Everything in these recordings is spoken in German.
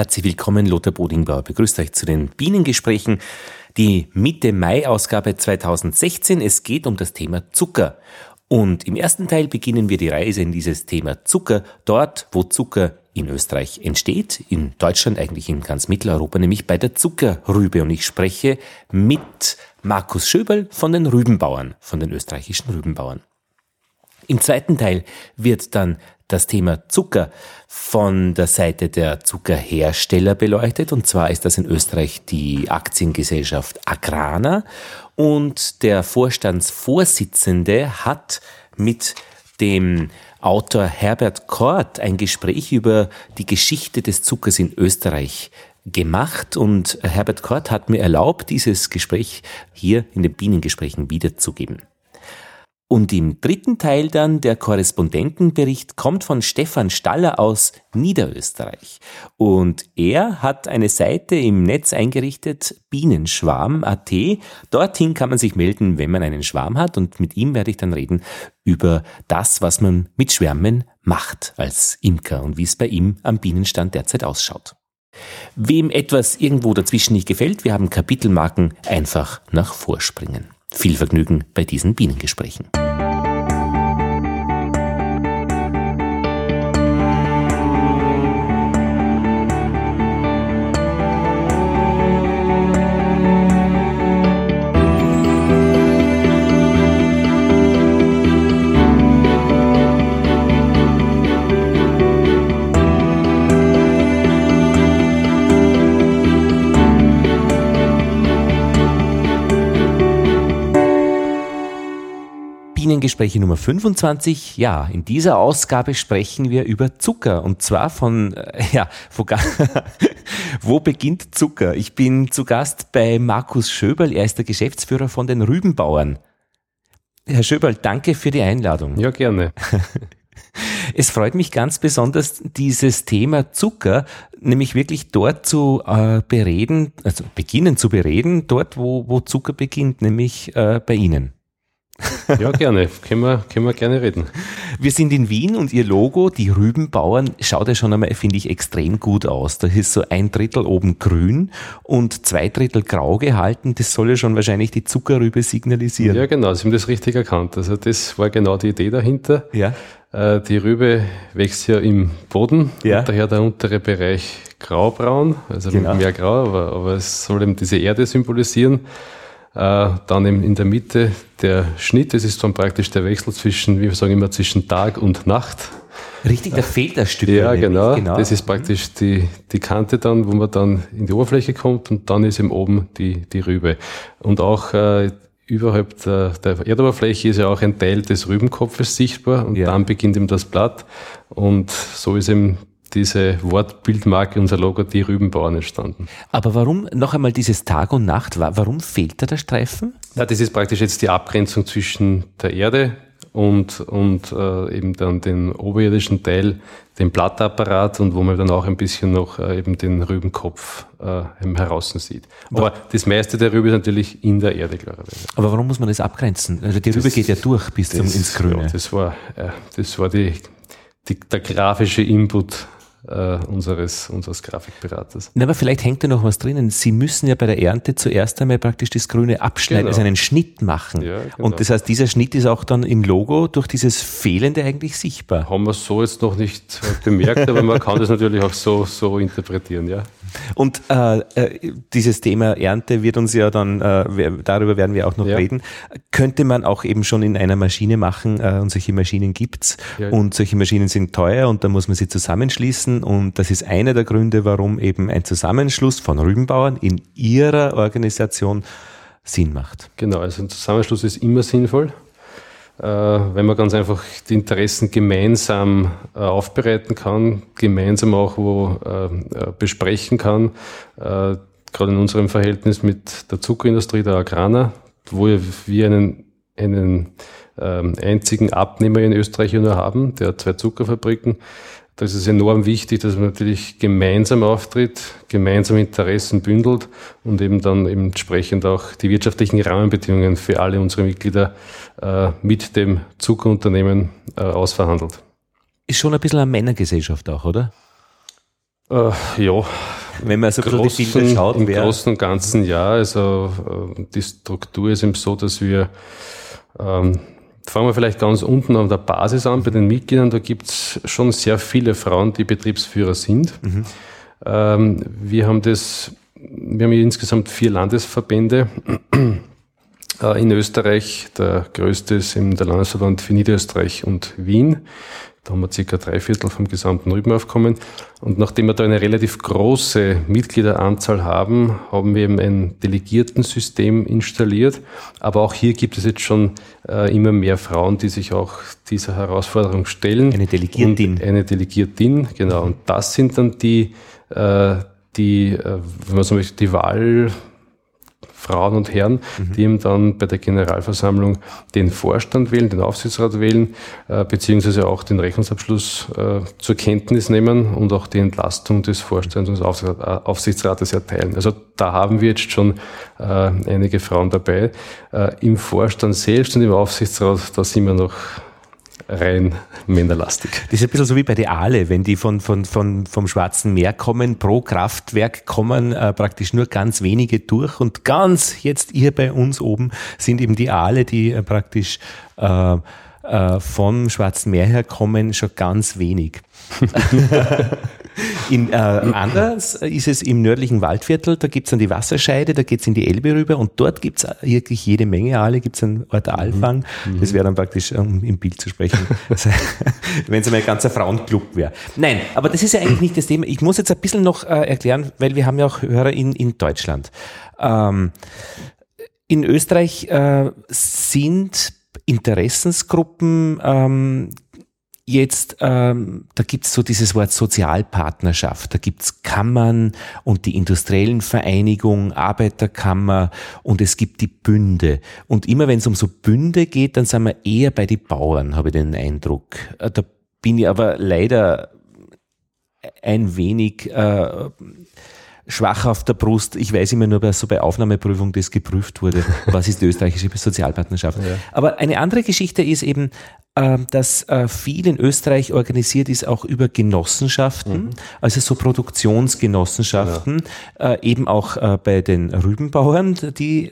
Herzlich willkommen, Lothar Bodingbauer. Begrüßt euch zu den Bienengesprächen. Die Mitte Mai-Ausgabe 2016. Es geht um das Thema Zucker. Und im ersten Teil beginnen wir die Reise in dieses Thema Zucker, dort, wo Zucker in Österreich entsteht, in Deutschland, eigentlich in ganz Mitteleuropa, nämlich bei der Zuckerrübe. Und ich spreche mit Markus Schöberl von den Rübenbauern, von den österreichischen Rübenbauern. Im zweiten Teil wird dann das Thema Zucker von der Seite der Zuckerhersteller beleuchtet. Und zwar ist das in Österreich die Aktiengesellschaft Agrana. Und der Vorstandsvorsitzende hat mit dem Autor Herbert Kort ein Gespräch über die Geschichte des Zuckers in Österreich gemacht und Herbert Kort hat mir erlaubt, dieses Gespräch hier in den Bienengesprächen wiederzugeben. Und im dritten Teil dann der Korrespondentenbericht kommt von Stefan Staller aus Niederösterreich. Und er hat eine Seite im Netz eingerichtet, Bienenschwarm.at. Dorthin kann man sich melden, wenn man einen Schwarm hat. Und mit ihm werde ich dann reden über das, was man mit Schwärmen macht als Imker und wie es bei ihm am Bienenstand derzeit ausschaut. Wem etwas irgendwo dazwischen nicht gefällt, wir haben Kapitelmarken einfach nach vorspringen. Viel Vergnügen bei diesen Bienengesprächen. Bienengespräche Nummer 25. Ja, in dieser Ausgabe sprechen wir über Zucker und zwar von, äh, ja, wo, wo beginnt Zucker? Ich bin zu Gast bei Markus Schöberl, er ist der Geschäftsführer von den Rübenbauern. Herr Schöberl, danke für die Einladung. Ja, gerne. Es freut mich ganz besonders, dieses Thema Zucker nämlich wirklich dort zu äh, bereden, also beginnen zu bereden, dort, wo, wo Zucker beginnt, nämlich äh, bei Ihnen. Ja, gerne. können, wir, können wir gerne reden. Wir sind in Wien und Ihr Logo, die Rübenbauern, schaut ja schon einmal, finde ich, extrem gut aus. Da ist so ein Drittel oben grün und zwei Drittel grau gehalten. Das soll ja schon wahrscheinlich die Zuckerrübe signalisieren. Ja, genau. Sie haben das richtig erkannt. Also das war genau die Idee dahinter. Ja. Äh, die Rübe wächst ja im Boden, ja. daher der untere Bereich graubraun, also genau. mehr grau, aber, aber es soll eben diese Erde symbolisieren. Äh, dann in der Mitte der Schnitt, das ist dann praktisch der Wechsel zwischen, wie wir sagen immer, zwischen Tag und Nacht. Richtig, da fehlt das Stück. Ja, genau. genau. Das ist praktisch die, die Kante dann, wo man dann in die Oberfläche kommt und dann ist eben oben die, die Rübe. Und auch äh, überhalb der, der Erdoberfläche ist ja auch ein Teil des Rübenkopfes sichtbar und ja. dann beginnt eben das Blatt und so ist eben diese Wortbildmarke, unser Logo, die Rübenbauern entstanden. Aber warum, noch einmal dieses Tag und Nacht, warum fehlt da der Streifen? Ja, das ist praktisch jetzt die Abgrenzung zwischen der Erde und, und äh, eben dann den oberirdischen Teil, den Blattapparat und wo man dann auch ein bisschen noch äh, eben den Rübenkopf äh, heraus sieht. Aber das meiste der Rübe ist natürlich in der Erde, klarerweise. Aber warum muss man das abgrenzen? Also die Rübe das, geht ja durch bis zum, ins Grüne. Ja, das war, äh, das war die, die, der grafische Input äh, unseres, unseres Grafikberaters. Na, aber vielleicht hängt da noch was drinnen. Sie müssen ja bei der Ernte zuerst einmal praktisch das Grüne abschneiden, genau. also einen Schnitt machen. Ja, genau. Und das heißt, dieser Schnitt ist auch dann im Logo durch dieses Fehlende eigentlich sichtbar. Haben wir so jetzt noch nicht bemerkt, aber man kann das natürlich auch so, so interpretieren, ja. Und äh, äh, dieses Thema Ernte wird uns ja dann, äh, darüber werden wir auch noch ja. reden, könnte man auch eben schon in einer Maschine machen äh, und solche Maschinen gibt's ja. und solche Maschinen sind teuer und da muss man sie zusammenschließen und das ist einer der Gründe, warum eben ein Zusammenschluss von Rübenbauern in ihrer Organisation Sinn macht. Genau, also ein Zusammenschluss ist immer sinnvoll. Äh, wenn man ganz einfach die Interessen gemeinsam äh, aufbereiten kann, gemeinsam auch wo äh, besprechen kann. Gerade in unserem Verhältnis mit der Zuckerindustrie, der Agrana, wo wir einen, einen ähm, einzigen Abnehmer in Österreich nur haben, der hat zwei Zuckerfabriken. Da ist es enorm wichtig, dass man natürlich gemeinsam auftritt, gemeinsam Interessen bündelt und eben dann eben entsprechend auch die wirtschaftlichen Rahmenbedingungen für alle unsere Mitglieder äh, mit dem Zuckerunternehmen äh, ausverhandelt. Ist schon ein bisschen eine Männergesellschaft auch, oder? Äh, ja, wenn man so großen, die Filme schaut. Im Großen und Ganzen ja. Also äh, die Struktur ist eben so, dass wir, ähm, fangen wir vielleicht ganz unten an der Basis an, bei den Mitgliedern, da gibt's schon sehr viele Frauen, die Betriebsführer sind. Mhm. Ähm, wir haben das, wir haben insgesamt vier Landesverbände äh, in Österreich. Der größte ist eben der Landesverband für Niederösterreich und Wien. Da haben wir circa drei Viertel vom gesamten Rübenaufkommen. Und nachdem wir da eine relativ große Mitgliederanzahl haben, haben wir eben ein Delegiertensystem installiert. Aber auch hier gibt es jetzt schon äh, immer mehr Frauen, die sich auch dieser Herausforderung stellen. Eine Delegiertin. Und eine Delegiertin, genau. Und das sind dann die, äh, die, äh, wenn man so möchte, die Wahl, Frauen und Herren, mhm. die eben dann bei der Generalversammlung den Vorstand wählen, den Aufsichtsrat wählen, äh, beziehungsweise auch den Rechnungsabschluss äh, zur Kenntnis nehmen und auch die Entlastung des Vorstands und des Aufsichtsrates erteilen. Also da haben wir jetzt schon äh, einige Frauen dabei. Äh, Im Vorstand selbst und im Aufsichtsrat, da sind wir noch rein männerlastig. Das ist ein bisschen so wie bei den Aale, wenn die von, von, von, vom Schwarzen Meer kommen, pro Kraftwerk kommen äh, praktisch nur ganz wenige durch und ganz jetzt hier bei uns oben sind eben die Aale, die äh, praktisch äh, äh, vom Schwarzen Meer her kommen, schon ganz wenig. In, äh, anders ist es im nördlichen Waldviertel, da gibt's dann die Wasserscheide, da geht's in die Elbe rüber und dort gibt's wirklich jede Menge Aale, gibt's einen Ort Aalfang. Mhm. Das wäre dann praktisch, um im Bild zu sprechen, wenn es einmal ein ganzer Frauenclub wäre. Nein, aber das ist ja eigentlich nicht das Thema. Ich muss jetzt ein bisschen noch äh, erklären, weil wir haben ja auch Hörer in, in Deutschland. Ähm, in Österreich äh, sind Interessensgruppen ähm, jetzt, ähm, da gibt's so dieses Wort Sozialpartnerschaft, da gibt's Kammern und die industriellen Vereinigung, Arbeiterkammer und es gibt die Bünde. Und immer wenn es um so Bünde geht, dann sind wir eher bei den Bauern, habe ich den Eindruck. Äh, da bin ich aber leider ein wenig äh, schwach auf der Brust. Ich weiß immer nur, bei, so bei Aufnahmeprüfung das geprüft wurde. Was ist die österreichische Sozialpartnerschaft? Ja. Aber eine andere Geschichte ist eben, ähm, dass äh, viel in Österreich organisiert ist, auch über Genossenschaften, mhm. also so Produktionsgenossenschaften, ja. Äh, eben auch äh, bei den Rübenbauern, die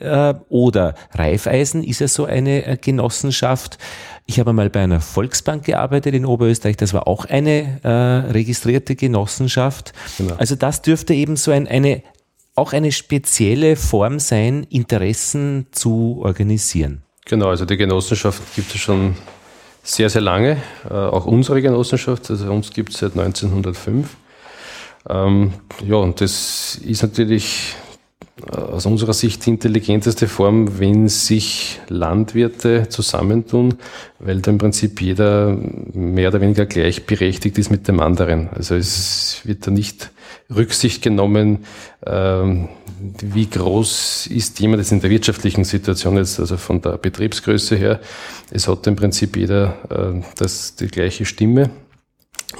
oder Reifeisen ist ja so eine Genossenschaft. Ich habe mal bei einer Volksbank gearbeitet in Oberösterreich, das war auch eine äh, registrierte Genossenschaft. Genau. Also das dürfte eben so ein, eine, auch eine spezielle Form sein, Interessen zu organisieren. Genau, also die Genossenschaft gibt es schon sehr, sehr lange. Äh, auch unsere Genossenschaft, also uns gibt es seit 1905. Ähm, ja, und das ist natürlich aus unserer Sicht die intelligenteste Form, wenn sich Landwirte zusammentun, weil da im Prinzip jeder mehr oder weniger gleichberechtigt ist mit dem anderen. Also es wird da nicht Rücksicht genommen, ähm, wie groß ist jemand jetzt in der wirtschaftlichen Situation jetzt, also von der Betriebsgröße her. Es hat im Prinzip jeder äh, das, die gleiche Stimme.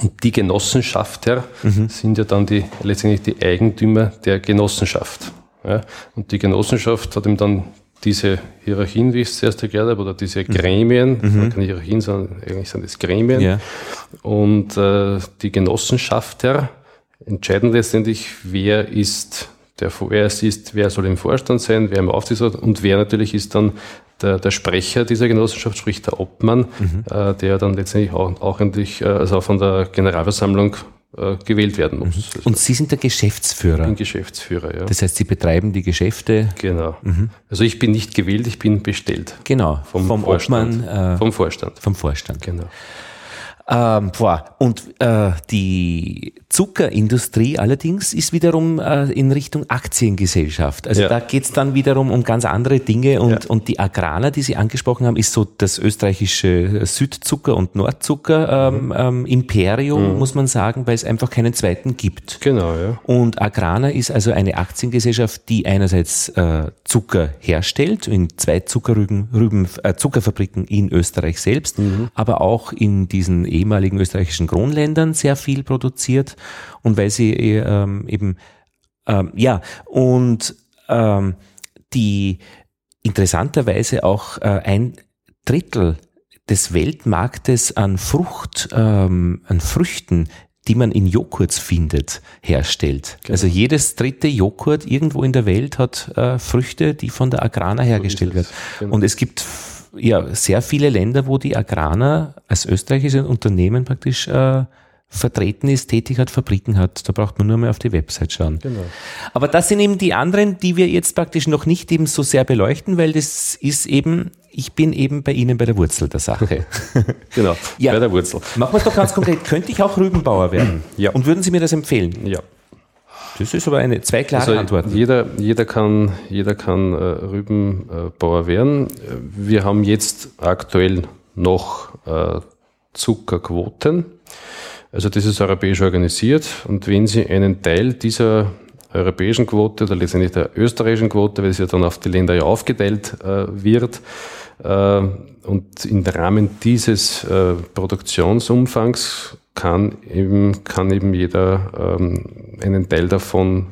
Und die Genossenschafter mhm. sind ja dann die, letztendlich die Eigentümer der Genossenschaft. Ja? Und die Genossenschaft hat ihm dann diese Hierarchien, wie ich es zuerst erklärt habe, oder diese mhm. Gremien, mhm. keine Hierarchien, sondern eigentlich sind es Gremien. Ja. Und äh, die Genossenschafter entscheiden letztendlich, wer ist der, wer es ist, wer soll im Vorstand sein, wer im Aufsichtsrat und wer natürlich ist dann der, der Sprecher dieser Genossenschaft, sprich der Obmann, mhm. äh, der dann letztendlich auch, auch endlich, äh, also von der Generalversammlung äh, gewählt werden muss. Mhm. Und Sie sind der Geschäftsführer? Ich bin Geschäftsführer, ja. Das heißt, Sie betreiben die Geschäfte? Genau. Mhm. Also ich bin nicht gewählt, ich bin bestellt. Genau. Vom, vom Vorstand. Obmann, äh, vom Vorstand. Vom Vorstand. Genau. Ähm, boah. Und äh, die Zuckerindustrie allerdings ist wiederum äh, in Richtung Aktiengesellschaft. Also ja. da geht's dann wiederum um ganz andere Dinge und, ja. und die Agrana, die Sie angesprochen haben, ist so das österreichische Südzucker- und Nordzucker ähm, ähm, Imperium, mhm. muss man sagen, weil es einfach keinen zweiten gibt. Genau, ja. Und Agrana ist also eine Aktiengesellschaft, die einerseits äh, Zucker herstellt, in zwei Zuckerrüben, Rüben, äh, Zuckerfabriken in Österreich selbst, mhm. aber auch in diesen ehemaligen österreichischen Kronländern sehr viel produziert und weil sie ähm, eben, ähm, ja, und ähm, die interessanterweise auch äh, ein Drittel des Weltmarktes an Frucht, ähm, an Früchten die man in Joghurts findet, herstellt. Genau. Also jedes dritte Joghurt irgendwo in der Welt hat äh, Früchte, die von der Agrana hergestellt werden. Genau. Und es gibt ja sehr viele Länder, wo die Agrana als österreichische Unternehmen praktisch äh, vertreten ist, tätig hat, Fabriken hat. Da braucht man nur mehr auf die Website schauen. Genau. Aber das sind eben die anderen, die wir jetzt praktisch noch nicht eben so sehr beleuchten, weil das ist eben, ich bin eben bei Ihnen bei der Wurzel der Sache. genau, ja. bei der Wurzel. Machen wir es doch ganz konkret. Könnte ich auch Rübenbauer werden? Ja. Und würden Sie mir das empfehlen? Ja. Das ist aber eine zwei klare also Antworten. Jeder, jeder kann, jeder kann äh, Rübenbauer werden. Wir haben jetzt aktuell noch äh, Zuckerquoten. Also das ist europäisch organisiert und wenn Sie einen Teil dieser europäischen Quote oder letztendlich der österreichischen Quote, weil es ja dann auf die Länder ja aufgeteilt äh, wird, und im Rahmen dieses äh, Produktionsumfangs kann eben, kann eben jeder ähm, einen Teil davon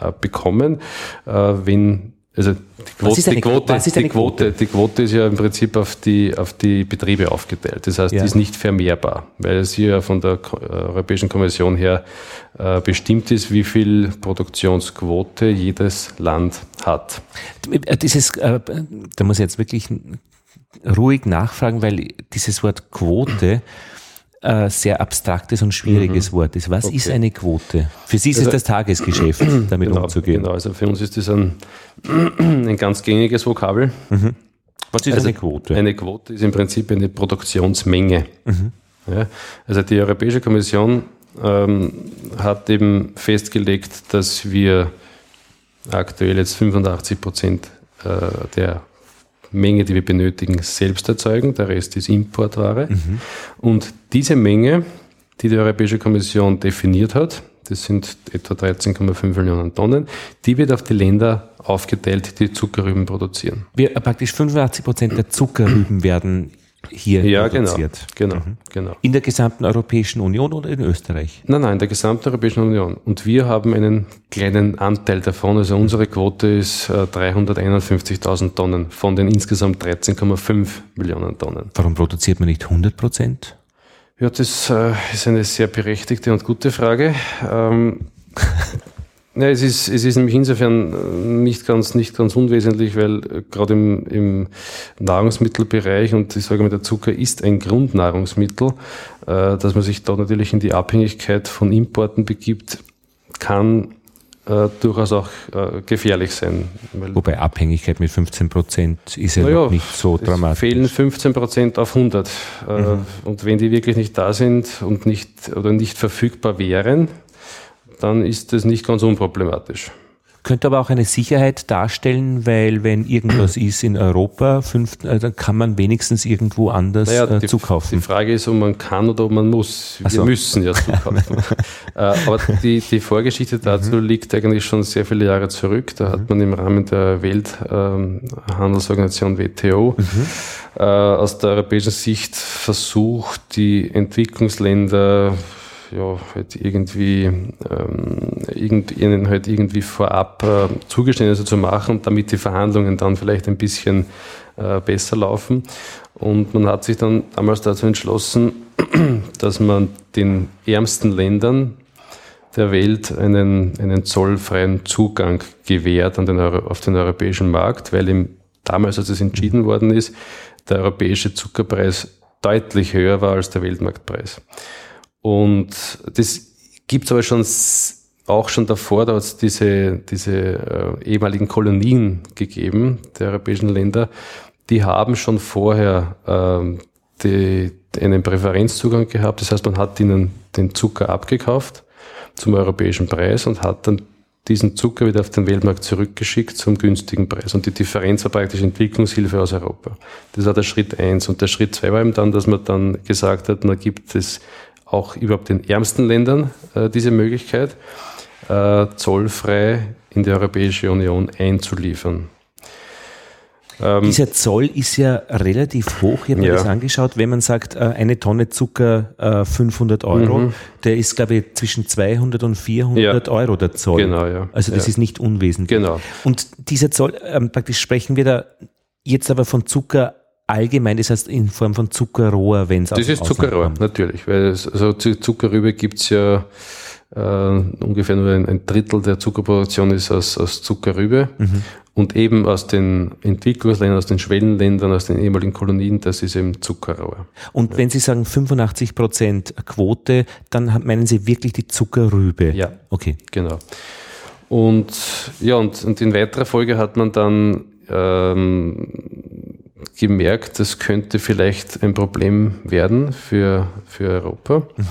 äh, bekommen, äh, wenn also die Quote, die, Quote, die, Quote, die Quote ist ja im Prinzip auf die, auf die Betriebe aufgeteilt. Das heißt, ja. die ist nicht vermehrbar, weil es hier von der Europäischen Kommission her äh, bestimmt ist, wie viel Produktionsquote jedes Land hat. Dieses, äh, da muss ich jetzt wirklich ruhig nachfragen, weil dieses Wort Quote äh, sehr abstraktes und schwieriges mhm. Wort ist. Was okay. ist eine Quote? Für Sie ist also, es das Tagesgeschäft, damit genau, umzugehen. Genau, also für uns ist das ein, ein ganz gängiges Vokabel. Mhm. Was ist also eine Quote? Eine Quote ist im Prinzip eine Produktionsmenge. Mhm. Ja, also die Europäische Kommission ähm, hat eben festgelegt, dass wir aktuell jetzt 85 Prozent äh, der Menge, die wir benötigen, selbst erzeugen. Der Rest ist Importware. Mhm. Und diese Menge, die die Europäische Kommission definiert hat, das sind etwa 13,5 Millionen Tonnen, die wird auf die Länder aufgeteilt, die Zuckerrüben produzieren. Wir, praktisch 85 Prozent der Zuckerrüben werden hier ja, genau, produziert. Genau, genau, mhm. genau. In der gesamten Europäischen Union oder in Österreich? Nein, nein, in der gesamten Europäischen Union. Und wir haben einen kleinen Anteil davon. Also unsere Quote ist 351.000 äh, Tonnen von den insgesamt 13,5 Millionen Tonnen. Warum produziert man nicht 100 Prozent? Ja, das äh, ist eine sehr berechtigte und gute Frage. Ähm, ja, es ist, es ist nämlich insofern äh, nicht ganz, nicht ganz unwesentlich, weil äh, gerade im, im Nahrungsmittelbereich, und ich sage mal, der Zucker ist ein Grundnahrungsmittel, äh, dass man sich da natürlich in die Abhängigkeit von Importen begibt, kann äh, durchaus auch äh, gefährlich sein. Wobei Abhängigkeit mit 15 Prozent ist ja, ja nicht so dramatisch. fehlen 15 Prozent auf 100. Äh, mhm. Und wenn die wirklich nicht da sind und nicht, oder nicht verfügbar wären, dann ist das nicht ganz unproblematisch. Könnte aber auch eine Sicherheit darstellen, weil wenn irgendwas ist in Europa, fünf, äh, dann kann man wenigstens irgendwo anders naja, äh, zukaufen. Die Frage ist, ob man kann oder ob man muss. Wir so. müssen ja zukaufen. äh, aber die, die Vorgeschichte dazu mhm. liegt eigentlich schon sehr viele Jahre zurück. Da hat mhm. man im Rahmen der Welthandelsorganisation ähm, WTO mhm. äh, aus der europäischen Sicht versucht, die Entwicklungsländer ja, halt irgendwie, ähm, irgend, ihnen halt irgendwie vorab äh, Zugeständnisse zu machen, damit die Verhandlungen dann vielleicht ein bisschen äh, besser laufen. Und man hat sich dann damals dazu entschlossen, dass man den ärmsten Ländern der Welt einen, einen zollfreien Zugang gewährt an den Euro, auf den europäischen Markt, weil ihm damals, als es entschieden worden ist, der europäische Zuckerpreis deutlich höher war als der Weltmarktpreis. Und das gibt's aber schon auch schon davor, da hat es diese, diese äh, ehemaligen Kolonien gegeben, der europäischen Länder, die haben schon vorher ähm, die, einen Präferenzzugang gehabt. Das heißt, man hat ihnen den Zucker abgekauft zum europäischen Preis und hat dann diesen Zucker wieder auf den Weltmarkt zurückgeschickt zum günstigen Preis. Und die Differenz war praktisch Entwicklungshilfe aus Europa. Das war der Schritt eins. Und der Schritt zwei war eben dann, dass man dann gesagt hat, na gibt es auch überhaupt den ärmsten Ländern äh, diese Möglichkeit, äh, zollfrei in die Europäische Union einzuliefern. Ähm, Dieser Zoll ist ja relativ hoch. Ich habe mir ja. das angeschaut. Wenn man sagt, äh, eine Tonne Zucker äh, 500 Euro, mhm. der ist, glaube ich, zwischen 200 und 400 ja. Euro der Zoll. Genau, ja. Also das ja. ist nicht unwesentlich. Genau. Und dieser Zoll, ähm, praktisch sprechen wir da jetzt aber von Zucker allgemein, das heißt in Form von Zuckerrohr, wenn es Das ist Zuckerrohr, natürlich, weil es, also Zuckerrübe gibt's ja äh, ungefähr nur ein, ein, Drittel der Zuckerproduktion ist aus, aus Zuckerrübe. Mhm. Und eben aus den Entwicklungsländern, aus den Schwellenländern, aus den ehemaligen Kolonien, das ist eben Zuckerrohr. Und ja. wenn Sie sagen 85 Prozent Quote, dann meinen Sie wirklich die Zuckerrübe? Ja. Okay. Genau. Und ja, und, und in weiterer Folge hat man dann ähm, gemerkt, das könnte vielleicht ein Problem werden für, für Europa. Mhm.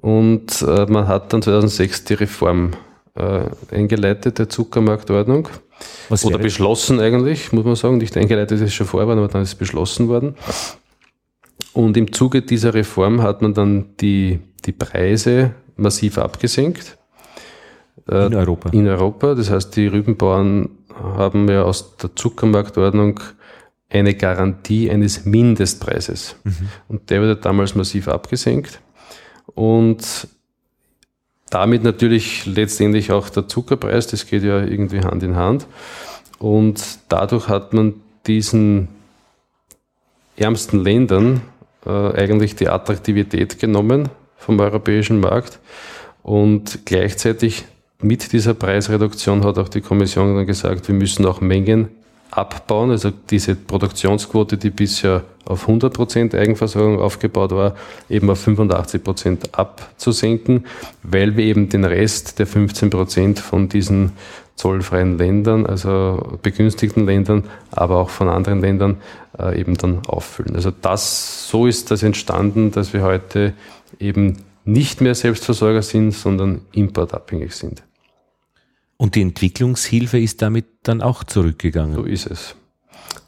Und äh, man hat dann 2006 die Reform äh, eingeleitet, der Zuckermarktordnung. Was Oder beschlossen eigentlich, muss man sagen. Nicht eingeleitet ist schon vorher, aber dann ist es beschlossen worden. Und im Zuge dieser Reform hat man dann die, die Preise massiv abgesenkt. Äh, in Europa. In Europa. Das heißt, die Rübenbauern haben ja aus der Zuckermarktordnung eine Garantie eines Mindestpreises. Mhm. Und der wurde damals massiv abgesenkt. Und damit natürlich letztendlich auch der Zuckerpreis, das geht ja irgendwie Hand in Hand. Und dadurch hat man diesen ärmsten Ländern äh, eigentlich die Attraktivität genommen vom europäischen Markt. Und gleichzeitig mit dieser Preisreduktion hat auch die Kommission dann gesagt, wir müssen auch Mengen abbauen, also diese Produktionsquote, die bisher auf 100 Prozent Eigenversorgung aufgebaut war, eben auf 85 Prozent abzusenken, weil wir eben den Rest der 15 Prozent von diesen zollfreien Ländern, also begünstigten Ländern, aber auch von anderen Ländern äh, eben dann auffüllen. Also das, so ist das entstanden, dass wir heute eben nicht mehr Selbstversorger sind, sondern importabhängig sind. Und die Entwicklungshilfe ist damit dann auch zurückgegangen. So ist es.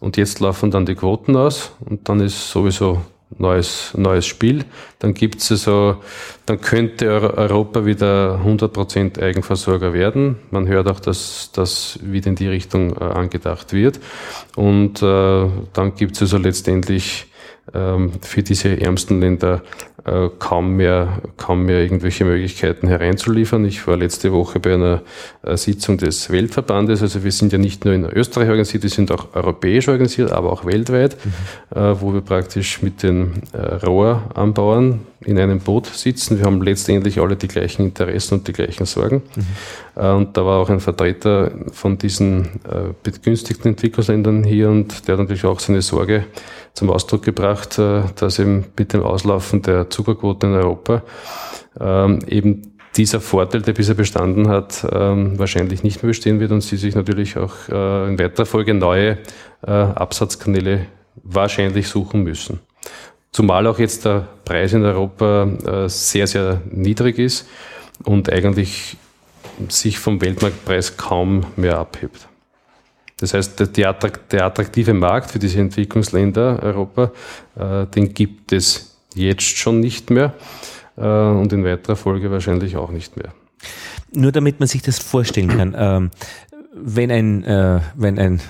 Und jetzt laufen dann die Quoten aus und dann ist sowieso neues, neues Spiel. Dann gibt's also, dann könnte Europa wieder 100% Eigenversorger werden. Man hört auch, dass das wieder in die Richtung äh, angedacht wird. Und äh, dann gibt's also letztendlich für diese ärmsten Länder äh, kaum mehr, kaum mehr irgendwelche Möglichkeiten hereinzuliefern. Ich war letzte Woche bei einer äh, Sitzung des Weltverbandes. Also wir sind ja nicht nur in Österreich organisiert, wir sind auch europäisch organisiert, aber auch weltweit, mhm. Äh, wo wir praktisch mit den Rohranbauern in einem Boot sitzen. Wir haben letztendlich alle die gleichen Interessen und die gleichen Sorgen. Mhm. Und da war auch ein Vertreter von diesen begünstigten Entwicklungsländern hier und der hat natürlich auch seine Sorge zum Ausdruck gebracht, äh, dass eben mit dem Auslaufen der Zuckerquoten in Europa ähm, eben dieser Vorteil, der bisher bestanden hat, ähm, wahrscheinlich nicht mehr bestehen wird und sie sich natürlich auch äh, in weiterer Folge neue äh, Absatzkanäle wahrscheinlich suchen müssen. Zumal auch jetzt der Preis in Europa sehr, sehr niedrig ist und eigentlich sich vom Weltmarktpreis kaum mehr abhebt. Das heißt, der, attraktive Markt für diese Entwicklungsländer Europa, äh, den gibt es jetzt schon nicht mehr äh, und in weiterer Folge wahrscheinlich auch nicht mehr. Nur damit man sich das vorstellen kann, ähm, wenn ein, äh, wenn ein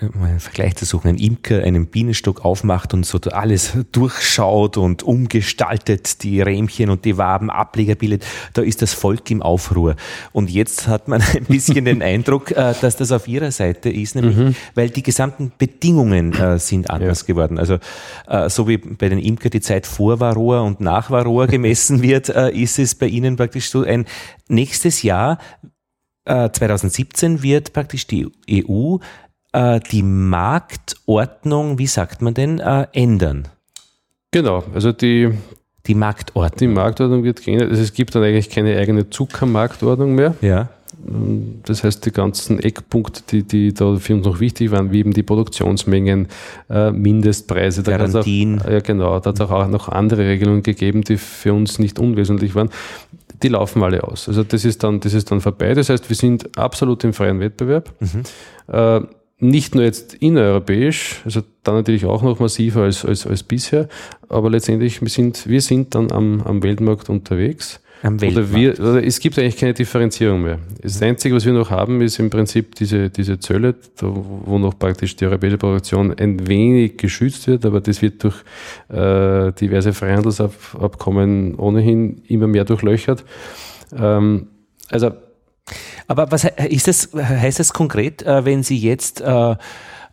um einen Vergleich zu suchen, ein Imker einen Bienenstock aufmacht und so alles durchschaut und umgestaltet, die Rähmchen und die Waben, Ableger bildet, da ist das Volk im Aufruhr. Und jetzt hat man ein bisschen den Eindruck, äh, dass das auf ihrer Seite ist, nämlich mhm. weil die gesamten Bedingungen äh, sind anders ja. geworden. Also äh, so wie bei den Imker die Zeit vor Varroa und nach Varroa gemessen wird, ist es bei ihnen praktisch so ein nächstes Jahr 2017 wird praktisch die EU äh, die Marktordnung, wie sagt man denn, äh, ändern. Genau, also die, die Marktordnung. Die Marktordnung wird geändert. Also es gibt dann eigentlich keine eigene Zuckermarktordnung mehr. Ja. Das heißt, die ganzen Eckpunkte, die, die da für uns noch wichtig waren, wie eben die Produktionsmengen, äh, Mindestpreise, da Garantien. Auch, ja, genau, da hat es auch noch andere Regelungen gegeben, die für uns nicht unwesentlich waren. Die laufen alle aus. Also das ist dann, das ist dann vorbei. Das heißt, wir sind absolut im freien Wettbewerb. Mhm. Äh, nicht nur jetzt innereuropäisch, also dann natürlich auch noch massiver als, als, als bisher, aber letztendlich wir sind wir sind dann am, am Weltmarkt unterwegs. Am Weltmarkt. Oder wir, oder es gibt eigentlich keine Differenzierung mehr. Das Einzige, was wir noch haben, ist im Prinzip diese, diese Zölle, wo noch praktisch die europäische Produktion ein wenig geschützt wird, aber das wird durch äh, diverse Freihandelsabkommen ohnehin immer mehr durchlöchert. Ähm, also aber was ist das, heißt das konkret, äh, wenn Sie jetzt äh, äh,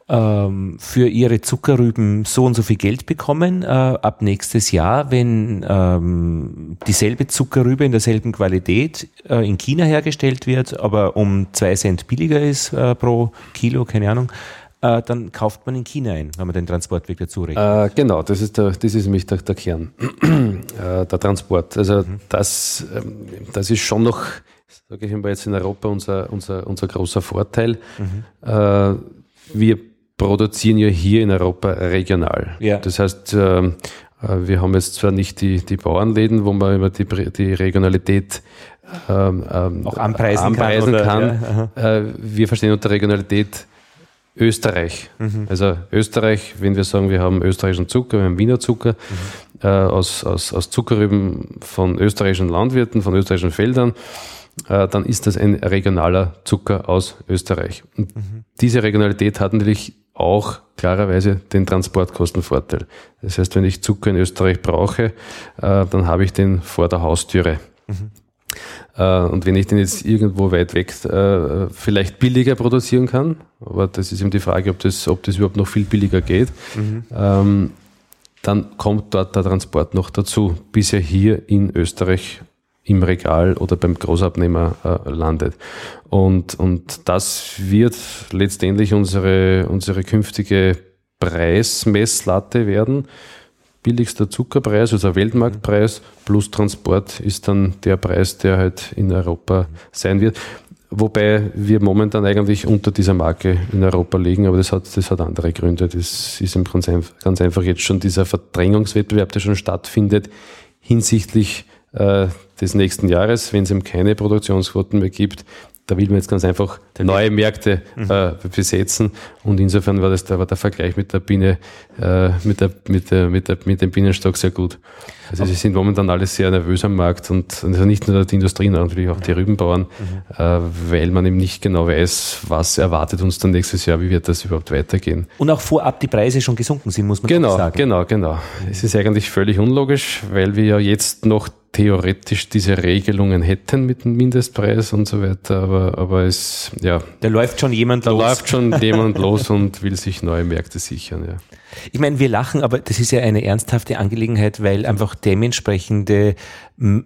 ähm, für ihre Zuckerrüben so und so viel Geld bekommen äh, ab nächstes Jahr, wenn ähm, dieselbe Zuckerrübe in derselben Qualität äh, in China hergestellt wird, aber um zwei Cent billiger ist äh, pro Kilo, keine Ahnung, äh, dann kauft man in China ein, wenn man den Transportweg dazu rechnet. Äh, genau, das ist, der, das ist nämlich der, der Kern, äh, der Transport. Also mhm. das, ähm, das ist schon noch, sage ich mal jetzt in Europa, unser, unser, unser großer Vorteil. Mhm. Äh, wir produzieren ja hier in Europa regional. Ja. Das heißt, ähm, äh, wir haben jetzt zwar nicht die, die Bauernläden, wo man immer die, die Regionalität ähm, ähm auch anpreisen, anpreisen kann. kann. Ja. Äh, wir verstehen unter Regionalität Österreich. Mhm. Also Österreich, wenn wir sagen, wir haben österreichischen Zucker, wir haben Wiener Zucker mhm. äh, aus, aus, aus Zuckerrüben von österreichischen Landwirten, von österreichischen Feldern, dann ist das ein regionaler Zucker aus Österreich. Und mhm. diese Regionalität hat natürlich auch klarerweise den Transportkostenvorteil. Das heißt, wenn ich Zucker in Österreich brauche, äh, dann habe ich den vor der Haustüre. Mhm. Äh, und wenn ich den jetzt irgendwo weit weg äh, vielleicht billiger produzieren kann, aber das ist eben die Frage, ob das, ob das überhaupt noch viel billiger geht, mhm. Ähm, dann kommt dort der Transport noch dazu, bis er hier in Österreich im Regal oder beim Großabnehmer äh, landet. Und, und das wird letztendlich unsere, unsere künftige Preismesslatte werden billigster Zuckerpreis, also Weltmarktpreis, plus Transport ist dann der Preis, der halt in Europa sein wird. Wobei wir momentan eigentlich unter dieser Marke in Europa liegen, aber das hat, das hat andere Gründe. Das ist im ganz, ganz einfach jetzt schon dieser Verdrängungswettbewerb, der schon stattfindet, hinsichtlich äh, des nächsten Jahres, wenn es eben keine Produktionsquoten mehr gibt, da will man jetzt ganz einfach neue Märkte mhm. äh, besetzen. Und insofern war das da war der Vergleich mit der Biene, äh, mit, der, mit, der, mit, der, mit dem Bienenstock sehr gut. Also sie sind momentan alle sehr nervös am Markt und also nicht nur die Industrie, natürlich auch die Rübenbauern, mhm. äh, weil man eben nicht genau weiß, was erwartet uns dann nächstes Jahr, wie wird das überhaupt weitergehen. Und auch vorab die Preise schon gesunken sind, muss man genau, sagen. Genau, genau, genau. Es ist eigentlich völlig unlogisch, weil wir ja jetzt noch theoretisch diese Regelungen hätten mit dem Mindestpreis und so weiter, aber, aber es, ja. Da läuft schon jemand da los. Da läuft schon jemand los und will sich neue Märkte sichern, ja. Ich meine, wir lachen, aber das ist ja eine ernsthafte Angelegenheit, weil einfach dementsprechende,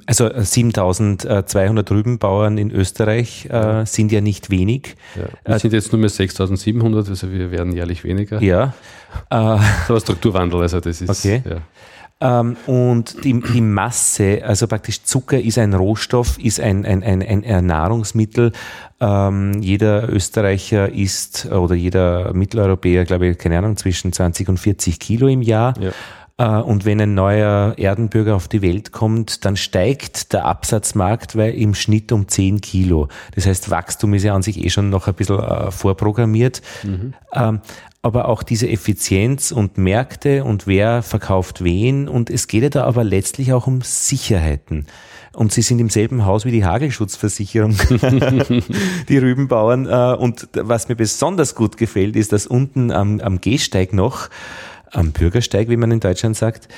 also 7200 Rübenbauern in Österreich äh, sind ja nicht wenig. Ja, wir äh, sind jetzt nur mehr 6700, also wir werden jährlich weniger. Ja. Äh, aber Strukturwandel, also das ist, okay. ja. Ähm, und die, die Masse, also praktisch Zucker ist ein Rohstoff, ist ein, ein, ein, ein Nahrungsmittel. Ähm, jeder Österreicher isst oder jeder Mitteleuropäer, glaube ich, keine Ahnung, zwischen 20 und 40 Kilo im Jahr. Ja. Äh, und wenn ein neuer Erdenbürger auf die Welt kommt, dann steigt der Absatzmarkt im Schnitt um 10 Kilo. Das heißt, Wachstum ist ja an sich eh schon noch ein bisschen äh, vorprogrammiert. Mhm. Aber auch diese Effizienz und Märkte und wer verkauft wen. Und es geht ja da aber letztlich auch um Sicherheiten. Und sie sind im selben Haus wie die Hagelschutzversicherung, die Rübenbauern. Äh, und was mir besonders gut gefällt, ist, dass unten am, am Gehsteig noch, am Bürgersteig, wie man in Deutschland sagt,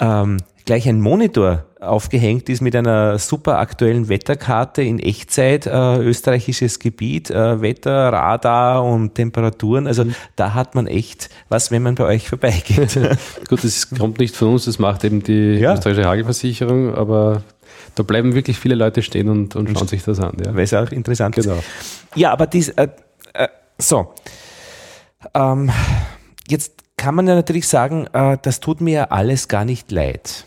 ähm, gleich ein Monitor aufgehängt ist mit einer super aktuellen Wetterkarte in Echtzeit, äh, österreichisches Gebiet, äh, Wetter, Radar und Temperaturen. Also da hat man echt was, wenn man bei euch vorbeigeht. Gut, das kommt nicht von uns, das macht eben die ja. österreichische Hagelversicherung, aber da bleiben wirklich viele Leute stehen und, und schauen sich das an. Ja. Weil es auch interessant genau. ist. Ja, aber dies, äh, äh, so. Ähm, jetzt kann man ja natürlich sagen, äh, das tut mir alles gar nicht leid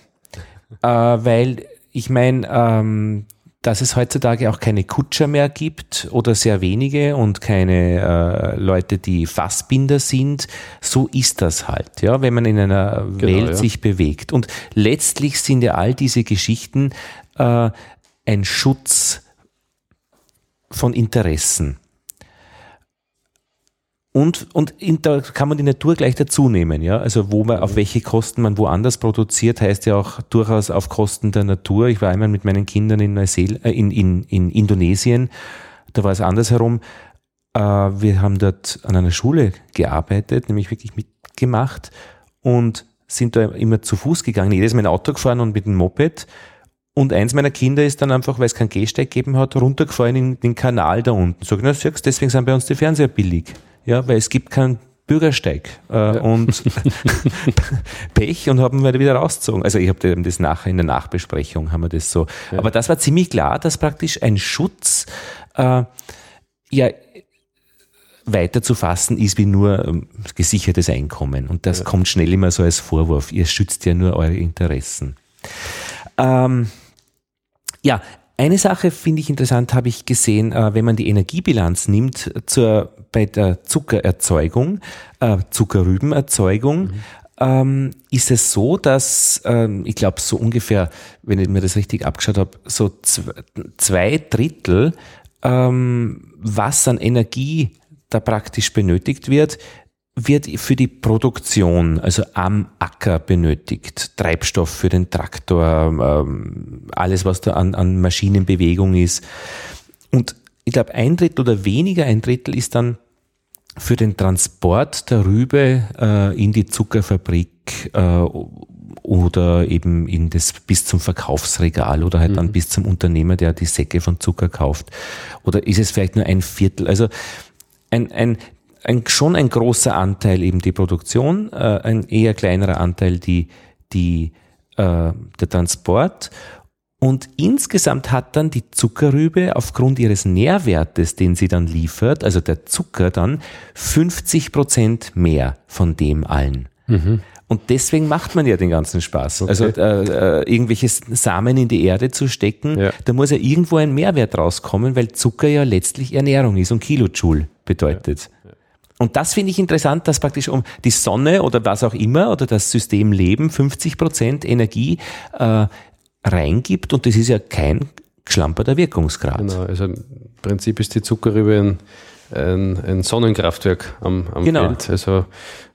äh, weil ich meine, ähm, dass es heutzutage auch keine Kutscher mehr gibt oder sehr wenige und keine äh, Leute, die Fassbinder sind, so ist das halt, ja, wenn man in einer genau, Welt ja. sich bewegt. Und letztlich sind ja all diese Geschichten äh, ein Schutz von Interessen. Und, und in, da kann man die Natur gleich dazu nehmen, ja. Also wo man, auf welche Kosten man woanders produziert, heißt ja auch durchaus auf Kosten der Natur. Ich war einmal mit meinen Kindern in Neuseel, äh, in, in, in Indonesien, da war es andersherum. Äh, wir haben dort an einer Schule gearbeitet, nämlich wirklich mitgemacht und sind da immer zu Fuß gegangen. Jedes Mal ein Auto gefahren und mit dem Moped. Und eins meiner Kinder ist dann einfach, weil es keinen Gehsteig gegeben hat, runtergefallen in den Kanal da unten. Ich, na, siehst, deswegen sind bei uns die Fernseher billig. Ja, weil es gibt keinen Bürgersteig äh, ja. und Pech und haben wir wieder rausgezogen. Also ich habe das nachher in der Nachbesprechung haben wir das so. Ja. Aber das war ziemlich klar, dass praktisch ein Schutz äh, ja weiter zu fassen ist wie nur ähm, gesichertes Einkommen. Und das ja. kommt schnell immer so als Vorwurf. Ihr schützt ja nur eure Interessen. Ähm, ja, eine Sache finde ich interessant, habe ich gesehen, äh, wenn man die Energiebilanz nimmt zur, bei der Zuckererzeugung, äh, Zuckerrübenerzeugung, mhm. ähm, ist es so, dass ähm, ich glaube so ungefähr, wenn ich mir das richtig abgeschaut habe, so zwei, zwei Drittel ähm, was an Energie da praktisch benötigt wird, wird für die Produktion, also am Acker benötigt. Treibstoff für den Traktor, ähm, alles, was da an, an Maschinenbewegung ist. Und ich glaube, ein Drittel oder weniger, ein Drittel ist dann für den Transport der Rübe äh, in die Zuckerfabrik äh, oder eben in das bis zum Verkaufsregal oder halt mhm. dann bis zum Unternehmer, der die Säcke von Zucker kauft. Oder ist es vielleicht nur ein Viertel? Also ein, ein, ein, schon ein großer Anteil eben die Produktion, äh, ein eher kleinerer Anteil die, die, äh, der Transport. Und insgesamt hat dann die Zuckerrübe aufgrund ihres Nährwertes, den sie dann liefert, also der Zucker dann, 50 Prozent mehr von dem allen. Mhm. Und deswegen macht man ja den ganzen Spaß. Okay. Also äh, äh, irgendwelche Samen in die Erde zu stecken, ja. da muss ja irgendwo ein Mehrwert rauskommen, weil Zucker ja letztlich Ernährung ist und Kilojoule bedeutet. Ja. Und das finde ich interessant, dass praktisch um die Sonne oder was auch immer oder das System Leben 50 Prozent Energie äh, reingibt und das ist ja kein geschlamperter Wirkungsgrad. Genau, also im Prinzip ist die Zuckerrübe ein, ein, ein Sonnenkraftwerk am, am genau. Feld. Also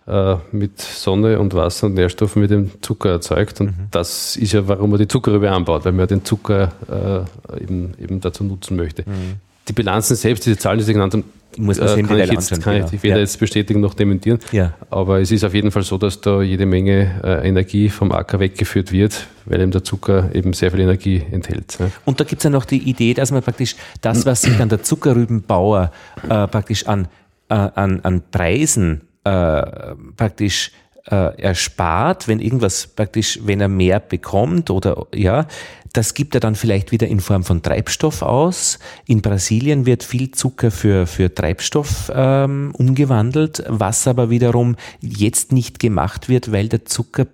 äh, mit Sonne und Wasser und Nährstoffen mit dem Zucker erzeugt. Und mhm. das ist ja, warum man die Zuckerrübe anbaut, weil man den Zucker äh, eben, eben dazu nutzen möchte. Mhm. Die Bilanzen selbst, diese Zahlen, die Sie genannt haben, muss man äh, kann ich jetzt, kann genau. ich weder ja. jetzt bestätigen noch dementieren. Ja. Aber es ist auf jeden Fall so, dass da jede Menge äh, Energie vom Acker weggeführt wird, weil eben der Zucker eben sehr viel Energie enthält. Ja. Und da gibt es ja noch die Idee, dass man praktisch das, was sich dann der Zuckerrübenbauer äh, praktisch an, äh, an, an Preisen äh, praktisch äh, erspart, wenn irgendwas praktisch, wenn er mehr bekommt oder ja, das gibt er dann vielleicht wieder in Form von Treibstoff aus. In Brasilien wird viel Zucker für, für Treibstoff ähm, umgewandelt, was aber wiederum jetzt nicht gemacht wird, weil der Zucker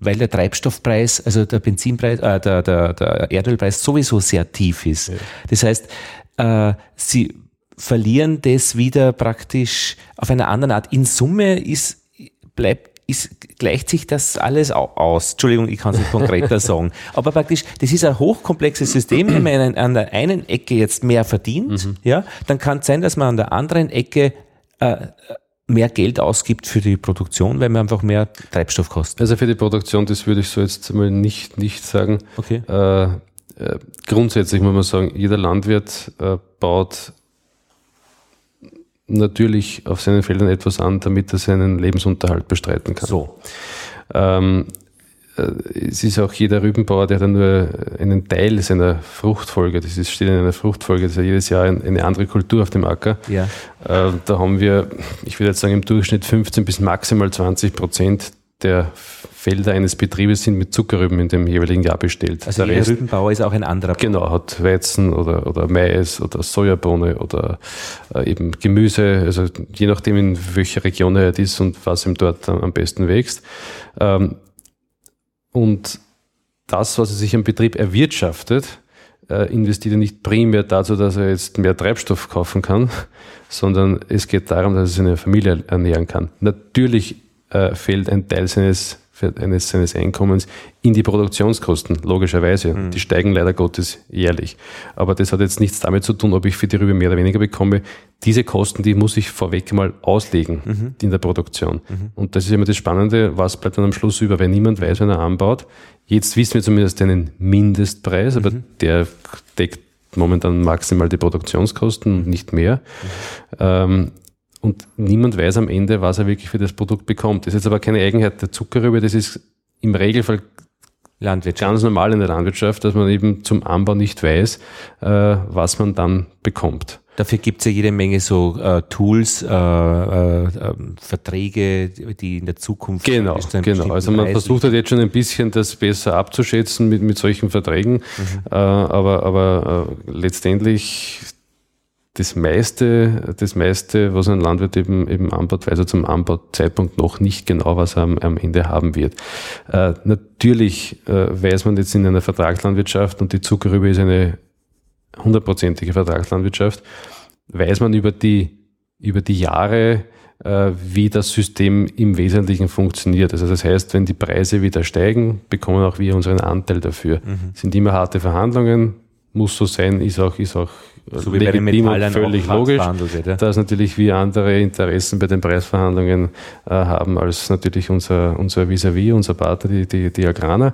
weil der Treibstoffpreis, also der Benzinpreis, äh, der, der, der Erdölpreis sowieso sehr tief ist. Ja. Das heißt, äh, sie verlieren das wieder praktisch auf einer anderen Art. In Summe ist, bleibt, ist, gleicht sich das alles aus. Entschuldigung, ich kann es nicht konkreter sagen. Aber praktisch, das ist ein hochkomplexes System. Wenn man an der einen Ecke jetzt mehr verdient, mhm. ja, dann kann es sein, dass man an der anderen Ecke äh, mehr Geld ausgibt für die Produktion, weil man einfach mehr Treibstoff kostet. Also für die Produktion, das würde ich so jetzt mal nicht, nicht sagen. Okay. Äh, äh grundsätzlich muss man sagen, jeder Landwirt äh, baut natürlich auf seinen Feldern etwas an, damit er seinen Lebensunterhalt bestreiten kann. So. Ähm, äh, es ist auch jeder Rübenbauer, der dann nur einen Teil seiner Fruchtfolge, das ist, steht in einer Fruchtfolge, das ist ja jedes Jahr eine andere Kultur auf dem Acker. Ja. Äh, da haben wir, ich würde jetzt sagen, im Durchschnitt 15 bis maximal 20 Prozent der Felder eines Betriebes sind mit Zuckerrüben in dem jeweiligen Jahr bestellt. Also der Rest, Rübenbauer ist auch ein anderer. Genau, hat Weizen oder, oder Mais oder Sojabohne oder äh, eben Gemüse, also je nachdem in welcher Region er ist und was ihm dort am besten wächst. Ähm, und das, was er sich am Betrieb erwirtschaftet, äh, investiert er nicht primär dazu, dass er jetzt mehr Treibstoff kaufen kann, sondern es geht darum, dass er seine Familie ernähren kann. Natürlich äh, fällt ein Teil seines, eines, seines Einkommens in die Produktionskosten, logischerweise. Mhm. Die steigen leider Gottes jährlich. Aber das hat jetzt nichts damit zu tun, ob ich für die Rübe mehr oder weniger bekomme. Diese Kosten, die muss ich vorweg mal auslegen mhm. in der Produktion. Mhm. Und das ist immer das Spannende, was bleibt dann am Schluss über, weil niemand weiß, wenn er anbaut. Jetzt wissen wir zumindest einen Mindestpreis, aber mhm. der deckt momentan maximal die Produktionskosten und nicht mehr. Mhm. Ähm, und niemand weiß am Ende, was er wirklich für das Produkt bekommt. Das ist jetzt aber keine Eigenheit der Zuckerrübe, das ist im Regelfall ganz normal in der Landwirtschaft, dass man eben zum Anbau nicht weiß, äh, was man dann bekommt. Dafür gibt es ja jede Menge so äh, Tools, äh, äh, ähm, Verträge, die in der Zukunft. Genau, genau. Also man Preis versucht halt jetzt schon ein bisschen das besser abzuschätzen mit, mit solchen Verträgen, mhm. Äh, aber, aber äh, letztendlich das meiste, das meiste, was ein Landwirt eben, eben anbaut, weiß er zum Anbauzeitpunkt noch nicht genau, was er am, am Ende haben wird. Äh, natürlich äh, weiß man jetzt in einer Vertragslandwirtschaft und die Zuckerrübe ist eine hundertprozentige Vertragslandwirtschaft, weiß man über die, über die Jahre, äh, wie das System im Wesentlichen funktioniert. Also das heißt, wenn die Preise wieder steigen, bekommen auch wir unseren Anteil dafür. Mhm. Sind immer harte Verhandlungen, muss so sein, ist auch, ist auch so wie legitim bei den und völlig logisch, wird, ja? dass natürlich wir andere Interessen bei den Preisverhandlungen äh, haben als natürlich unser unser vis-à-vis, -vis, unser Partner, die, die, die Agraner.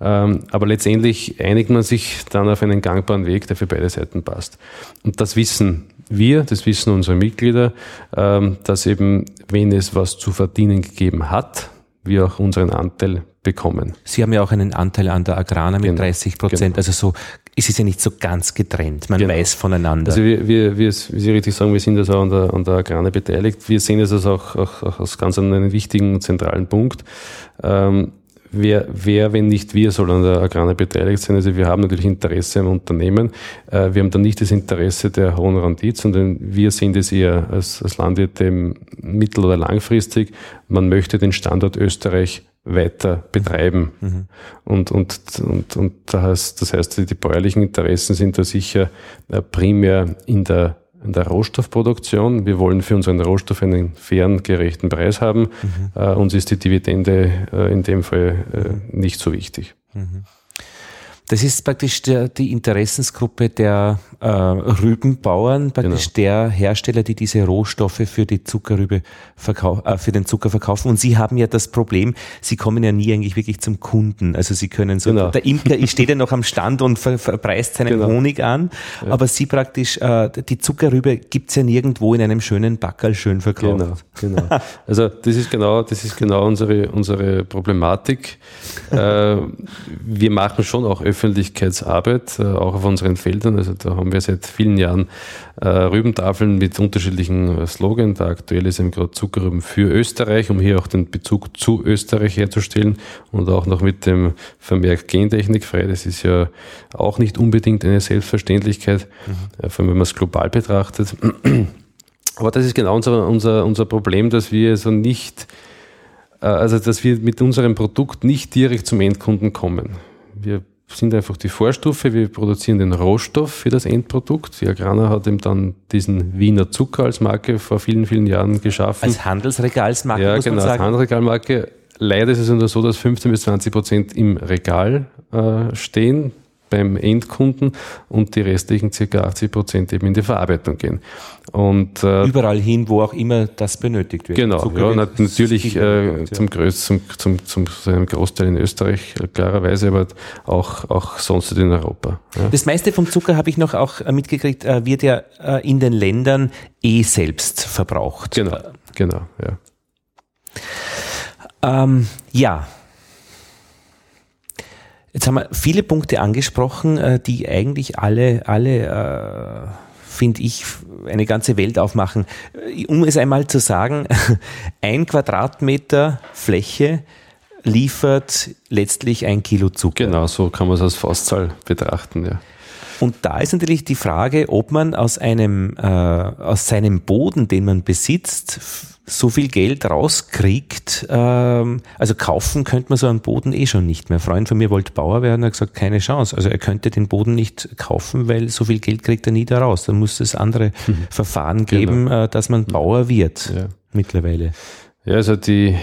Ähm, aber letztendlich einigt man sich dann auf einen gangbaren Weg, der für beide Seiten passt. Und das wissen wir, das wissen unsere Mitglieder, ähm, dass eben, wenn es was zu verdienen gegeben hat, wir auch unseren Anteil bekommen. Sie haben ja auch einen Anteil an der Agrana mit genau, 30 Prozent. Genau. Also so es ist ja nicht so ganz getrennt. Man genau. weiß voneinander. Also wir, wir, wir, wie Sie richtig sagen, wir sind also an der, an der Agrane beteiligt. Wir sehen es also auch, auch, auch als ganz einen wichtigen zentralen Punkt. Ähm, wer, wer, wenn nicht wir, soll an der Agrane beteiligt sein? Also wir haben natürlich Interesse am Unternehmen. Äh, wir haben dann nicht das Interesse der hohen Rendite, sondern wir sehen das eher als, als Landwirte mittel- oder langfristig. Man möchte den Standort Österreich weiter betreiben. Mhm. Und, und, und, und das heißt, das heißt, die bäuerlichen Interessen sind da sicher äh, primär in der, in der Rohstoffproduktion. Wir wollen für unseren Rohstoff einen fairen, gerechten Preis haben. Mhm. Uh, uns ist die Dividende uh, in dem Fall uh, nicht so wichtig. Mhm. Das ist praktisch der, die Interessensgruppe der äh, Rübenbauern, praktisch genau. der Hersteller, die diese Rohstoffe für die Zuckerrübe verkau äh, für den Zucker verkaufen. Und Sie haben ja das Problem, Sie kommen ja nie eigentlich wirklich zum Kunden. Also Sie können so, genau. der Imker steht ja noch am Stand und ver, verpreist seinen genau. Honig an, ja. aber Sie praktisch, äh, die Zuckerrübe gibt's ja nirgendwo in einem schönen Backerl schön verkauft. Genau, genau. Also das ist genau, das ist genau unsere, unsere Problematik. äh, wir machen schon auch öffentlich Öffentlichkeitsarbeit, äh, auch auf unseren Feldern. Also da haben wir seit vielen Jahren äh, Rübentafeln mit unterschiedlichen äh, Slogans. Der aktuelle ist eben gerade Zuckerrüben für Österreich, um hier auch den Bezug zu Österreich herzustellen und auch noch mit dem Vermerk Gentechnik frei. Das ist ja auch nicht unbedingt eine Selbstverständlichkeit, mhm. vor allem wenn man es global betrachtet. Aber das ist genau unser, unser, unser Problem, dass wir also nicht, also dass wir mit unserem Produkt nicht direkt zum Endkunden kommen. Wir sind einfach die Vorstufe. Wir produzieren den Rohstoff für das Endprodukt. Die Agrana hat eben dann diesen Wiener Zucker als Marke vor vielen, vielen Jahren geschaffen. Als Handelsregalsmarke, ja, muss genau, man sagen. als Handelsregalmarke. Leider ist es nur so, dass 15 bis 20 Prozent im Regal äh, stehen beim Endkunden und die restlichen circa 80 Prozent eben in die Verarbeitung gehen. Und, äh, Überall hin, wo auch immer das benötigt wird. Genau, ja, natürlich äh, zum, größten, zum, zum, zum einem Großteil in Österreich, äh, klarerweise, aber auch, auch sonst in Europa. Ja. Das meiste vom Zucker habe ich noch auch äh, mitgekriegt, äh, wird ja in den Ländern eh selbst verbraucht. Genau, genau, ja. Ähm, ja, Jetzt haben wir viele Punkte angesprochen, äh, die eigentlich alle, alle, äh, finde ich, eine ganze Welt aufmachen. Äh, um es einmal zu sagen, ein Quadratmeter Fläche liefert letztlich ein Kilo Zucker. Genau, so kann man es als Faustzahl betrachten, ja. Und da ist natürlich die Frage, ob man aus einem, äh, aus seinem Boden, den man besitzt, so viel Geld rauskriegt. Ähm, also kaufen könnte man so einen Boden eh schon nicht mehr. Ein Freund von mir wollte Bauer werden, hat gesagt, keine Chance. Also er könnte den Boden nicht kaufen, weil so viel Geld kriegt er nie da raus. Da muss es andere mhm. Verfahren geben, genau. äh, dass man Bauer wird ja. mittlerweile. Ja, also die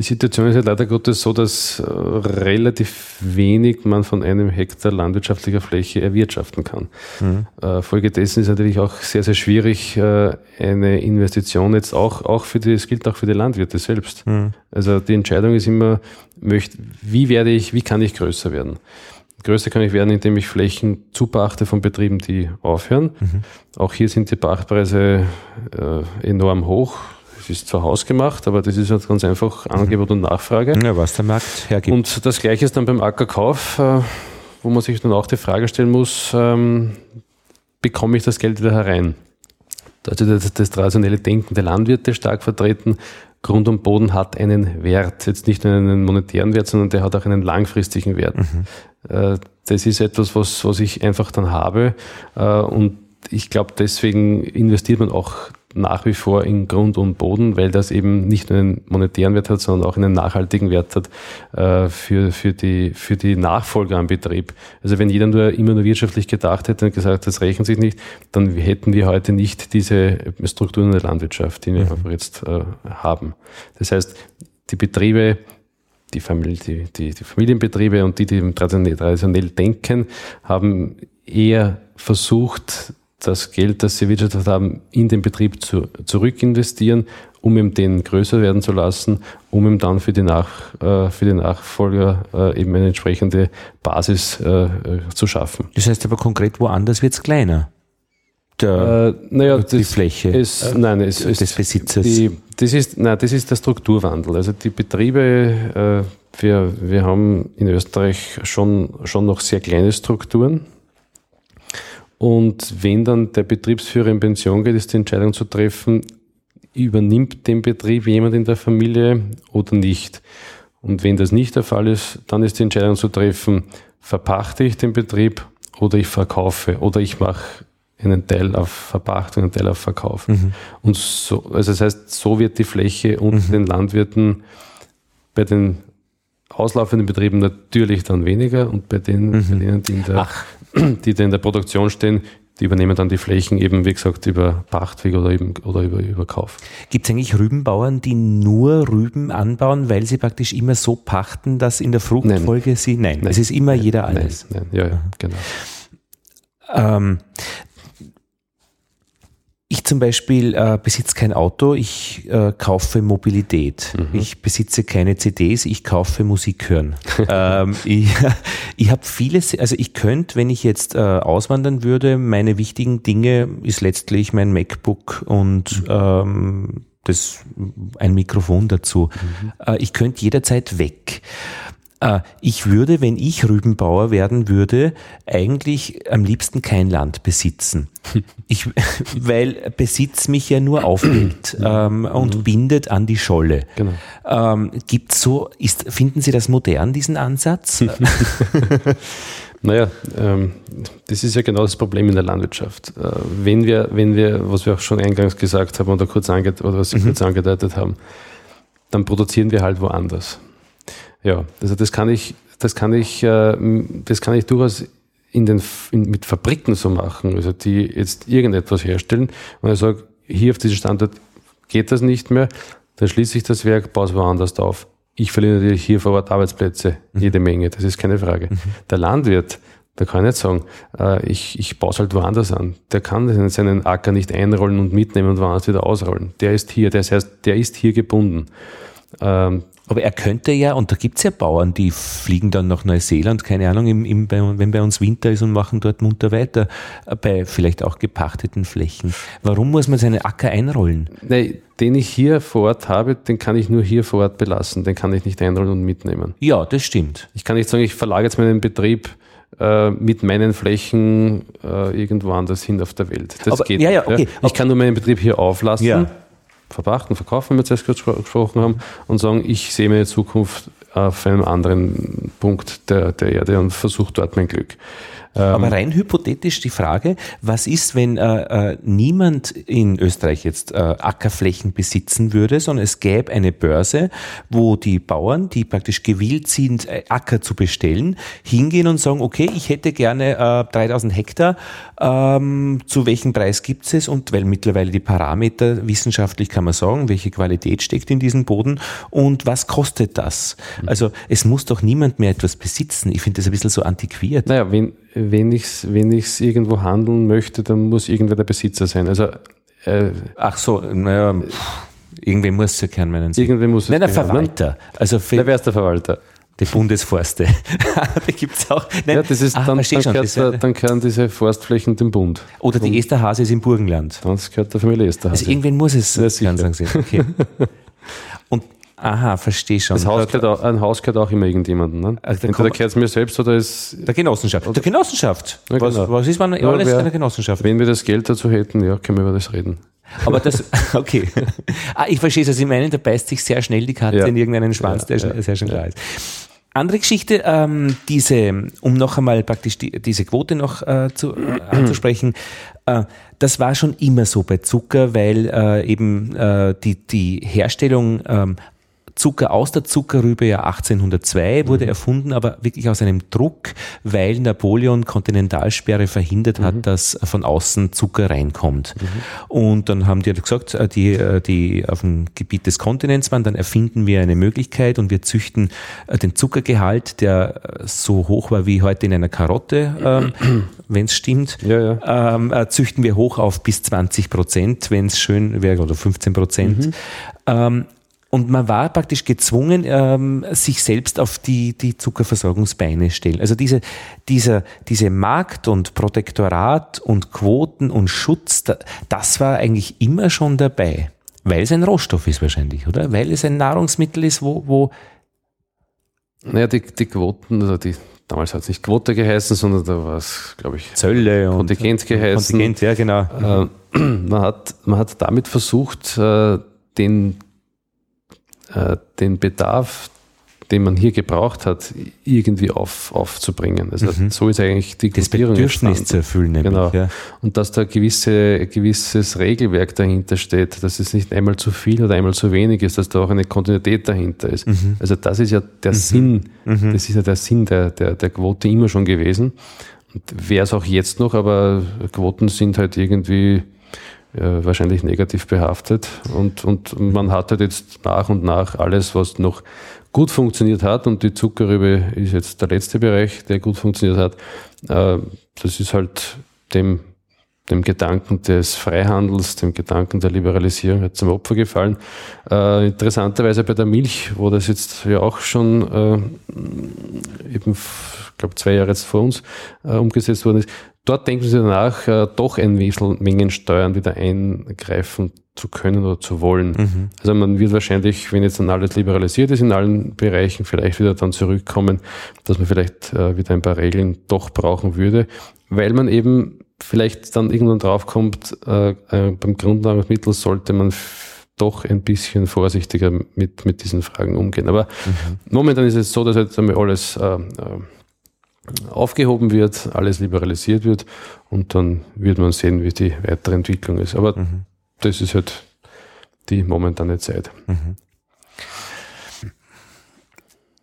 die Situation ist ja leider Gottes so, dass äh, relativ wenig man von einem Hektar landwirtschaftlicher Fläche erwirtschaften kann. Mhm. Äh, Folgedessen ist natürlich auch sehr, sehr schwierig, äh, eine Investition jetzt auch, auch für die, es gilt auch für die Landwirte selbst. Mhm. Also die Entscheidung ist immer, möchte, wie werde ich, wie kann ich größer werden? Größer kann ich werden, indem ich Flächen zupachte von Betrieben, die aufhören. Mhm. Auch hier sind die Pachtpreise äh, enorm hoch ist zwar hausgemacht, aber das ist halt ganz einfach Angebot und Nachfrage. Ja, was der Markt hergibt. Und das Gleiche ist dann beim Ackerkauf, äh, wo man sich dann auch die Frage stellen muss, ähm, bekomme ich das Geld wieder herein. Also das, das traditionelle Denken der Landwirte stark vertreten. Grund und Boden hat einen Wert, jetzt nicht nur einen monetären Wert, sondern der hat auch einen langfristigen Wert. Mhm. Äh, das ist etwas, was, was ich einfach dann habe äh, und ich glaube, deswegen investiert man auch nach wie vor in Grund und Boden, weil das eben nicht nur einen monetären Wert hat, sondern auch einen nachhaltigen Wert hat äh, für, für, die, für die Nachfolge am Betrieb. Also wenn jeder nur immer nur wirtschaftlich gedacht hätte und gesagt, das rechnet sich nicht, dann hätten wir heute nicht diese Strukturen in der Landwirtschaft, die wir mhm. jetzt äh, haben. Das heißt, die Betriebe, die, Familie, die, die, die Familienbetriebe und die, die traditionell denken, haben eher versucht, das Geld, das sie erwirtschaftet haben, in den Betrieb zu, zurückinvestieren, um ihm den größer werden zu lassen, um ihm dann für die, Nach, äh, für die Nachfolger äh, eben eine entsprechende Basis äh, zu schaffen. Das heißt aber konkret, woanders wird es kleiner. Der, äh, naja, die das Fläche ist, nein, es, des es, Besitzers. Die, das, ist, nein, das ist der Strukturwandel. Also die Betriebe, äh, wir, wir haben in Österreich schon, schon noch sehr kleine Strukturen. Und wenn dann der Betriebsführer in Pension geht, ist die Entscheidung zu treffen, übernimmt den Betrieb jemand in der Familie oder nicht. Und wenn das nicht der Fall ist, dann ist die Entscheidung zu treffen, verpachte ich den Betrieb oder ich verkaufe oder ich mache einen Teil auf Verpachtung, einen Teil auf Verkauf. Mhm. Und so, also das heißt, so wird die Fläche unter mhm. den Landwirten bei den auslaufenden Betrieben natürlich dann weniger und bei den, mhm. bei denen, die in der Ach die in der Produktion stehen, die übernehmen dann die Flächen eben, wie gesagt, über Pachtweg oder, eben, oder über, über Kauf. Gibt es eigentlich Rübenbauern, die nur Rüben anbauen, weil sie praktisch immer so pachten, dass in der Fruchtfolge nein. sie. Nein, nein, es ist immer nein, jeder alles. Nein, nein, ja, ja, genau. Ähm, zum Beispiel äh, besitze kein Auto, ich äh, kaufe Mobilität. Mhm. Ich besitze keine CDs, ich kaufe Musik hören. ähm, ich ich habe vieles, also ich könnte, wenn ich jetzt äh, auswandern würde, meine wichtigen Dinge ist letztlich mein MacBook und mhm. ähm, das ein Mikrofon dazu. Mhm. Äh, ich könnte jederzeit weg. Äh, ich würde, wenn ich Rübenbauer werden würde, eigentlich am liebsten kein Land besitzen. Ich, weil Besitz mich ja nur aufhält ähm, und mhm. bindet an die Scholle. Genau. Ähm, gibt so, ist, finden Sie das modern, diesen Ansatz? Naja, ähm, das ist ja genau das Problem in der Landwirtschaft. Äh, wenn wir, wenn wir, was wir auch schon eingangs gesagt haben oder kurz ange oder was Sie mhm. kurz angedeutet haben, dann produzieren wir halt woanders. Ja, also das kann ich, das kann ich, äh, das kann ich durchaus in den, in, mit Fabriken so machen, also die jetzt irgendetwas herstellen und ich sage, hier auf diesem Standort geht das nicht mehr, dann schließe ich das Werk, baue es woanders auf. Ich verliere natürlich hier vor Ort Arbeitsplätze, mhm. jede Menge, das ist keine Frage. Mhm. Der Landwirt, der kann nicht sagen, äh, ich, ich baue es halt woanders an. Der kann seinen Acker nicht einrollen und mitnehmen und woanders wieder ausrollen. Der ist hier, das heißt, der ist hier gebunden. Ähm, aber er könnte ja, und da gibt es ja Bauern, die fliegen dann nach Neuseeland, keine Ahnung, im, im, wenn bei uns Winter ist und machen dort munter weiter, äh, bei vielleicht auch gepachteten Flächen. Warum muss man seinen Acker einrollen? Nee, den ich hier vor Ort habe, den kann ich nur hier vor Ort belassen, den kann ich nicht einrollen und mitnehmen. Ja, das stimmt. Ich kann nicht sagen, ich verlage jetzt meinen Betrieb äh, mit meinen Flächen äh, irgendwo anders hin auf der Welt. Das Aber, geht ja, ja, okay. Ich kann nur meinen Betrieb hier auflassen. Ja verpachten, verkaufen, wie wir zuerst gesprochen haben, und sagen, ich sehe meine Zukunft auf einem anderen Punkt der, der Erde und versuche dort mein Glück. Aber ähm, rein hypothetisch die Frage, was ist, wenn äh, äh, niemand in Österreich jetzt äh, Ackerflächen besitzen würde, sondern es gäbe eine Börse, wo die Bauern, die praktisch gewillt sind, äh, Acker zu bestellen, hingehen und sagen, okay, ich hätte gerne äh, 3000 Hektar, ähm, zu welchem Preis gibt es und weil mittlerweile die Parameter wissenschaftlich kann man sagen, welche Qualität steckt in diesem Boden und was kostet das? Also es muss doch niemand mehr etwas besitzen. Ich finde das ein bisschen so antiquiert. Naja, wenn, wenn ich es wenn ich's irgendwo handeln möchte, dann muss irgendwer der Besitzer sein. Also, äh, Ach so, naja, irgendwie muss es ja keinen meinen Sie. Irgendwie muss es Nein, der Verwalter. Also für, Na, wer ist der Verwalter? Die Bundesforste. die gibt es auch. Nein, ja, das ist, ah, dann, dann, schon, gehört, das dann gehören diese Forstflächen dem Bund. Oder die Esterhase ist im Burgenland. Das gehört der Familie Esterhase. Also irgendwen muss es ja, ganz sagen. Okay. Und Aha, verstehe schon. Das Haus gehört auch, ein Haus gehört auch immer irgendjemandem. Ne? Also Entweder gehört es mir selbst oder ist, Der Genossenschaft. Der Genossenschaft. Ja, was, genau. was ist man Ja, alles wer- in der Genossenschaft? wenn wir das Geld dazu hätten, ja, können wir über das reden. Aber das, okay. ah, ich verstehe es. Also, Sie meinen, da beißt sich sehr schnell die Katze Ja. in irgendeinen Schwanz, der Ja, sehr schnell da ist. Andere Geschichte, ähm, diese, um noch einmal praktisch die, diese Quote noch äh, zu, äh, anzusprechen, äh, das war schon immer so bei Zucker, weil äh, eben äh, die, die Herstellung ähm, Zucker aus der Zuckerrübe ja 1802 wurde erfunden, aber wirklich aus einem Druck, weil Napoleon Kontinentalsperre verhindert hat, dass von außen Zucker reinkommt. Und dann haben die gesagt, äh, die, äh, die auf dem Gebiet des Kontinents waren, dann erfinden wir eine Möglichkeit und wir züchten äh, den Zuckergehalt, der so hoch war wie heute in einer Karotte, ähm, wenn es stimmt, Ja, ja. ähm, äh, züchten wir hoch auf bis 20 Prozent, wenn es schön wäre, oder 15 Prozent. Ähm, und man war praktisch gezwungen, ähm, sich selbst auf die, die Zuckerversorgungsbeine stellen. Also diese, dieser, diese Markt- und Protektorat und Quoten und Schutz, da, das war eigentlich immer schon dabei. Weil es ein Rohstoff ist wahrscheinlich, oder? Weil es ein Nahrungsmittel ist, wo, wo Naja, die, die Quoten, also die, damals hat es nicht Quote geheißen, sondern da war es, glaube ich, Zölle und Kontingent geheißen. Kontingent, ja genau. Äh, man, hat, man hat damit versucht, äh, den, äh, den Bedarf, den man hier gebraucht hat, irgendwie auf, aufzubringen. Also so ist eigentlich die Mhm. Das Bedürfnis zu erfüllen, nämlich, Genau. ja. Und dass da gewisse, gewisses Regelwerk dahinter steht, dass es nicht einmal zu viel oder einmal zu wenig ist, dass da auch eine Kontinuität dahinter ist. Mhm. Also das ist ja der Sinn, das ist ja der Sinn der, der, der Quote immer schon gewesen. Und wäre es auch jetzt noch, aber Quoten sind halt irgendwie äh, wahrscheinlich negativ behaftet. Und, und man hat halt jetzt nach und nach alles, was noch gut funktioniert hat, und die Zuckerrübe ist jetzt der letzte Bereich, der gut funktioniert hat, äh, das ist halt dem, dem Gedanken des Freihandels, dem Gedanken der Liberalisierung hat zum Opfer gefallen. Äh, interessanterweise bei der Milch, wo das jetzt ja auch schon äh, eben, ich glaube, zwei Jahre jetzt vor uns äh, umgesetzt worden ist, dort denken sie danach, äh, doch ein bisschen Mengensteuern wieder eingreifen zu können oder zu wollen. Also man wird wahrscheinlich, wenn jetzt dann alles liberalisiert ist in allen Bereichen, vielleicht wieder dann zurückkommen, dass man vielleicht äh, wieder ein paar Regeln doch brauchen würde, weil man eben vielleicht dann irgendwann draufkommt, äh, äh, beim Grundnahrungsmittel sollte man doch ein bisschen vorsichtiger mit, mit diesen Fragen umgehen. Aber momentan ist es so, dass jetzt einmal alles äh, äh, aufgehoben wird, alles liberalisiert wird und dann wird man sehen, wie die weitere Entwicklung ist. Aber das ist halt die momentane Zeit.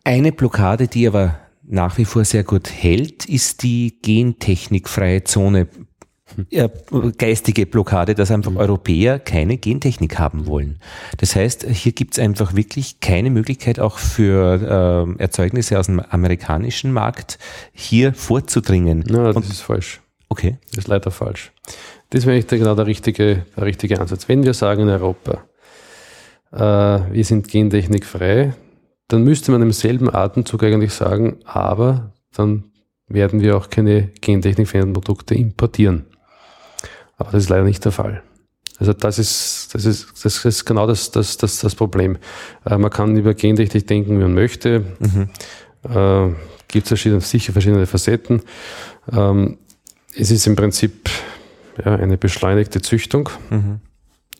Eine Blockade, die aber nach wie vor sehr gut hält, ist die gentechnikfreie Zone. Ja, geistige Blockade, dass einfach Europäer keine Gentechnik haben wollen. Das heißt, hier gibt es einfach wirklich keine Möglichkeit auch für ähm, Erzeugnisse aus dem amerikanischen Markt hier vorzudringen. Na, das Und, ist falsch. okay. Das ist leider falsch. Das wäre genau der richtige, der richtige Ansatz. Wenn wir sagen in Europa, äh, wir sind gentechnikfrei, dann müsste man im selben Atemzug eigentlich sagen, aber dann werden wir auch keine gentechnikveränderten Produkte importieren. Aber das ist leider nicht der Fall. Also das ist, das ist, das ist genau das, das, das, das Problem. Äh, man kann über Gentechnik denken, wie man möchte. Äh, Gibt es verschiedene, sicher verschiedene Facetten. Ähm, es ist im Prinzip ja, eine beschleunigte Züchtung,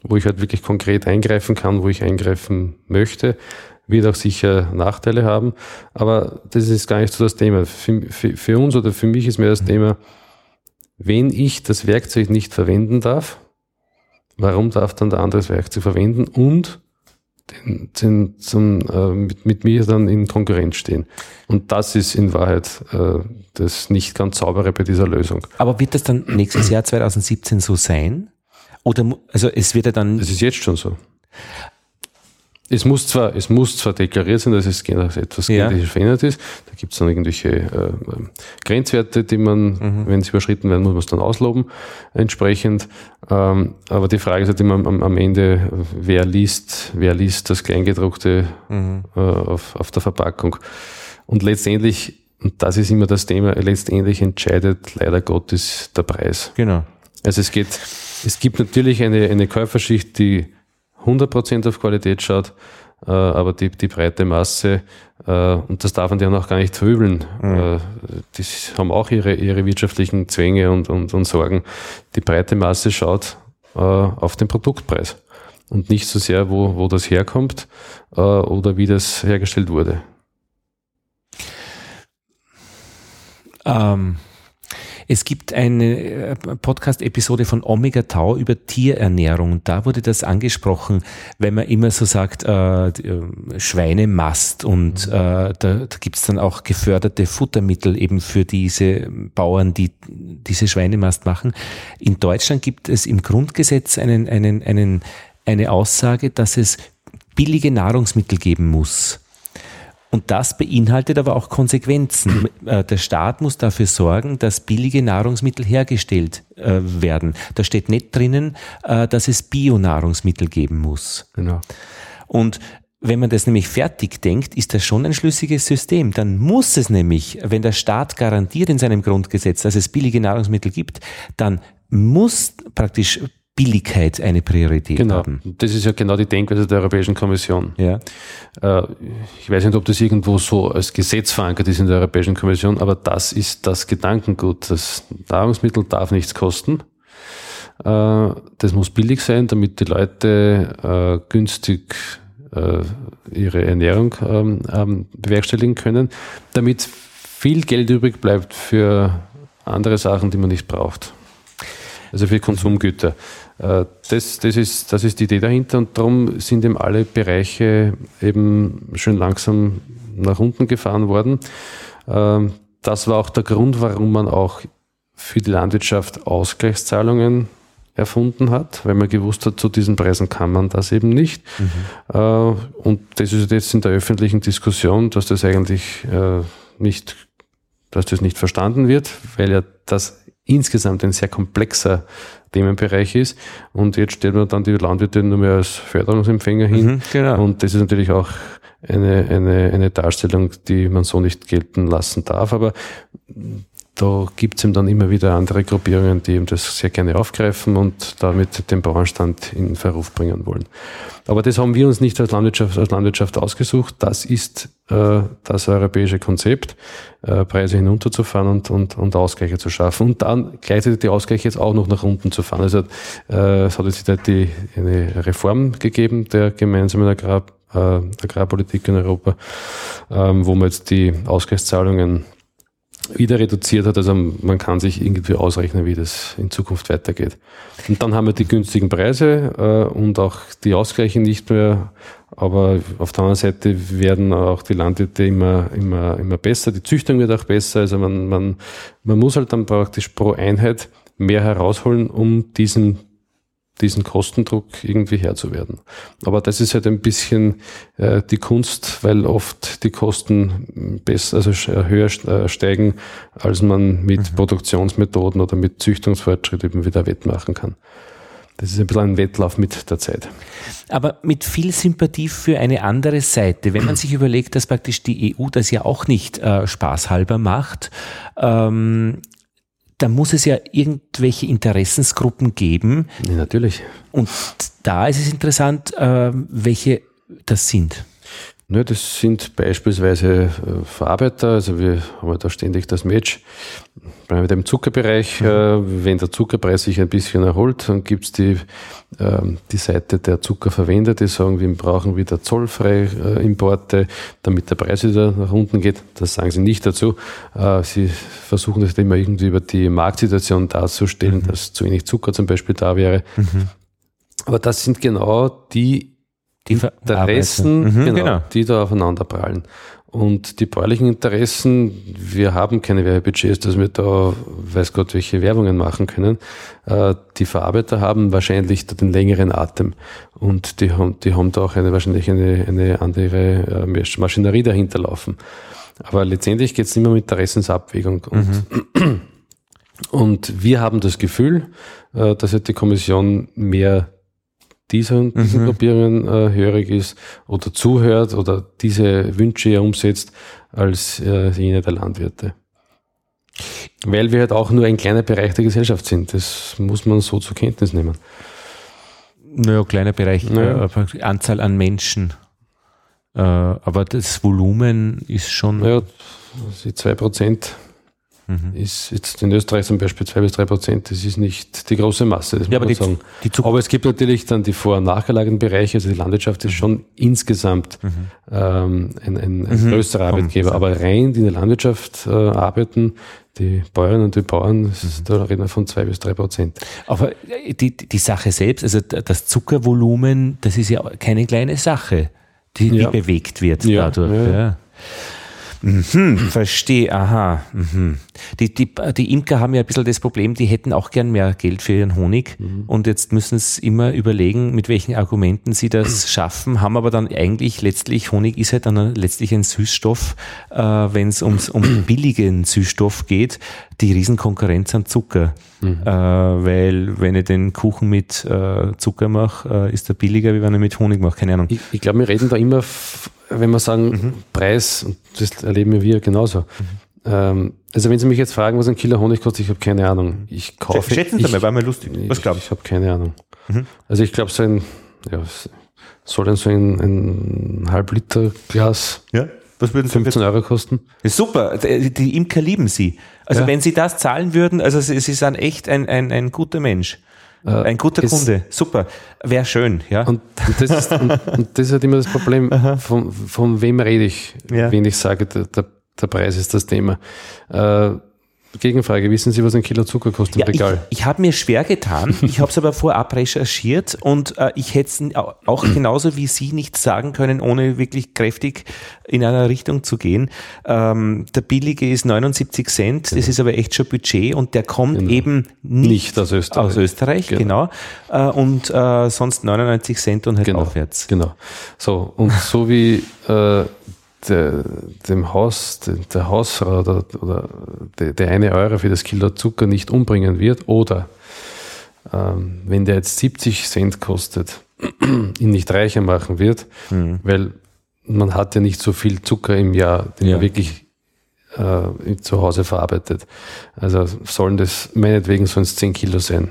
wo ich halt wirklich konkret eingreifen kann, wo ich eingreifen möchte. Wird auch sicher Nachteile haben, aber das ist gar nicht so das Thema. Für, für, für uns oder für mich ist mir das Thema, wenn ich das Werkzeug nicht verwenden darf, warum darf dann der andere das Werkzeug verwenden und den, den, zum, äh, mit, mit mir dann in Konkurrenz stehen? Und das ist in Wahrheit äh, das nicht ganz saubere bei dieser Lösung. Aber wird das dann nächstes Jahr 2017 so sein? Oder, also es wird ja dann, Das ist jetzt schon so. Es muss zwar, es muss zwar deklariert sein, dass es etwas Ja. genetisch verändert ist. Da gibt es dann irgendwelche äh, Grenzwerte, die man, wenn sie überschritten werden, muss man es dann ausloben entsprechend. Ähm, aber die Frage ist halt immer am, am Ende, wer liest, wer liest das Kleingedruckte äh, auf, auf der Verpackung. Und letztendlich, und das ist immer das Thema, letztendlich entscheidet leider Gottes der Preis. genau. Also es geht, es gibt natürlich eine, eine Käuferschicht, die 100% auf Qualität schaut. äh, aber die, die breite Masse, äh, und das darf man ja noch gar nicht verübeln, mhm. Äh, die haben auch ihre, ihre wirtschaftlichen Zwänge und, und, und Sorgen. Die breite Masse schaut auf den Produktpreis und nicht so sehr, wo, wo das herkommt oder wie das hergestellt wurde. Ähm, es gibt eine äh, Podcast-Episode von Omega Tau über Tierernährung. Da wurde das angesprochen, wenn man immer so sagt, äh, äh Schweinemast und mhm. äh, da, da gibt es dann auch geförderte Futtermittel eben für diese Bauern, die diese Schweinemast machen. In Deutschland gibt es im Grundgesetz einen, einen, einen, eine Aussage, dass es billige Nahrungsmittel geben muss. Und das beinhaltet aber auch Konsequenzen. Äh, der Staat muss dafür sorgen, dass billige Nahrungsmittel hergestellt äh, werden. Da steht nicht drinnen, äh, dass es Bio-Nahrungsmittel geben muss. Genau. Und wenn man das nämlich fertig denkt, ist das schon ein schlüssiges System. Dann muss es nämlich, wenn der Staat garantiert in seinem Grundgesetz, dass es billige Nahrungsmittel gibt, dann muss praktisch Billigkeit eine Priorität genau. haben. Das ist ja genau die Denkweise der Europäischen Kommission. Ja. Äh, ich weiß nicht, ob das irgendwo so als Gesetz verankert ist in der Europäischen Kommission, aber das ist das Gedankengut. Das Nahrungsmittel darf nichts kosten. Äh, das muss billig sein, damit die Leute äh, günstig ihre Ernährung ähm, ähm, bewerkstelligen können, damit viel Geld übrig bleibt für andere Sachen, die man nicht braucht. Also für Konsumgüter. Äh, das, das, ist, das ist die Idee dahinter und darum sind eben alle Bereiche eben schön langsam nach unten gefahren worden. Ähm, das war auch der Grund, warum man auch für die Landwirtschaft Ausgleichszahlungen erfunden hat, weil man gewusst hat, zu diesen Preisen kann man das eben nicht. Mhm. Äh, und das ist jetzt in der öffentlichen Diskussion, dass das eigentlich äh, nicht, dass das nicht verstanden wird, weil ja das insgesamt ein sehr komplexer Themenbereich ist. Und jetzt stellt man dann die Landwirte nur mehr als Förderungsempfänger hin. Mhm, genau. Und das ist natürlich auch eine, eine, eine Darstellung, die man so nicht gelten lassen darf. Aber da gibt es eben dann immer wieder andere Gruppierungen, die eben das sehr gerne aufgreifen und damit den Bauernstand in Verruf bringen wollen. Aber das haben wir uns nicht als Landwirtschaft, als Landwirtschaft ausgesucht. Das ist äh, das europäische Konzept, äh, Preise hinunterzufahren und, und, und Ausgleiche zu schaffen und dann gleichzeitig die Ausgleiche jetzt auch noch nach unten zu fahren. Also äh, es hat jetzt die, eine Reform gegeben der gemeinsamen Agrar, äh, Agrarpolitik in Europa, ähm, wo man jetzt die Ausgleichszahlungen wieder reduziert hat. Also man kann sich irgendwie ausrechnen, wie das in Zukunft weitergeht. Und dann haben wir die günstigen Preise äh, und auch die Ausgleiche nicht mehr. Aber auf der anderen Seite werden auch die Landwirte immer, immer, immer besser. Die Züchtung wird auch besser. Also man, man, man muss halt dann praktisch pro Einheit mehr herausholen, um diesen diesen Kostendruck irgendwie Herr zu werden. Aber das ist halt ein bisschen äh, die Kunst, weil oft die Kosten besser, also höher äh, steigen, als man mit mhm. Produktionsmethoden oder mit Züchtungsfortschritt eben wieder wettmachen kann. Das ist ein bisschen ein Wettlauf mit der Zeit. Aber mit viel Sympathie für eine andere Seite. Wenn man sich überlegt, dass praktisch die EU das ja auch nicht äh, spaßhalber macht, ähm, da muss es ja irgendwelche Interessensgruppen geben. Ja, natürlich. Und da ist es interessant, äh, welche das sind. Ja, das sind beispielsweise äh, Verarbeiter, also wir haben da ständig das Match. Bei dem Zuckerbereich, mhm. äh, wenn der Zuckerpreis sich ein bisschen erholt, dann gibt's die, äh, die Seite der Zuckerverwender, die sagen, wir brauchen wieder zollfreie äh, Importe, damit der Preis wieder nach unten geht. Das sagen sie nicht dazu. Sie versuchen das immer irgendwie über die Marktsituation darzustellen, mhm. dass zu wenig Zucker zum Beispiel da wäre. Mhm. Aber das sind genau die Interessen, mhm, genau, genau. die da aufeinander prallen. Und die bäuerlichen Interessen, wir haben keine Werbebudgets, dass wir da, weiß Gott, welche Werbungen machen können. Äh, die Verarbeiter haben wahrscheinlich den längeren Atem und die haben, die haben da auch eine, wahrscheinlich eine, eine andere äh, Maschinerie dahinter laufen. Aber letztendlich geht es immer um Interessensabwägung. Und, mhm. und wir haben das Gefühl, äh, dass die Kommission mehr dieser, diesen mhm. Gruppierungen äh, hörig ist oder zuhört oder diese Wünsche ja umsetzt als äh, jene der Landwirte. Weil wir halt auch nur ein kleiner Bereich der Gesellschaft sind. Das muss man so zur Kenntnis nehmen. Naja, kleiner Bereich, naja. Äh, Anzahl an Menschen. Äh, aber das Volumen ist schon. Ja, die 2% mhm. ist jetzt in Österreich zum Beispiel 2 bis 3 Prozent. Das ist nicht die große Masse, das ja, muss man die, sagen. Die aber es gibt natürlich dann die vor- und nachgelagerten Bereiche. Also die Landwirtschaft ist schon insgesamt mhm. ähm, ein, ein, ein mhm. größerer Arbeitgeber. Aber rein die in der Landwirtschaft äh, arbeiten, die Bäuerinnen und die Bauern, mhm. da reden wir von zwei bis drei Prozent. Aber die, die Sache selbst, also das Zuckervolumen, das ist ja keine kleine Sache die, die bewegt wird ja, dadurch. Ja. Mhm, verstehe, aha. Mhm. Die, die, die Imker haben ja ein bisschen das Problem, die hätten auch gern mehr Geld für ihren Honig mhm. und jetzt müssen sie immer überlegen, mit welchen Argumenten sie das schaffen, haben aber dann eigentlich letztlich, Honig ist halt dann letztlich ein Süßstoff, äh, wenn es ums, um billigen Süßstoff geht, die Riesenkonkurrenz an Zucker. Mhm. Äh, weil wenn ich den Kuchen mit äh, Zucker mache, äh, ist er billiger, wie wenn ich mit Honig mache, keine Ahnung. Ich, ich glaube, wir reden da immer wenn wir sagen mhm. Preis, und das erleben wir genauso. Mhm. Ähm, also wenn Sie mich jetzt fragen, was ein Kilo Honig kostet, ich habe keine Ahnung. Ich kaufe. Schätzen Sie mal, war mal lustig. Was glauben Sie? Ich habe keine Ahnung. Mhm. Also ich glaube, so ein, ja, soll denn so ein, ein halb Liter Glas ja? Was würden 15 Euro kosten? Super, die Imker lieben Sie. Also ja. wenn Sie das zahlen würden, also Sie, Sie sind echt ein, ein, ein guter Mensch. Äh, Ein guter Kunde, super. Wäre schön, ja. Und, und, das ist, und, und, das ist halt immer das Problem, von, von wem rede ich, ja. wenn ich sage, der, der, der Preis ist das Thema. Äh, Gegenfrage, wissen Sie, was ein Kilo Zucker kostet im ja, Regal? Ich, ich habe mir schwer getan, ich habe es aber vorab recherchiert und äh, ich hätte es auch genauso wie Sie nicht sagen können, ohne wirklich kräftig in einer Richtung zu gehen. Ähm, der billige ist 79 Cent, genau. das ist aber echt schon Budget und der kommt genau. eben nicht, nicht, aus Österreich. Aus Österreich, genau. genau. Äh, und äh, sonst 99 Cent und halt genau. aufwärts. Genau. So, und so wie äh, der, dem Haus, der, der Hausrat oder, oder der, der, eine Euro für das Kilo Zucker nicht umbringen wird oder ähm, wenn der jetzt 70 Cent kostet, ihn nicht reicher machen wird, mhm. weil man hat ja nicht so viel Zucker im Jahr, den ja. man wirklich äh, zu Hause verarbeitet. Also sollen das, meinetwegen sollen es 10 Kilo sein.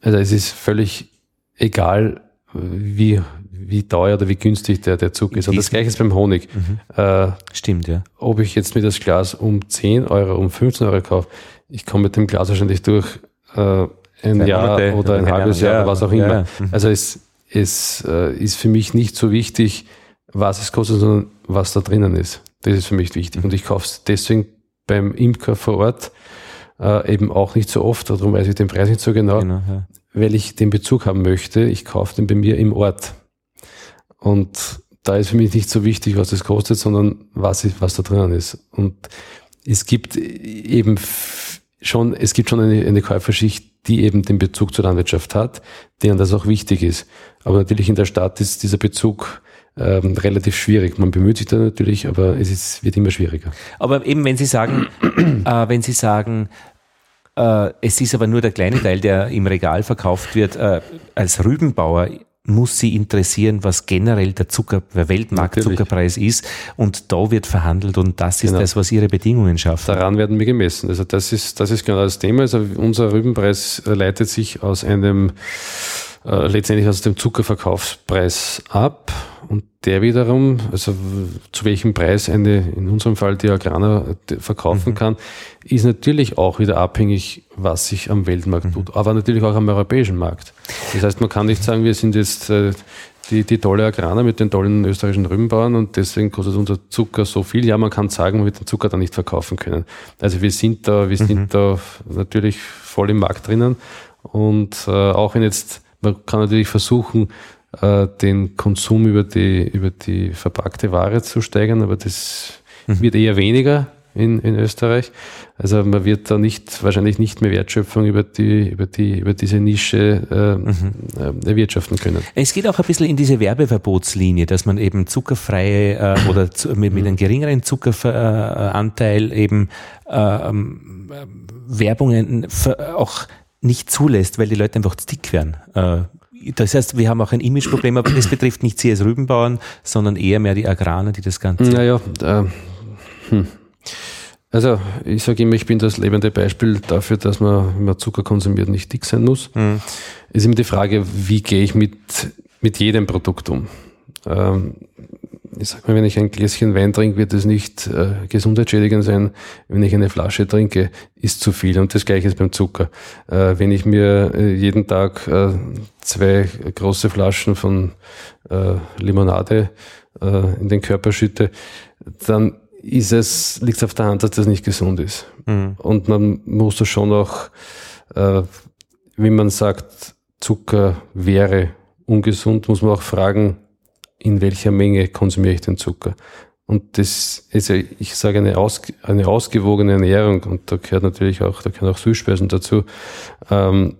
Also es ist völlig egal, wie, wie teuer oder wie günstig der, der Zug ist. Und das gleiche ist beim Honig. Mhm. Äh, Stimmt, ja. Ob ich jetzt mir das Glas um 10 Euro, um 15 Euro kaufe, ich komme mit dem Glas wahrscheinlich durch äh, ein Jahr Monate, oder ein halbes Jahr, Jahr, was auch immer. Ja. Mhm. Also es, es äh, ist für mich nicht so wichtig, was es kostet, sondern was da drinnen ist. Das ist für mich wichtig. Mhm. Und ich kaufe es deswegen beim Imker vor Ort äh, eben auch nicht so oft, darum weiß ich den Preis nicht so genau, genau ja. weil ich den Bezug haben möchte. Ich kaufe den bei mir im Ort. Und da ist für mich nicht so wichtig, was das kostet, sondern was, ist, was da drinnen ist. Und es gibt eben schon, es gibt schon eine, eine Käuferschicht, die eben den Bezug zur Landwirtschaft hat, denen das auch wichtig ist. Aber natürlich in der Stadt ist dieser Bezug ähm, relativ schwierig. Man bemüht sich da natürlich, aber es ist, wird immer schwieriger. Aber eben, wenn Sie sagen, äh, wenn Sie sagen, äh, es ist aber nur der kleine Teil, der im Regal verkauft wird, äh, als Rübenbauer muss sie interessieren, was generell der Zucker, der Weltmarktzuckerpreis ist. Und da wird verhandelt und das ist genau. das, was ihre Bedingungen schafft. Daran werden wir gemessen. Also das ist, das ist genau das Thema. Also unser Rübenpreis leitet sich aus einem, äh, letztendlich aus dem Zuckerverkaufspreis ab. Und der wiederum, also zu welchem Preis eine, in unserem Fall die Agraner verkaufen mhm. kann, ist natürlich auch wieder abhängig, was sich am Weltmarkt mhm. tut, aber natürlich auch am europäischen Markt. Das heißt, man kann nicht sagen, wir sind jetzt äh, die, die tolle Agraner mit den tollen österreichischen Rübenbauern und deswegen kostet unser Zucker so viel. Ja, man kann sagen, wir wird den Zucker dann nicht verkaufen können. Also wir sind da, wir mhm. sind da natürlich voll im Markt drinnen und äh, auch wenn jetzt, man kann natürlich versuchen, äh, den Konsum über die, über die verpackte Ware zu steigern, aber das mhm. wird eher weniger in, in Österreich. Also man wird da nicht, wahrscheinlich nicht mehr Wertschöpfung über die, über die, über diese Nische äh, mhm. äh, erwirtschaften können. Es geht auch ein bisschen in diese Werbeverbotslinie, dass man eben zuckerfreie äh, oder zu, mit, mit, einem geringeren Zuckeranteil eben äh, ähm, Werbungen auch nicht zulässt, weil die Leute einfach dick werden. Äh, das heißt, wir haben auch ein Imageproblem, aber das betrifft nicht Sie als Rübenbauern, sondern eher mehr die Agrarer, die das Ganze. Naja, äh, hm. also ich sage immer, ich bin das lebende Beispiel dafür, dass man, wenn man Zucker konsumiert, nicht dick sein muss. Mhm. Ist immer die Frage, wie gehe ich mit, mit jedem Produkt um? Ähm, ich sag mal, wenn ich ein Gläschen Wein trinke, wird es nicht äh, gesundheitsschädigend sein. Wenn ich eine Flasche trinke, ist zu viel. Und das gleiche ist beim Zucker. Äh, wenn ich mir äh, jeden Tag äh, zwei große Flaschen von äh, Limonade äh, in den Körper schütte, dann ist es, liegt es auf der Hand, dass das nicht gesund ist. Mhm. Und man muss das schon auch, äh, wie man sagt, Zucker wäre ungesund, muss man auch fragen, in welcher Menge konsumiere ich den Zucker. Und das ist ich sage, eine, aus, eine ausgewogene Ernährung, und da gehört natürlich auch, da gehören auch Süßspeisen dazu, ähm,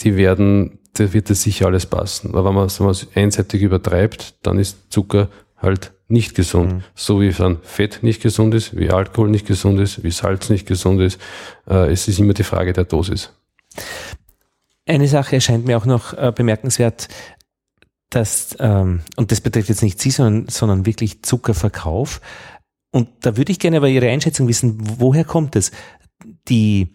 die werden, da wird das sicher alles passen. Aber wenn man es einseitig übertreibt, dann ist Zucker halt nicht gesund. Mhm. So wie dann Fett nicht gesund ist, wie Alkohol nicht gesund ist, wie Salz nicht gesund ist. Äh, es ist immer die Frage der Dosis. Eine Sache erscheint mir auch noch äh, bemerkenswert dass, ähm, und das betrifft jetzt nicht Sie, sondern, sondern wirklich Zuckerverkauf. Und da würde ich gerne aber Ihre Einschätzung wissen, woher kommt es? Die,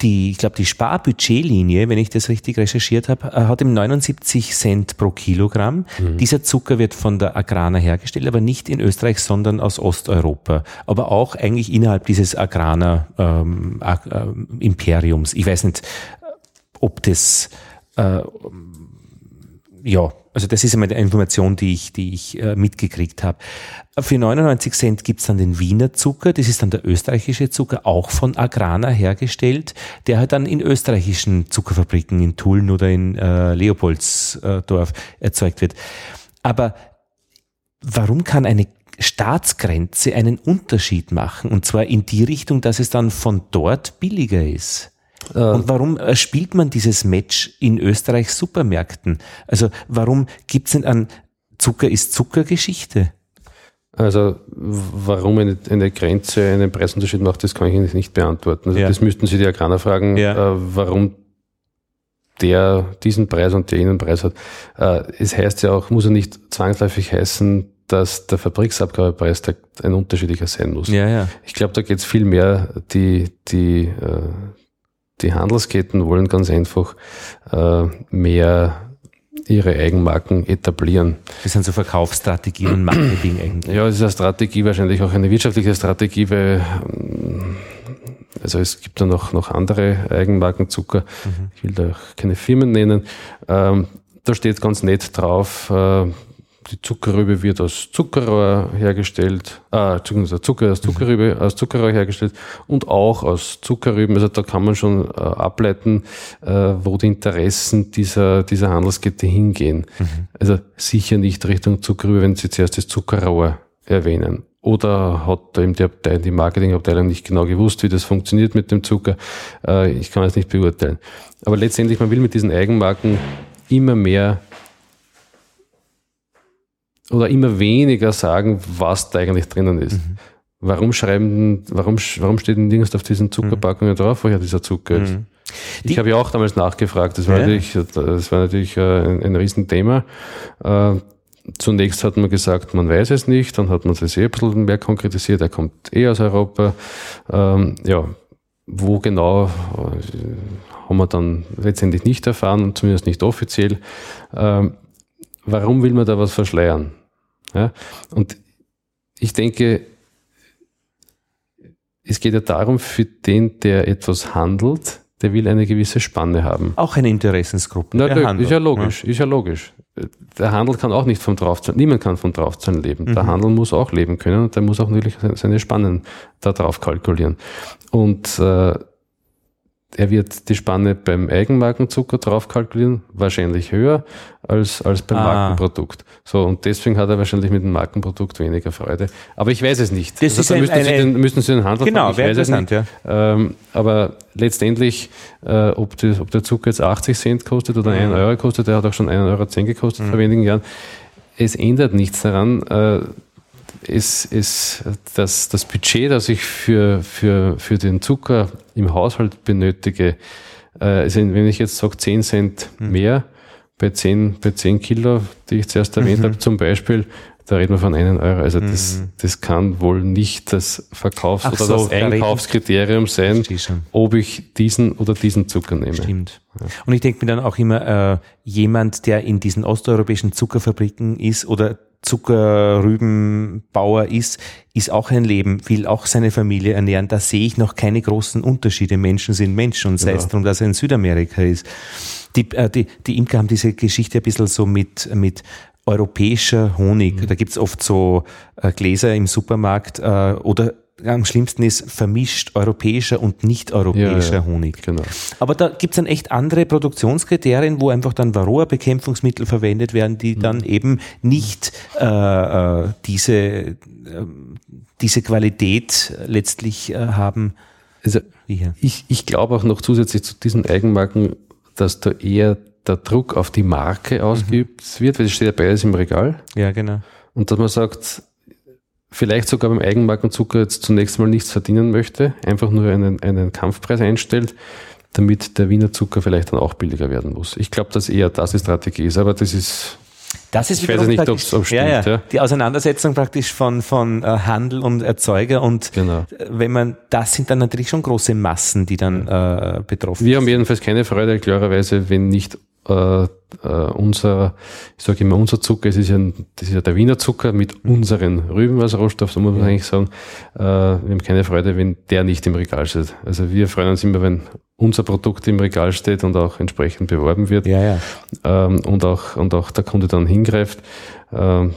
die, ich glaube, die Sparbudgetlinie, wenn ich das richtig recherchiert habe, äh, hat im 79 Cent pro Kilogramm. Mhm. Dieser Zucker wird von der Agrana hergestellt, aber nicht in Österreich, sondern aus Osteuropa. Aber auch eigentlich innerhalb dieses Agrana ähm, äh, Imperiums. Ich weiß nicht, ob das äh, ja, also das ist einmal eine Information, die ich, die ich äh, mitgekriegt habe. Für 99 Cent gibt's dann den Wiener Zucker, das ist dann der österreichische Zucker, auch von Agrana hergestellt, der halt dann in österreichischen Zuckerfabriken in Tulln oder in äh, Leopoldsdorf erzeugt wird. Aber warum kann eine Staatsgrenze einen Unterschied machen? Und zwar in die Richtung, dass es dann von dort billiger ist. Äh, Und warum äh, spielt man dieses Match in Österreichs Supermärkten? Also warum gibt's denn an Zucker ist Zuckergeschichte? Also warum eine, eine, Grenze einen Preisunterschied macht, das kann ich nicht beantworten. Also ja. das müssten Sie die Agrana fragen, ja. äh, warum der diesen Preis und der jenen Preis hat. Äh, es heißt ja auch, muss ja nicht zwangsläufig heißen, dass der Fabriksabgabepreis ein unterschiedlicher sein muss. Ja, ja. Ich glaube, da geht es viel mehr, die, die, äh, die Handelsketten wollen ganz einfach äh, mehr ihre Eigenmarken etablieren. Das sind so Verkaufsstrategien und Marketing eigentlich. Ja, es ist eine Strategie, wahrscheinlich auch eine wirtschaftliche Strategie, weil ähm, also es gibt da noch, noch andere Eigenmarkenzucker. Mhm. Ich will da auch keine Firmen nennen. Ähm, da steht ganz nett drauf, äh, die Zuckerrübe wird aus Zuckerrohr hergestellt, äh, Entschuldigung, Zucker aus Zuckerrübe, aus Zuckerrohr hergestellt und auch aus Zuckerrüben. Also da kann man schon äh, ableiten, äh, wo die Interessen dieser, dieser Handelskette hingehen. Mhm. Also sicher nicht Richtung Zuckerrübe, wenn Sie zuerst das Zuckerrohr erwähnen. Oder hat da eben die, Abteilung, die Marketingabteilung nicht genau gewusst, wie das funktioniert mit dem Zucker? Äh, ich kann es nicht beurteilen. Aber letztendlich, man will mit diesen Eigenmarken immer mehr oder immer weniger sagen, was da eigentlich drinnen ist. Mhm. Warum schreiben, warum, warum steht denn nirgends auf diesen Zuckerpackungen mhm. drauf, woher dieser Zucker ist? Mhm. Ich habe ja auch damals nachgefragt. Das war ja. natürlich, das war natürlich äh, ein, ein Riesenthema. Äh, zunächst hat man gesagt, man weiß es nicht, dann hat man es eh ein bisschen mehr konkretisiert, er kommt eh aus Europa. Ähm, ja, wo genau äh, haben wir dann letztendlich nicht erfahren, zumindest nicht offiziell. Ähm, warum will man da was verschleiern? Ja? Und ich denke, es geht ja darum, für den, der etwas handelt, der will eine gewisse Spanne haben. Auch eine Interessensgruppe. Na, der ist ja logisch, ja. ist ja logisch. Der Handel kann auch nicht vom Draufzahlen, niemand kann vom Draufzahlen leben. Mhm. Der Handel muss auch leben können und der muss auch natürlich seine Spannen da drauf kalkulieren. Und äh, er wird die Spanne beim Eigenmarkenzucker drauf kalkulieren, wahrscheinlich höher als, als beim ah. Markenprodukt. So, und deswegen hat er wahrscheinlich mit dem Markenprodukt weniger Freude. Aber ich weiß es nicht. Das also, ist da müssen, Sie den, müssen Sie den Handel Genau, wäre interessant, ja. Ähm, aber letztendlich, äh, ob, die, ob der Zucker jetzt 80 Cent kostet oder mhm. 1 Euro kostet, der hat auch schon 1,10 Euro gekostet mhm. vor wenigen Jahren. Es ändert nichts daran, äh, ist, ist das, das Budget, das ich für, für, für den Zucker im Haushalt benötige, äh, wenn ich jetzt sage 10 Cent hm. mehr bei 10, bei 10 Kilo, die ich zuerst erwähnt mhm. habe, zum Beispiel, da reden wir von einem Euro. Also das, mhm. das kann wohl nicht das Verkaufs- Ach oder so, das Einkaufskriterium sein, ob ich diesen oder diesen Zucker nehme. Stimmt. Ja. Und ich denke mir dann auch immer, äh, jemand, der in diesen osteuropäischen Zuckerfabriken ist oder Zuckerrübenbauer ist, ist auch ein Leben, will auch seine Familie ernähren. Da sehe ich noch keine großen Unterschiede. Menschen sind Menschen und sei es ja. darum, dass er in Südamerika ist. Die, äh, die, die Imker haben diese Geschichte ein bisschen so mit, mit europäischer Honig. Mhm. Da gibt's oft so äh, Gläser im Supermarkt äh, oder am schlimmsten ist vermischt europäischer und nicht-europäischer ja, ja, Honig. Genau. Aber da gibt's dann echt andere Produktionskriterien, wo einfach dann Varroa-Bekämpfungsmittel verwendet werden, die mhm. dann eben nicht äh, äh, diese, äh, diese Qualität letztlich äh, haben. Also ich, ich glaube auch noch zusätzlich zu diesen Eigenmarken, dass da eher der Druck auf die Marke ausgeübt mhm. wird, weil es steht ja beides im Regal. Ja, genau. Und dass man sagt, vielleicht sogar beim Eigenmarkenzucker jetzt zunächst mal nichts verdienen möchte, einfach nur einen, einen Kampfpreis einstellt, damit der Wiener Zucker vielleicht dann auch billiger werden muss. Ich glaube, dass eher das die Strategie ist, aber das ist das ist ich weiß nicht, ob es stimmt. Ja, ja. ja, Die Auseinandersetzung praktisch von, von äh, Handel und Erzeuger und genau. wenn man, das sind dann natürlich schon große Massen, die dann äh, betroffen Wir sind. Wir haben jedenfalls keine Freude, klarerweise, wenn nicht äh, äh, unser, ich sage immer unser Zucker, es ist ja, das ist ja der Wiener Zucker mit mhm. unseren Rüben als Rohstoff, so muss man eigentlich sagen. Äh, wir haben keine Freude, wenn der nicht im Regal steht. Also wir freuen uns immer, wenn unser Produkt im Regal steht und auch entsprechend beworben wird. Ja, ja. Ähm, und auch, und auch der Kunde dann hingreift. Ähm,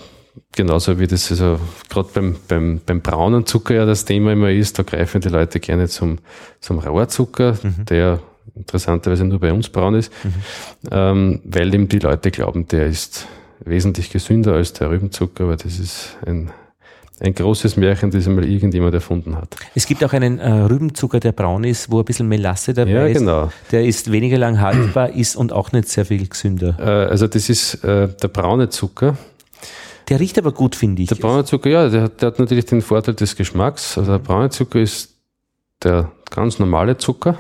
genauso wie das also gerade beim, beim, beim braunen Zucker ja das Thema immer ist, da greifen die Leute gerne zum, zum Rohrzucker, mhm. der interessanterweise nur bei uns braun ist, mhm. ähm, weil eben die Leute glauben, der ist wesentlich gesünder als der Rübenzucker, aber das ist ein, ein großes Märchen, das einmal irgendjemand erfunden hat. Es gibt auch einen äh, Rübenzucker, der braun ist, wo ein bisschen Melasse dabei ja, ist. Genau. Der ist weniger lang haltbar, ist und auch nicht sehr viel gesünder. Äh, also das ist äh, der braune Zucker. Der riecht aber gut, finde ich. Der braune Zucker, ja, der hat, der hat natürlich den Vorteil des Geschmacks. Also der braune Zucker ist der ganz normale Zucker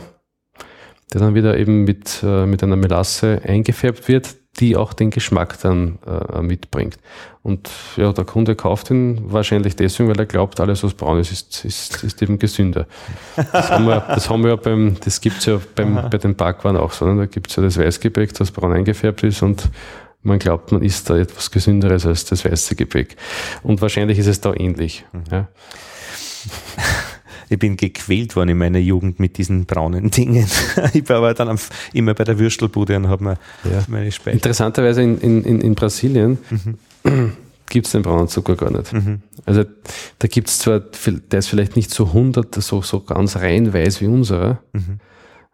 der dann wieder eben mit, äh, mit einer Melasse eingefärbt wird, die auch den Geschmack dann äh, mitbringt. Und ja, der Kunde kauft ihn wahrscheinlich deswegen, weil er glaubt, alles was braun ist, ist, ist, ist eben gesünder. Das haben wir, das haben wir ja beim, das gibt's ja beim, bei den Backwaren auch so. Ne? Da gibt's ja das Weißgebäck, das braun eingefärbt ist und man glaubt, man isst da etwas Gesünderes als das weiße Gebäck. Und wahrscheinlich ist es da ähnlich. Mhm. Ja. Ich bin gequält worden in meiner Jugend mit diesen braunen Dingen. ich war aber dann immer bei der Würstelbude und habe mir ja. meine Speise. Interessanterweise in, in, in Brasilien mhm. gibt es den braunen Zucker gar nicht. Mhm. Also da gibt es zwar, der ist vielleicht nicht so 100, so, so ganz rein weiß wie unserer, mhm.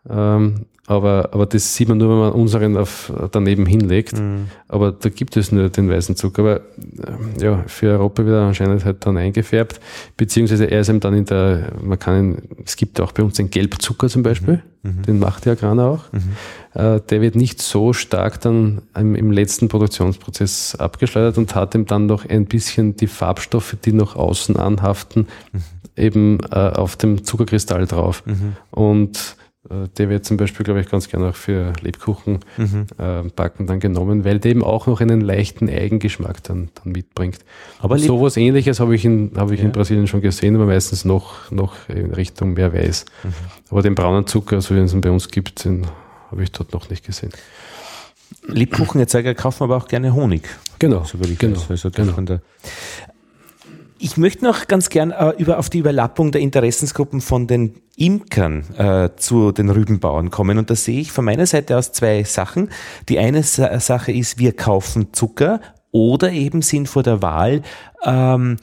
ähm, aber, aber das sieht man nur, wenn man unseren auf, daneben hinlegt. Mhm. Aber da gibt es nur den weißen Zucker. Aber äh, ja, für Europa wird er anscheinend halt dann eingefärbt. Beziehungsweise er ist eben dann in der, man kann ihn, es gibt auch bei uns den Gelbzucker zum Beispiel. Mhm. mhm. Den macht der Agrana auch. Mhm. Äh, der wird nicht so stark dann im, im, letzten Produktionsprozess abgeschleudert und hat ihm dann noch ein bisschen die Farbstoffe, die noch außen anhaften, mhm. eben äh, auf dem Zuckerkristall drauf. Mhm. Und der wird zum Beispiel, glaube ich, ganz gerne auch für Lebkuchen mhm. äh, backen dann genommen, weil der eben auch noch einen leichten Eigengeschmack dann, dann mitbringt. Aber sowas ähnliches habe ich, in, hab ich ja. in Brasilien schon gesehen, aber meistens noch, noch in Richtung mehr weiß. Mhm. Aber den braunen Zucker, so wie es ihn bei uns gibt, den habe ich dort noch nicht gesehen. Lebkuchenerzeuger kaufen aber auch gerne Honig. Genau. So genau. Also genau. Ich möchte noch ganz gern äh, über, auf die Überlappung der Interessensgruppen von den Imkern äh, zu den Rübenbauern kommen. Und da sehe ich von meiner Seite aus zwei Sachen. Die eine Sa Sache ist, wir kaufen Zucker oder eben sind vor der Wahl, ähm,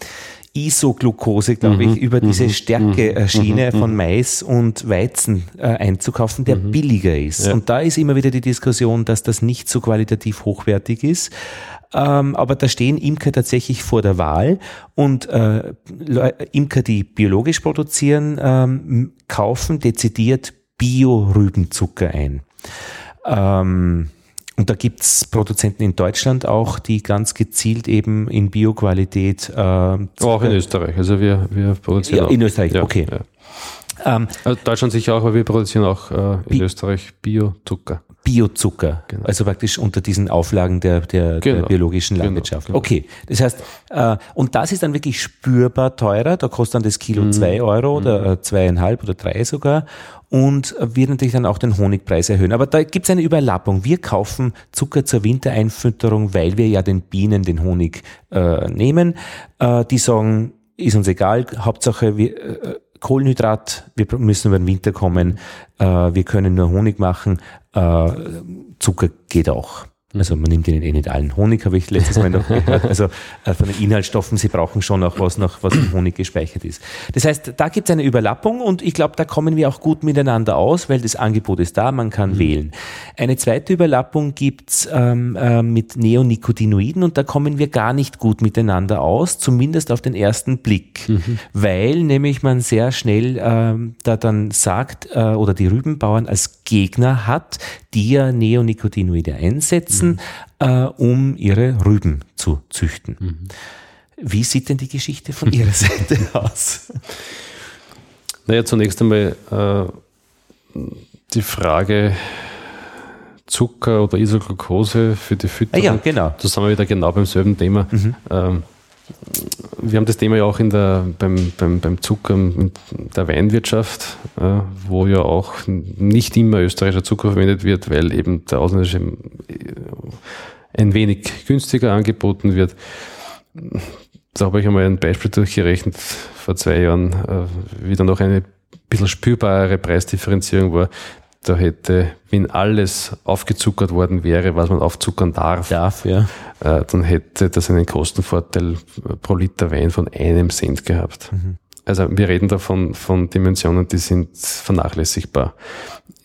Isoglucose, glaube ich, mhm, über diese mhm. Stärke-Schiene mhm, von Mais und Weizen äh, einzukaufen, der billiger ist. Ja. Und da ist immer wieder die Diskussion, dass das nicht so qualitativ hochwertig ist. Ähm, aber da stehen Imker tatsächlich vor der Wahl und äh, Imker, die biologisch produzieren, ähm, kaufen dezidiert Bio-Rübenzucker ein. Ähm, und da gibt's Produzenten in Deutschland auch, die ganz gezielt eben in Bioqualität. Äh, auch in Österreich. Also wir, wir produzieren. Ja, in Österreich, ja, okay. Ja. Ähm, also Deutschland sicher auch, aber wir produzieren auch äh, in Bi Österreich Biozucker. Biozucker, genau. also praktisch unter diesen Auflagen der, der, genau. der biologischen genau. Landwirtschaft. Genau. Okay, das heißt, äh, und das ist dann wirklich spürbar teurer, da kostet dann das Kilo mhm. zwei Euro oder mhm. äh, zweieinhalb oder drei sogar und wird natürlich dann auch den Honigpreis erhöhen. Aber da gibt es eine Überlappung. Wir kaufen Zucker zur Wintereinfütterung, weil wir ja den Bienen den Honig äh, nehmen. Äh, die sagen, ist uns egal, Hauptsache wir, äh, Kohlenhydrat, wir müssen über den Winter kommen, äh, wir können nur Honig machen, äh, Zucker geht auch. Also man nimmt ihnen eh nicht allen Honig, habe ich letztes Mal noch gehört. Also äh, von den Inhaltsstoffen, sie brauchen schon auch was, noch, was im Honig gespeichert ist. Das heißt, da gibt es eine Überlappung und ich glaube, da kommen wir auch gut miteinander aus, weil das Angebot ist da, man kann mhm. wählen. Eine zweite Überlappung gibt's ähm, äh, mit Neonicotinoiden und da kommen wir gar nicht gut miteinander aus, zumindest auf den ersten Blick, mhm. weil nämlich man sehr schnell ähm, da dann sagt äh, oder die Rübenbauern als Gegner hat, die ja Neonicotinoide einsetzen, mhm. äh, um ihre Rüben zu züchten. Mhm. Wie sieht denn die Geschichte von Ihrer Seite aus? Naja, zunächst einmal äh, die Frage Zucker oder Isoglucose für die Fütterung. Ah ja, genau. Da sind wir wieder genau beim selben Thema. Mhm. Ähm, wir haben das Thema ja auch in der, beim, beim, beim Zucker in der Weinwirtschaft, äh, wo ja auch nicht immer österreichischer Zucker verwendet wird, weil eben der ausländische äh, ein wenig günstiger angeboten wird. Da habe ich einmal ein Beispiel durchgerechnet vor zwei Jahren, äh, wie dann noch eine bisschen spürbarere Preisdifferenzierung war da hätte, wenn alles aufgezuckert worden wäre, was man aufzuckern darf, darf ja. äh, dann hätte das einen Kostenvorteil pro Liter Wein von einem Cent gehabt. Mhm. Also wir reden da von, von Dimensionen, die sind vernachlässigbar.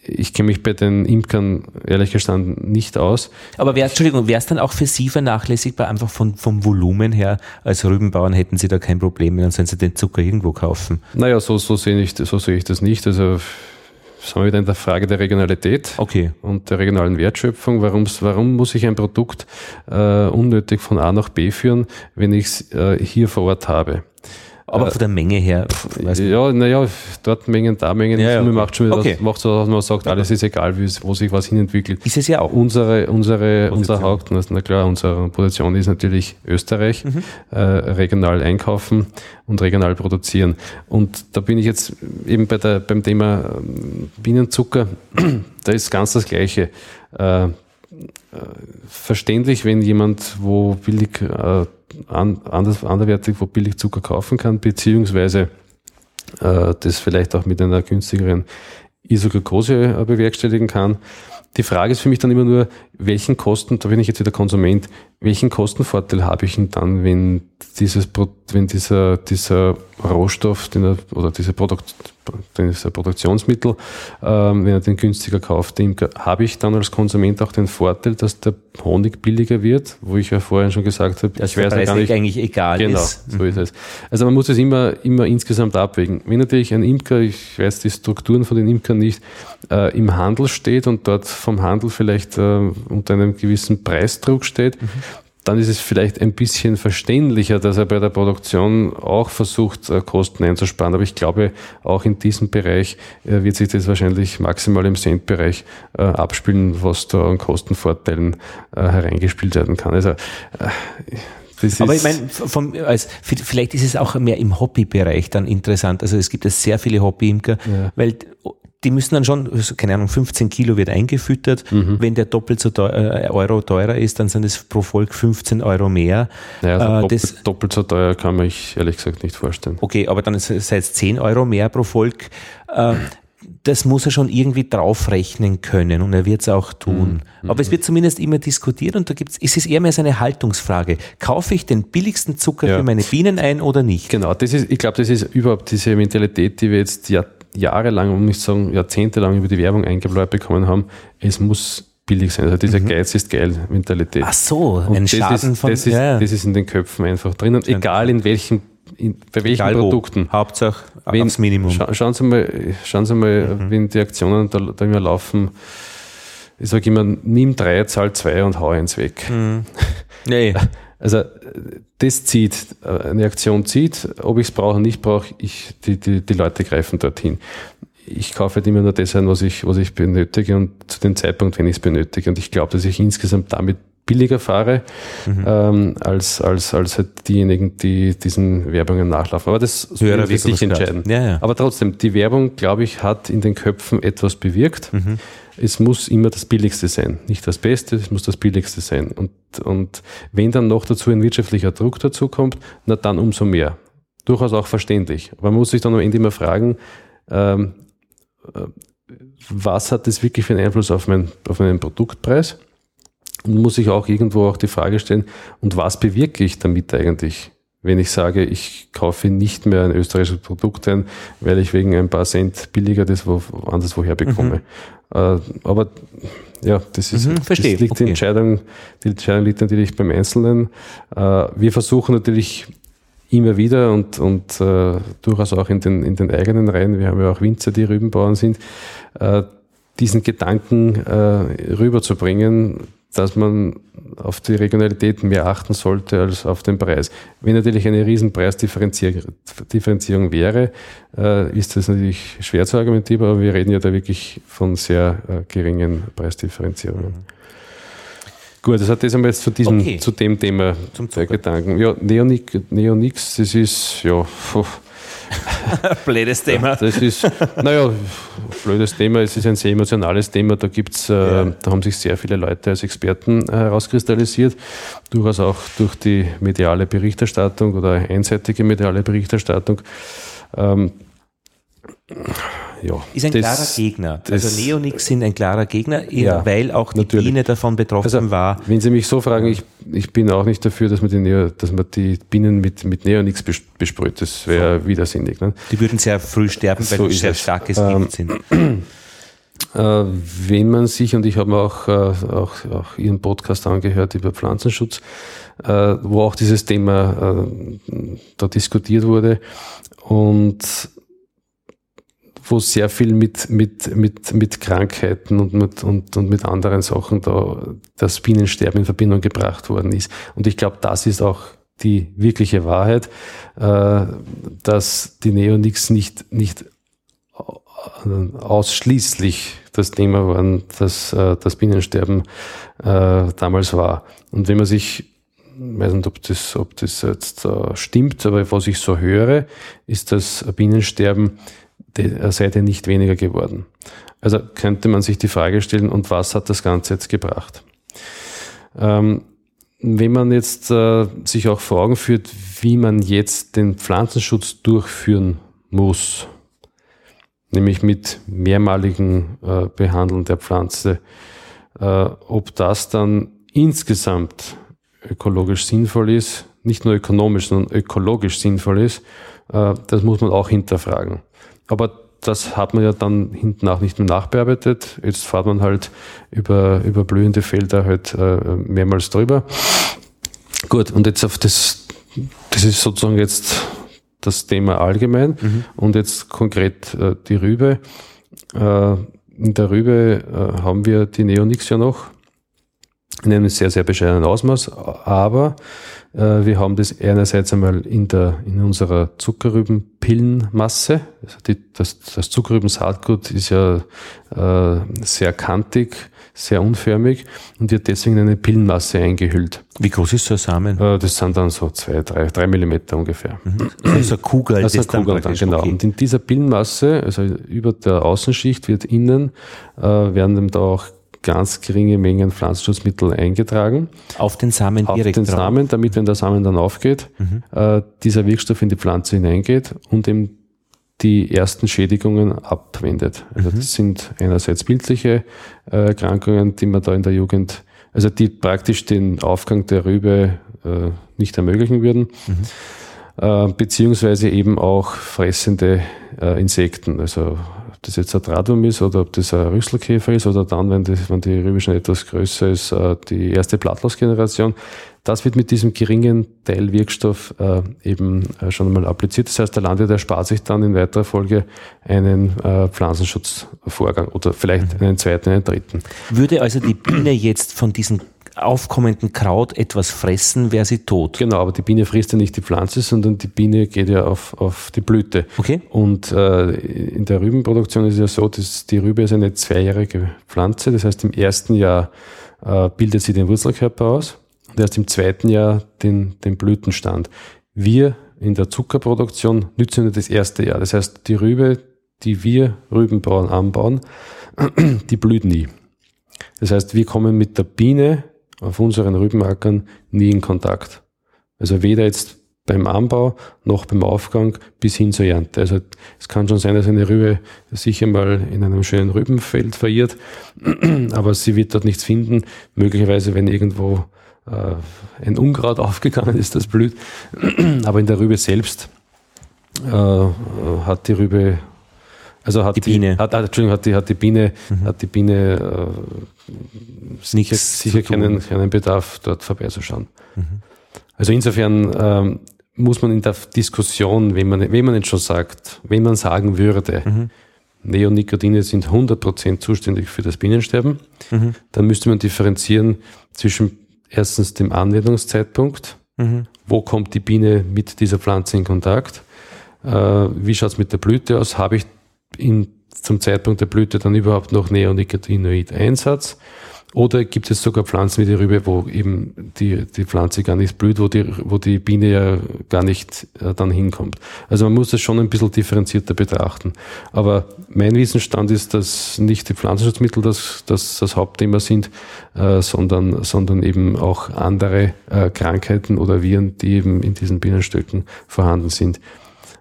Ich kenne mich bei den Imkern ehrlich gestanden nicht aus. Aber wär, Entschuldigung, wäre es dann auch für Sie vernachlässigbar, einfach von, vom Volumen her? Als Rübenbauern hätten Sie da kein Problem mehr, dann sollen Sie den Zucker irgendwo kaufen. Naja, so, so sehe ich, so sehe ich das nicht. Also sind wir wieder in der Frage der Regionalität okay. und der regionalen Wertschöpfung. Warum's, warum muss ich ein Produkt äh, unnötig von A nach B führen, wenn ich es äh, hier vor Ort habe? Aber von der Menge her. Ja, naja, dort Mengen, da Mengen. Ja, ja. macht schon wieder, okay. macht so, dass man sagt, alles ist egal, wo sich was hinentwickelt. Ist es ja auch. Unsere, unsere, unser Haupt, na klar, unsere Position ist natürlich Österreich, mhm. äh, regional einkaufen und regional produzieren. Und da bin ich jetzt eben bei der, beim Thema ähm, Bienenzucker, da ist ganz das Gleiche. Äh, verständlich, wenn jemand, wo billig äh, anders, anderwertig, wo billig Zucker kaufen kann, beziehungsweise äh, das vielleicht auch mit einer günstigeren Isoglucose äh, bewerkstelligen kann. Die Frage ist für mich dann immer nur, welchen Kosten, da bin ich jetzt wieder Konsument, welchen Kostenvorteil habe ich denn dann, wenn dieses, wenn dieser, dieser Rohstoff den er, oder diese Produkt, dieser Produktionsmittel, ähm, wenn er den günstiger kauft, habe ich dann als Konsument auch den Vorteil, dass der Honig billiger wird, wo ich ja vorhin schon gesagt habe, dass ich weiß ja gar nicht, eigentlich egal genau, ist. so ist es. Also man muss es immer, immer insgesamt abwägen. Wenn natürlich ein Imker, ich weiß die Strukturen von den Imkern nicht, äh, im Handel steht und dort vom Handel vielleicht äh, unter einem gewissen Preisdruck steht, mhm dann ist es vielleicht ein bisschen verständlicher, dass er bei der Produktion auch versucht, äh, Kosten einzusparen. Aber ich glaube, auch in diesem Bereich äh, wird sich das wahrscheinlich maximal im Centbereich äh, abspielen, was da an Kostenvorteilen hereingespielt werden kann. Also, aber ich meine, vom, als, vielleicht ist es auch mehr im Hobbybereich dann interessant. Also es gibt ja sehr viele Hobbyimker, ja. weil die müssen dann schon, also keine Ahnung, 15 Kilo wird eingefüttert. Mhm. Wenn der doppelt so teuer, äh, Euro teurer ist, dann sind es pro Volk 15 Euro mehr. Ja, also äh, doppelt, das, doppelt, so teuer kann man sich ehrlich gesagt nicht vorstellen. Okay, aber dann sei es 10 Euro mehr pro Volk. Äh, das muss er schon irgendwie draufrechnen können und er wird es auch tun. Mhm. Aber es wird zumindest immer diskutiert und da gibt's, ist es eher mehr so eine Haltungsfrage. Kaufe ich den billigsten Zucker ja. für meine Bienen ein oder nicht? Genau, das ist, ich glaube, das ist überhaupt diese Mentalität, die wir jetzt ja jahrelang, um nicht zu sagen jahrzehntelang über die Werbung eingebläut bekommen haben, es muss billig sein. Also dieser mhm. Geiz ist geil Mentalität. Ach so, Und ein Schaden ist, von... Das ist, ja, das ist in den Köpfen einfach drinnen, egal in welchem in, bei welchen Egal Produkten. Wo. Hauptsache wenn, aufs Minimum. Scha schauen Sie mal, schauen Sie mal mhm. wenn die Aktionen da, da immer laufen, ich sage immer, nimm drei, zahl zwei und hau eins weg. Mhm. Nee. Also das zieht, eine Aktion zieht, ob ich es brauche oder nicht brauche, ich, die, die, die Leute greifen dorthin. ich kaufe halt immer nur das ein, was ich, was ich benötige und zu dem Zeitpunkt, wenn ich es benötige. Und ich glaube, dass ich insgesamt damit billiger fahre, mhm. ähm, als, als, als halt diejenigen, die diesen Werbungen nachlaufen. Aber das soll sich entscheiden. Ja, ja. Aber trotzdem, die Werbung, glaube ich, hat in den Köpfen etwas bewirkt. Mhm. Es muss immer das Billigste sein. Nicht das Beste, es muss das Billigste sein. Und, und wenn dann noch dazu ein wirtschaftlicher Druck dazu kommt, na dann umso mehr. Durchaus auch verständlich. Aber man muss sich dann am Ende immer fragen, ähm, äh, was hat das wirklich für einen Einfluss auf, mein, auf meinen Produktpreis? Und muss ich auch irgendwo auch die Frage stellen, und was bewirke ich damit eigentlich? Wenn ich sage, ich kaufe nicht mehr ein österreichisches Produkt ein, weil ich wegen ein paar Cent billiger das wo, anderswoher bekomme. Mhm. Äh, aber ja, das ist mhm, das liegt okay. die Entscheidung, die Entscheidung liegt natürlich beim Einzelnen. Äh, wir versuchen natürlich immer wieder und, und äh, durchaus auch in den, in den eigenen Reihen, wir haben ja auch Winzer, die Rübenbauern sind, äh, diesen Gedanken äh, rüberzubringen, dass man auf die Regionalität mehr achten sollte als auf den Preis. Wenn natürlich eine riesen Preisdifferenzierung wäre, äh, ist das natürlich schwer zu argumentieren, aber wir reden ja da wirklich von sehr äh, geringen Preisdifferenzierungen. Gut, das hat das einmal jetzt zu diesem, okay. zu dem Thema Zum der Gedanken. Ja, Neonix, Neonix, das ist, ja. blödes Thema. Das ist, naja, blödes Thema. Es ist ein sehr emotionales Thema. Da gibt's, äh, ja. da haben sich sehr viele Leute als Experten äh, herauskristallisiert. Durchaus auch durch die mediale Berichterstattung oder einseitige mediale Berichterstattung. Ähm, ja, ist ein das, klarer Gegner. also Neonix sind ein klarer Gegner, ja, weil auch die natürlich. Biene davon betroffen also, war. Wenn Sie mich so fragen, ich, ich bin auch nicht dafür, dass man die, Neo, dass man die Bienen mit, mit Neonix besprüht. Das wäre so. widersinnig. Ne? Die würden sehr früh sterben, weil so sie sehr es. starkes ähm, Gift sind. Äh, wenn man sich, und ich habe mir auch, äh, auch, auch Ihren Podcast angehört über Pflanzenschutz, äh, wo auch dieses Thema äh, da diskutiert wurde. Und wo sehr viel mit, mit, mit, mit Krankheiten und mit, und, und mit anderen Sachen da das Bienensterben in Verbindung gebracht worden ist. Und ich glaube, das ist auch die wirkliche Wahrheit, äh, dass die Neonix nicht, nicht ausschließlich das Thema waren, dass äh, das Bienensterben äh, damals war. Und wenn man sich ich weiß nicht, ob das, ob das jetzt äh, stimmt, aber was ich so höre, ist das Bienensterben seid nicht weniger geworden. Also könnte man sich die Frage stellen, und was hat das Ganze jetzt gebracht? Ähm, wenn man jetzt äh, sich auch vor Augen führt, wie man jetzt den Pflanzenschutz durchführen muss, nämlich mit mehrmaligen äh, Behandeln der Pflanze, äh, ob das dann insgesamt ökologisch sinnvoll ist, nicht nur ökonomisch, sondern ökologisch sinnvoll ist, äh, das muss man auch hinterfragen. Aber das hat man ja dann hinten auch nicht mehr nachbearbeitet. Jetzt fährt man halt über, über blühende Felder halt äh, mehrmals drüber. Gut, und jetzt auf das, das ist sozusagen jetzt das Thema allgemein mhm. und jetzt konkret äh, die Rübe. Äh, in der Rübe äh, haben wir die Neonix ja noch in einem sehr, sehr bescheidenen Ausmaß, aber wir haben das einerseits einmal in, der, in unserer Zuckerrübenpillenmasse. Also die, das, das Zuckerrübensaatgut ist ja äh, sehr kantig, sehr unförmig und wird deswegen in eine Pillenmasse eingehüllt. Wie groß ist so ein Samen? Äh, das sind dann so zwei, drei, drei Millimeter ungefähr. Mhm. Also eine Kugel. Also eine Kugel, dann, genau. Okay. Und in dieser Pillenmasse, also über der Außenschicht wird innen, äh, werden dann da auch ganz geringe Mengen Pflanzenschutzmittel eingetragen. Auf den Samen auf direkt Auf den drauf. Samen, damit, wenn der Samen dann aufgeht, mhm. äh, dieser Wirkstoff in die Pflanze hineingeht und eben die ersten Schädigungen abwendet. Also mhm. das sind einerseits bildliche äh, Erkrankungen, die man da in der Jugend, also die praktisch den Aufgang der Rübe äh, nicht ermöglichen würden. Mhm. Äh, beziehungsweise eben auch fressende äh, Insekten, also das jetzt ein Drahtwurm ist oder ob das ein Rüsselkäfer ist oder dann, wenn, das, wenn die Rübe schon etwas größer ist, äh, die erste Blattlausgeneration. Das wird mit diesem geringen Teil Wirkstoff äh, eben äh, schon einmal appliziert. Das heißt, der Landwirt erspart sich dann in weiterer Folge einen äh, Pflanzenschutzvorgang oder vielleicht mhm. einen zweiten, einen dritten. Würde also die Biene jetzt von diesen aufkommenden Kraut etwas fressen, wäre sie tot. Genau, aber die Biene frisst ja nicht die Pflanze, sondern die Biene geht ja auf, auf die Blüte. Okay. Und äh, in der Rübenproduktion ist es ja so, dass die Rübe ist eine zweijährige Pflanze. Das heißt, im ersten Jahr äh, bildet sie den Wurzelkörper aus und erst im zweiten Jahr den, den Blütenstand. Wir in der Zuckerproduktion nützen nur das erste Jahr. Das heißt, die Rübe, die wir Rübenbauern anbauen, die blüht nie. Das heißt, wir kommen mit der Biene auf unseren Rübenackern nie in Kontakt. Also weder jetzt beim Anbau noch beim Aufgang bis hin zur Ernte. Also es kann schon sein, dass eine Rübe sich einmal in einem schönen Rübenfeld verirrt, aber sie wird dort nichts finden. Möglicherweise, wenn irgendwo äh, ein Unkraut aufgegangen ist, das blüht. aber in der Rübe selbst äh, hat die Rübe also hat die, die Biene. Hat, Entschuldigung, hat die, hat die Biene, mhm. hat die Biene äh, sicher, sicher keinen, keinen Bedarf, dort vorbeizuschauen. Mhm. Also insofern ähm, muss man in der Diskussion, wenn man, wenn man jetzt schon sagt, wenn man sagen würde, mhm. Neonicotine sind 100% zuständig für das Bienensterben, mhm. dann müsste man differenzieren zwischen erstens dem Anwendungszeitpunkt, mhm. wo kommt die Biene mit dieser Pflanze in Kontakt, äh, wie schaut es mit der Blüte aus, habe ich in, zum Zeitpunkt der Blüte dann überhaupt noch Neonicotinoid-Einsatz? Oder gibt es sogar Pflanzen wie die Rübe, wo eben die, die Pflanze gar nicht blüht, wo die, wo die Biene ja gar nicht äh, dann hinkommt? Also man muss das schon ein bisschen differenzierter betrachten. Aber mein Wissensstand ist, dass nicht die Pflanzenschutzmittel das, das, das Hauptthema sind, äh, sondern, sondern eben auch andere äh, Krankheiten oder Viren, die eben in diesen Bienenstöcken vorhanden sind.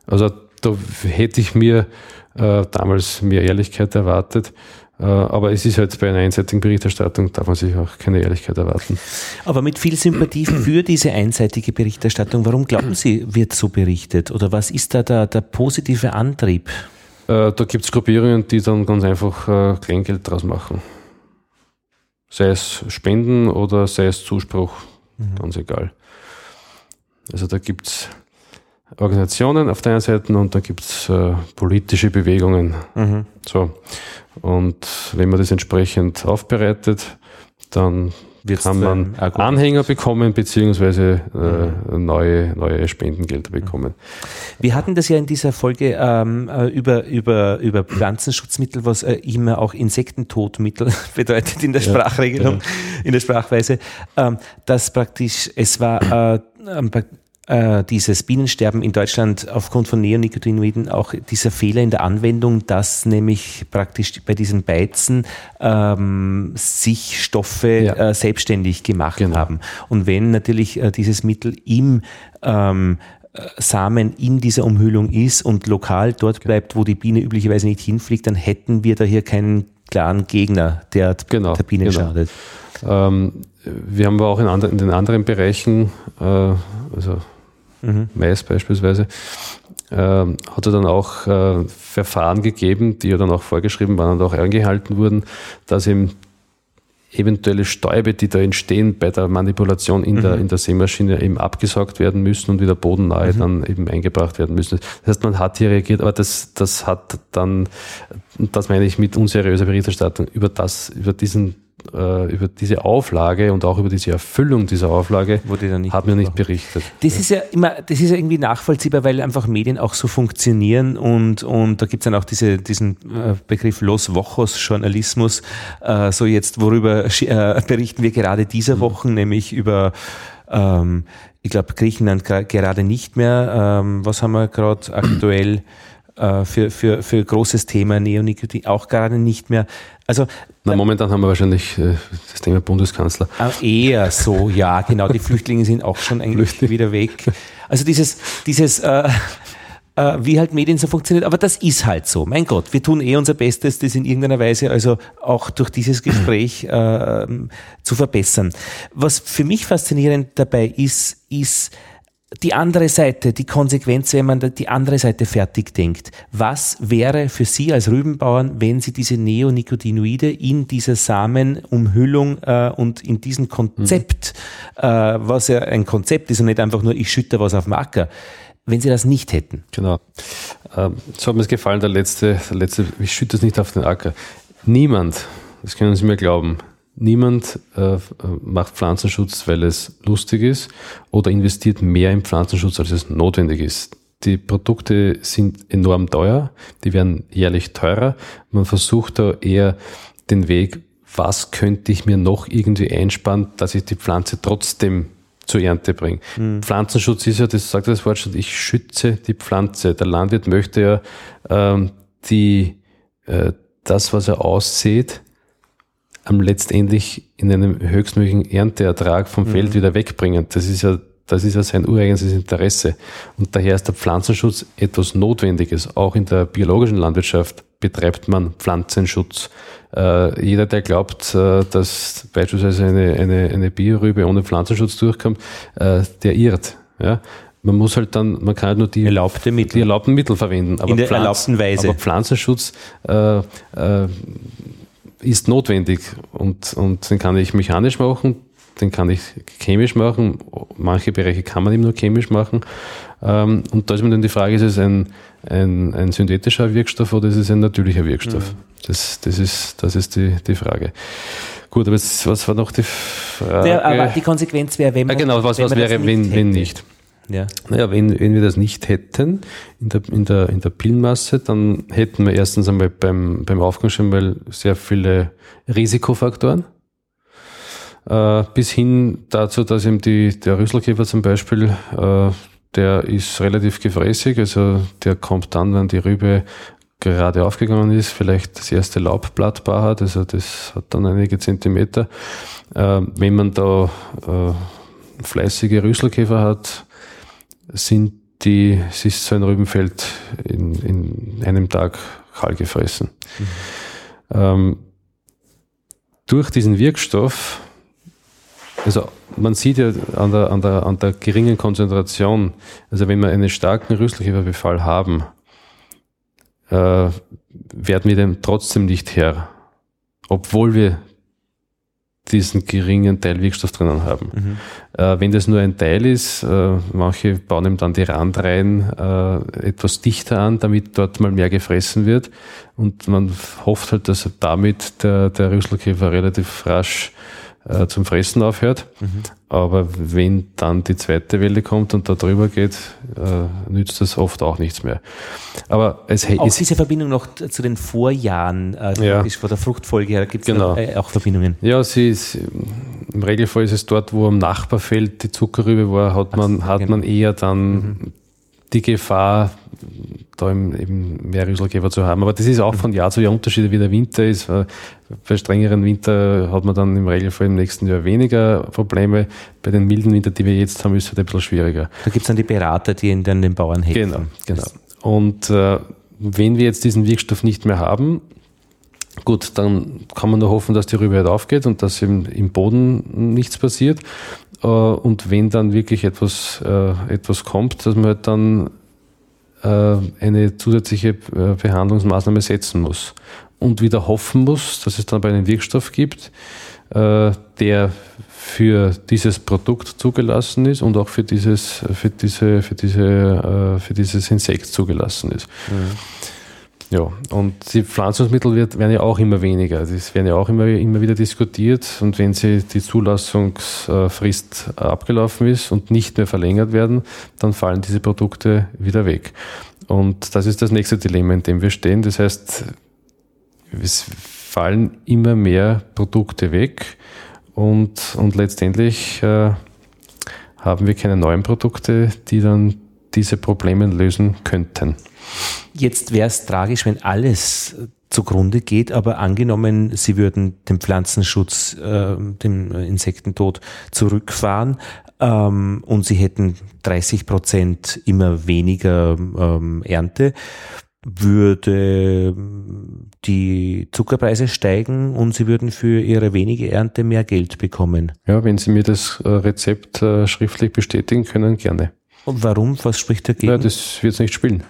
Also da hätte ich mir äh, damals mehr Ehrlichkeit erwartet. Äh, aber es ist halt bei einer einseitigen Berichterstattung, darf man sich auch keine Ehrlichkeit erwarten. Aber mit viel Sympathie für diese einseitige Berichterstattung, warum glauben Sie, wird so berichtet? Oder was ist da der, der positive Antrieb? Äh, da gibt es Gruppierungen, die dann ganz einfach äh, Kleingeld draus machen. Sei es Spenden oder sei es Zuspruch, mhm. ganz egal. Also da gibt es Organisationen auf der einen Seite und dann gibt es äh, politische Bewegungen. Mhm. So. Und wenn man das entsprechend aufbereitet, dann Wird's kann man Anhänger bekommen beziehungsweise äh, mhm. neue, neue Spendengelder bekommen. Wir hatten das ja in dieser Folge ähm, äh, über, über, über Pflanzenschutzmittel, was äh, immer auch Insektentodmittel bedeutet in der ja, Sprachregelung, ja. in der Sprachweise, ähm, dass praktisch es war äh, ähm, äh, dieses Bienensterben in Deutschland aufgrund von Neonicotinoiden auch dieser Fehler in der Anwendung, dass nämlich praktisch bei diesen Beizen ähm, sich Stoffe ja. äh, selbstständig gemacht genau. haben. Und wenn natürlich äh, dieses Mittel im ähm, äh, Samen in dieser Umhüllung ist und lokal dort genau. bleibt, wo die Biene üblicherweise nicht hinfliegt, dann hätten wir da hier keinen klaren Gegner, der genau, der Biene genau. schadet. Ähm, wir haben aber auch in, andre, in den anderen Bereichen, äh, also mhm. Mais beispielsweise, äh, hat er dann auch äh, Verfahren gegeben, die ja dann auch vorgeschrieben waren und auch eingehalten wurden, dass eben eventuelle Stäube, die da entstehen bei der Manipulation in, mhm. der, in der Seemaschine eben abgesaugt werden müssen und wieder bodennahe mhm. dann eben eingebracht werden müssen. Das heißt, man hat hier reagiert, aber das, das hat dann, das meine ich mit unseriöser Berichterstattung, über das, über diesen äh, über diese Auflage und auch über diese Erfüllung dieser Auflage hat mir nicht berichtet. Das ist ja immer, das ist ja irgendwie nachvollziehbar, weil einfach Medien auch so funktionieren und, und da gibt es dann auch diese, diesen äh, Begriff Los Wochos Journalismus. Äh, so jetzt, worüber äh, berichten wir gerade dieser mhm. Woche, nämlich über ähm, ich glaube Griechenland gerade nicht mehr. Ähm, was haben wir gerade aktuell? Äh, für, für, für großes Thema Neonicotinoid auch gerade nicht mehr. Also Na, momentan haben wir wahrscheinlich äh, das Thema Bundeskanzler. Ah, eher so, ja, genau. Die Flüchtlinge sind auch schon eigentlich wieder weg. Also dieses, dieses äh, äh, wie halt Medien so funktioniert, aber das ist halt so. Mein Gott, wir tun eh unser Bestes, das in irgendeiner Weise also auch durch dieses Gespräch äh, zu verbessern. Was für mich faszinierend dabei ist, ist, die andere Seite, die Konsequenz, wenn man die andere Seite fertig denkt. Was wäre für Sie als Rübenbauern, wenn Sie diese Neonicotinoide in dieser Samenumhüllung äh, und in diesem Konzept, mhm. äh, was ja ein Konzept ist und nicht einfach nur, ich schütte was auf dem Acker, wenn Sie das nicht hätten? Genau. Ähm, so hat mir es gefallen, der letzte, der letzte, ich schütte es nicht auf den Acker. Niemand, das können Sie mir glauben, Niemand äh, macht Pflanzenschutz, weil es lustig ist oder investiert mehr in Pflanzenschutz, als es notwendig ist. Die Produkte sind enorm teuer, die werden jährlich teurer. Man versucht da eher den Weg, was könnte ich mir noch irgendwie einsparen, dass ich die Pflanze trotzdem zur Ernte bringe. Mhm. Pflanzenschutz ist ja, das sagt das Wort schon, ich schütze die Pflanze. Der Landwirt möchte ja ähm, die, äh, das, was er aussät, am letztendlich in einem höchstmöglichen Ernteertrag vom mhm. Feld wieder wegbringen. Das ist ja das ist ja sein ureigenes Interesse. Und daher ist der Pflanzenschutz etwas Notwendiges. Auch in der biologischen Landwirtschaft betreibt man Pflanzenschutz. Äh, jeder, der glaubt, äh, dass beispielsweise eine, eine, eine Biorübe ohne Pflanzenschutz durchkommt, äh, der irrt. Ja? Man muss halt dann, man kann halt nur die, Erlaubte Mittel. die erlaubten Mittel verwenden. Aber in der Pflanz, erlaubten Weise. Aber Pflanzenschutz äh, äh, ist notwendig und, und den kann ich mechanisch machen, den kann ich chemisch machen. Manche Bereiche kann man eben nur chemisch machen. Ähm, und da ist mir dann die Frage, ist es ein, ein, ein synthetischer Wirkstoff oder ist es ein natürlicher Wirkstoff? Mhm. Das, das ist, das ist die, die Frage. Gut, aber jetzt, was war noch die Frage? Der, aber die Konsequenz wäre, wenn man. Ja, genau, was, was wäre, wenn, wenn nicht? Ja. Naja, wenn, wenn wir das nicht hätten in der, in der, in der Pillenmasse, dann hätten wir erstens einmal beim, beim Aufgang schon mal sehr viele Risikofaktoren. Äh, bis hin dazu, dass eben die, der Rüsselkäfer zum Beispiel, äh, der ist relativ gefräßig, also der kommt dann, wenn die Rübe gerade aufgegangen ist, vielleicht das erste Laubblatt hat, also das hat dann einige Zentimeter. Äh, wenn man da äh, fleißige Rüsselkäfer hat, sind die, es ist so ein Rübenfeld in, in einem Tag kahl gefressen. Mhm. Ähm, durch diesen Wirkstoff also man sieht ja an der, an, der, an der geringen Konzentration, also wenn wir einen starken Rüsselkäferbefall haben, äh, werden wir dem trotzdem nicht her, obwohl wir diesen geringen Teil Wirkstoff drinnen haben. Mhm. Äh, wenn das nur ein Teil ist, äh, manche bauen ihm dann die Randreihen äh, etwas dichter an, damit dort mal mehr gefressen wird. Und man hofft halt, dass damit der, der Rüsselkäfer relativ rasch äh, zum Fressen aufhört. Mhm. Aber wenn dann die zweite Welle kommt und da drüber geht, äh, nützt das oft auch nichts mehr. Aber es auch ist diese Verbindung noch zu den Vorjahren, äh, ja. vor der Fruchtfolge her, gibt es genau. äh, auch Verbindungen? Ja, sie ist, im Regelfall ist es dort, wo am Nachbarfeld die Zuckerrübe war, hat man, hat genau. man eher dann mhm. die Gefahr, da eben mehr Rüsselkäfer zu haben. Aber das ist auch von Jahr zu Jahr Unterschiede, wie der Winter ist. Bei strengeren Winter hat man dann im Regelfall im nächsten Jahr weniger Probleme. Bei den milden Winter, die wir jetzt haben, ist es halt ein bisschen schwieriger. Da gibt es dann die Berater, die in den, den Bauern helfen. Genau, genau. Und äh, wenn wir jetzt diesen Wirkstoff nicht mehr haben, gut, dann kann man nur hoffen, dass die Rübe halt aufgeht und dass im, im Boden nichts passiert. Äh, und wenn dann wirklich etwas, äh, etwas kommt, dass man halt dann eine zusätzliche äh, Behandlungsmaßnahme setzen muss und wieder hoffen muss, dass es dann bei einem Wirkstoff gibt, äh, der für dieses Produkt zugelassen ist und auch für dieses, für diese, für diese, für dieses Insekt zugelassen ist. Mhm. Ja, und die Pflanzungsmittel wird, werden ja auch immer weniger. Das werden ja auch immer, immer wieder diskutiert. Und wenn sie die Zulassungsfrist abgelaufen ist und nicht mehr verlängert werden, dann fallen diese Produkte wieder weg. Und das ist das nächste Dilemma, in dem wir stehen. Das heißt, es fallen immer mehr Produkte weg und, und letztendlich äh, haben wir keine neuen Produkte, die dann diese Probleme lösen könnten. Jetzt wäre es tragisch, wenn alles zugrunde geht, aber angenommen, Sie würden den Pflanzenschutz, äh, den Insektentod zurückfahren ähm, und Sie hätten 30 Prozent immer weniger ähm, Ernte, würde die Zuckerpreise steigen und Sie würden für Ihre wenige Ernte mehr Geld bekommen. Ja, wenn Sie mir das äh, Rezept äh, schriftlich bestätigen können, gerne. Und warum? Was spricht dagegen? Ja, das wird nicht spielen.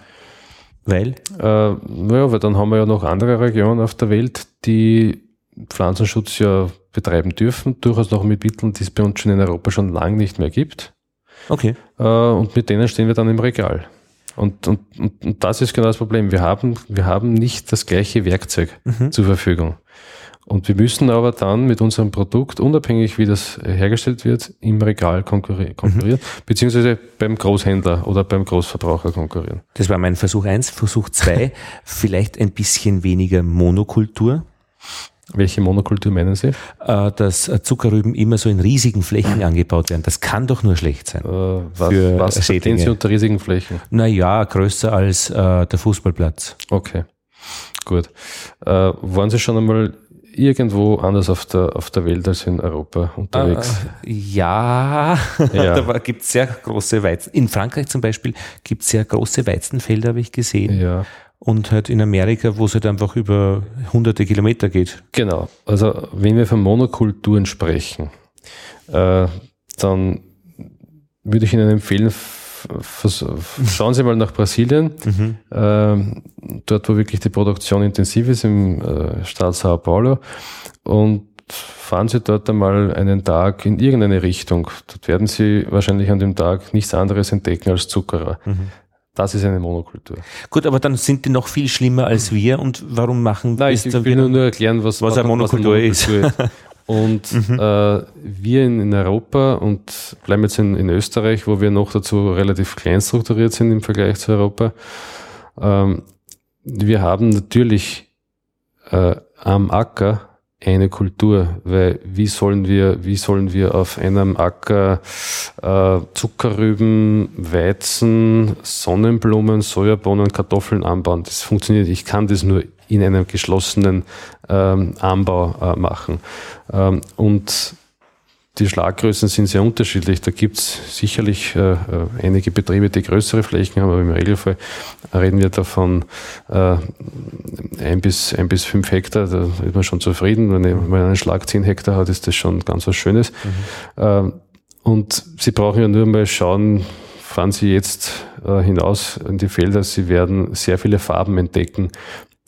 Weil? Äh, naja, weil dann haben wir ja noch andere Regionen auf der Welt, die Pflanzenschutz ja betreiben dürfen, durchaus noch mit Mitteln, die es bei uns schon in Europa schon lange nicht mehr gibt. Okay. Äh, und mit denen stehen wir dann im Regal. Und, und, und, und das ist genau das Problem. Wir haben, wir haben nicht das gleiche Werkzeug mhm. zur Verfügung. Und wir müssen aber dann mit unserem Produkt, unabhängig wie das hergestellt wird, im Regal konkurrieren, mhm. beziehungsweise beim Großhändler oder beim Großverbraucher konkurrieren. Das war mein Versuch eins. Versuch zwei. vielleicht ein bisschen weniger Monokultur. Welche Monokultur meinen Sie? Äh, dass Zuckerrüben immer so in riesigen Flächen angebaut werden. Das kann doch nur schlecht sein. Äh, was für was verstehen Sie unter riesigen Flächen? Naja, größer als äh, der Fußballplatz. Okay, gut. Äh, waren Sie schon einmal irgendwo anders auf der, auf der Welt als in Europa unterwegs? Äh, ja, ja. da gibt es sehr große Weizen. In Frankreich zum Beispiel gibt es sehr große Weizenfelder, habe ich gesehen. Ja. Und halt in Amerika, wo es halt einfach über hunderte Kilometer geht. Genau. Also wenn wir von Monokulturen sprechen, äh, dann würde ich Ihnen empfehlen, schauen Sie mal nach Brasilien, mhm. äh, dort wo wirklich die Produktion intensiv ist, im äh, Staat Sao Paulo. Und fahren Sie dort einmal einen Tag in irgendeine Richtung. Dort werden Sie wahrscheinlich an dem Tag nichts anderes entdecken als Zuckerer. Mhm. Das ist eine Monokultur. Gut, aber dann sind die noch viel schlimmer als wir. Und warum machen Nein, ich, ich will nur, nur erklären, was, was, eine Monokultur, was eine Monokultur ist. ist. Und mhm. äh, wir in, in, Europa und bleiben jetzt in, in, Österreich, wo wir noch dazu relativ klein strukturiert sind im Vergleich zu Europa, ähm, wir haben natürlich äh, am Acker eine Kultur, weil wie sollen wir, wie sollen wir auf einem Acker äh, Zuckerrüben, Weizen, Sonnenblumen, Sojabohnen, Kartoffeln anbauen? Das funktioniert. Ich kann das nur in einem geschlossenen ähm, Anbau äh, machen. Ähm, und die Schlaggrößen sind sehr unterschiedlich. Da gibt es sicherlich äh, äh, einige Betriebe, die größere Flächen haben, aber im Regelfall reden wir davon äh, ein, bis, ein bis fünf Hektar. Da ist man schon zufrieden. Wenn man einen Schlag zehn Hektar hat, ist das schon ganz was Schönes. Mhm. Äh, und Sie brauchen ja nur mal schauen, fahren Sie jetzt äh, hinaus in die Felder, Sie werden sehr viele Farben entdecken.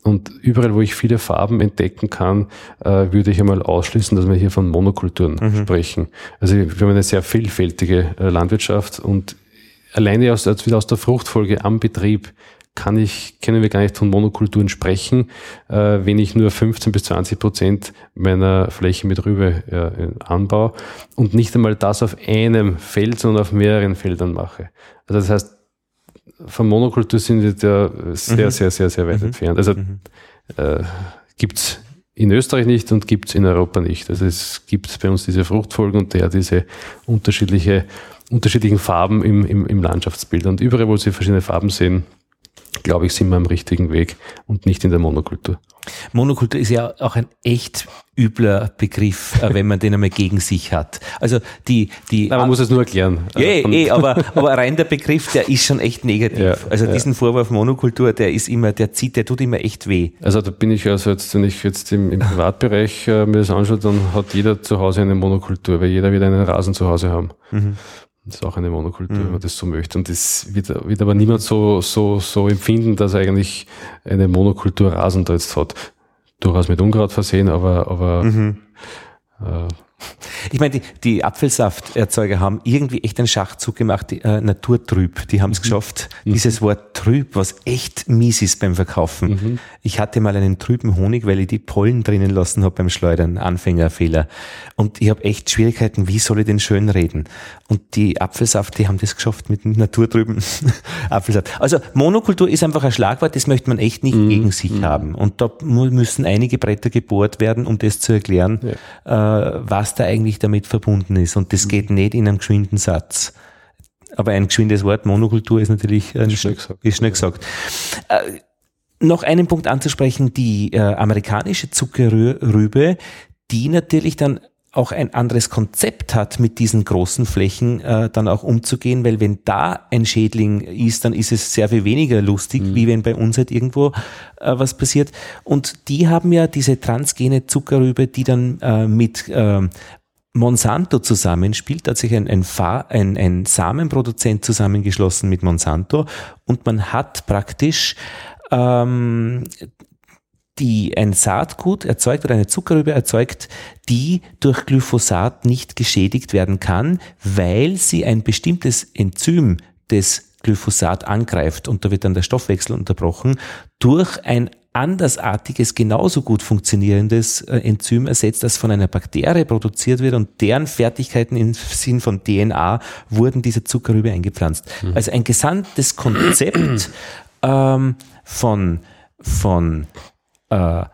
Und überall, wo ich viele Farben entdecken kann, äh, würde ich einmal ausschließen, dass wir hier von Monokulturen mhm. sprechen. Also wir haben eine sehr vielfältige äh, Landwirtschaft und alleine aus, wieder aus der Fruchtfolge am Betrieb kann ich, können wir gar nicht von Monokulturen sprechen, äh, wenn ich nur 15 bis 20 Prozent meiner Fläche mit Rübe äh, anbaue und nicht einmal das auf einem Feld, sondern auf mehreren Feldern mache. Also das heißt, von Monokultur sind wir da sehr, mhm. sehr, sehr, sehr weit mhm. entfernt. Also mhm. äh, gibt in Österreich nicht und gibt es in Europa nicht. Also es gibt bei uns diese Fruchtfolgen und der diese unterschiedliche, unterschiedlichen Farben im, im, im Landschaftsbild. Und überall, wo Sie verschiedene Farben sehen, glaube ich, sind wir am richtigen Weg und nicht in der Monokultur. Monokultur ist ja auch ein echt übler Begriff, äh, wenn man den einmal gegen sich hat. Also die, die. Nein, man muss es nur erklären. Eh, eh, aber, aber rein der Begriff, der ist schon echt negativ. Ja, also diesen ja. Vorwurf Monokultur, der ist immer, der zieht, der tut immer echt weh. Also da bin ich also jetzt, wenn ich jetzt im, im Privatbereich äh, mir das anschaue, dann hat jeder zu Hause eine Monokultur, weil jeder wird einen Rasen zu Hause haben. Mhm. Das ist auch eine Monokultur, mhm. wenn man das so möchte. Und das wird, wird aber niemand so, so, so empfinden, dass er eigentlich eine Monokultur Rasen da jetzt hat. Durchaus mit Unkraut versehen, aber, aber mhm. äh, ich meine, die, die Apfelsafterzeuger haben irgendwie echt einen Schachzug gemacht, die, äh, naturtrüb. Die haben es mhm. geschafft, mhm. dieses Wort trüb, was echt mies ist beim Verkaufen. Mhm. Ich hatte mal einen trüben Honig, weil ich die Pollen drinnen lassen habe beim Schleudern. Anfängerfehler. Und ich habe echt Schwierigkeiten, wie soll ich den schön reden? Und die Apfelsaft, die haben das geschafft mit naturtrüben Apfelsaft. Also Monokultur ist einfach ein Schlagwort, das möchte man echt nicht mhm. gegen sich mhm. haben. Und da müssen einige Bretter gebohrt werden, um das zu erklären, ja. äh, was da eigentlich damit verbunden ist. Und das geht nicht in einem geschwinden Satz. Aber ein geschwindes Wort, Monokultur, ist natürlich äh, schnell gesagt. Ist schnell gesagt. Äh, noch einen Punkt anzusprechen, die äh, amerikanische Zuckerrübe, die natürlich dann auch ein anderes Konzept hat, mit diesen großen Flächen äh, dann auch umzugehen, weil wenn da ein Schädling ist, dann ist es sehr viel weniger lustig, mhm. wie wenn bei uns halt irgendwo äh, was passiert. Und die haben ja diese transgene Zuckerrübe, die dann äh, mit äh, Monsanto zusammenspielt, da hat sich ein, ein, ein, ein Samenproduzent zusammengeschlossen mit Monsanto und man hat praktisch ähm, die ein Saatgut erzeugt oder eine Zuckerrübe erzeugt, die durch Glyphosat nicht geschädigt werden kann, weil sie ein bestimmtes Enzym des Glyphosat angreift und da wird dann der Stoffwechsel unterbrochen durch ein andersartiges, genauso gut funktionierendes äh, Enzym ersetzt, das von einer Bakterie produziert wird und deren Fertigkeiten im Sinn von DNA wurden dieser Zuckerrübe eingepflanzt. Mhm. Also ein gesamtes Konzept ähm, von, von äh,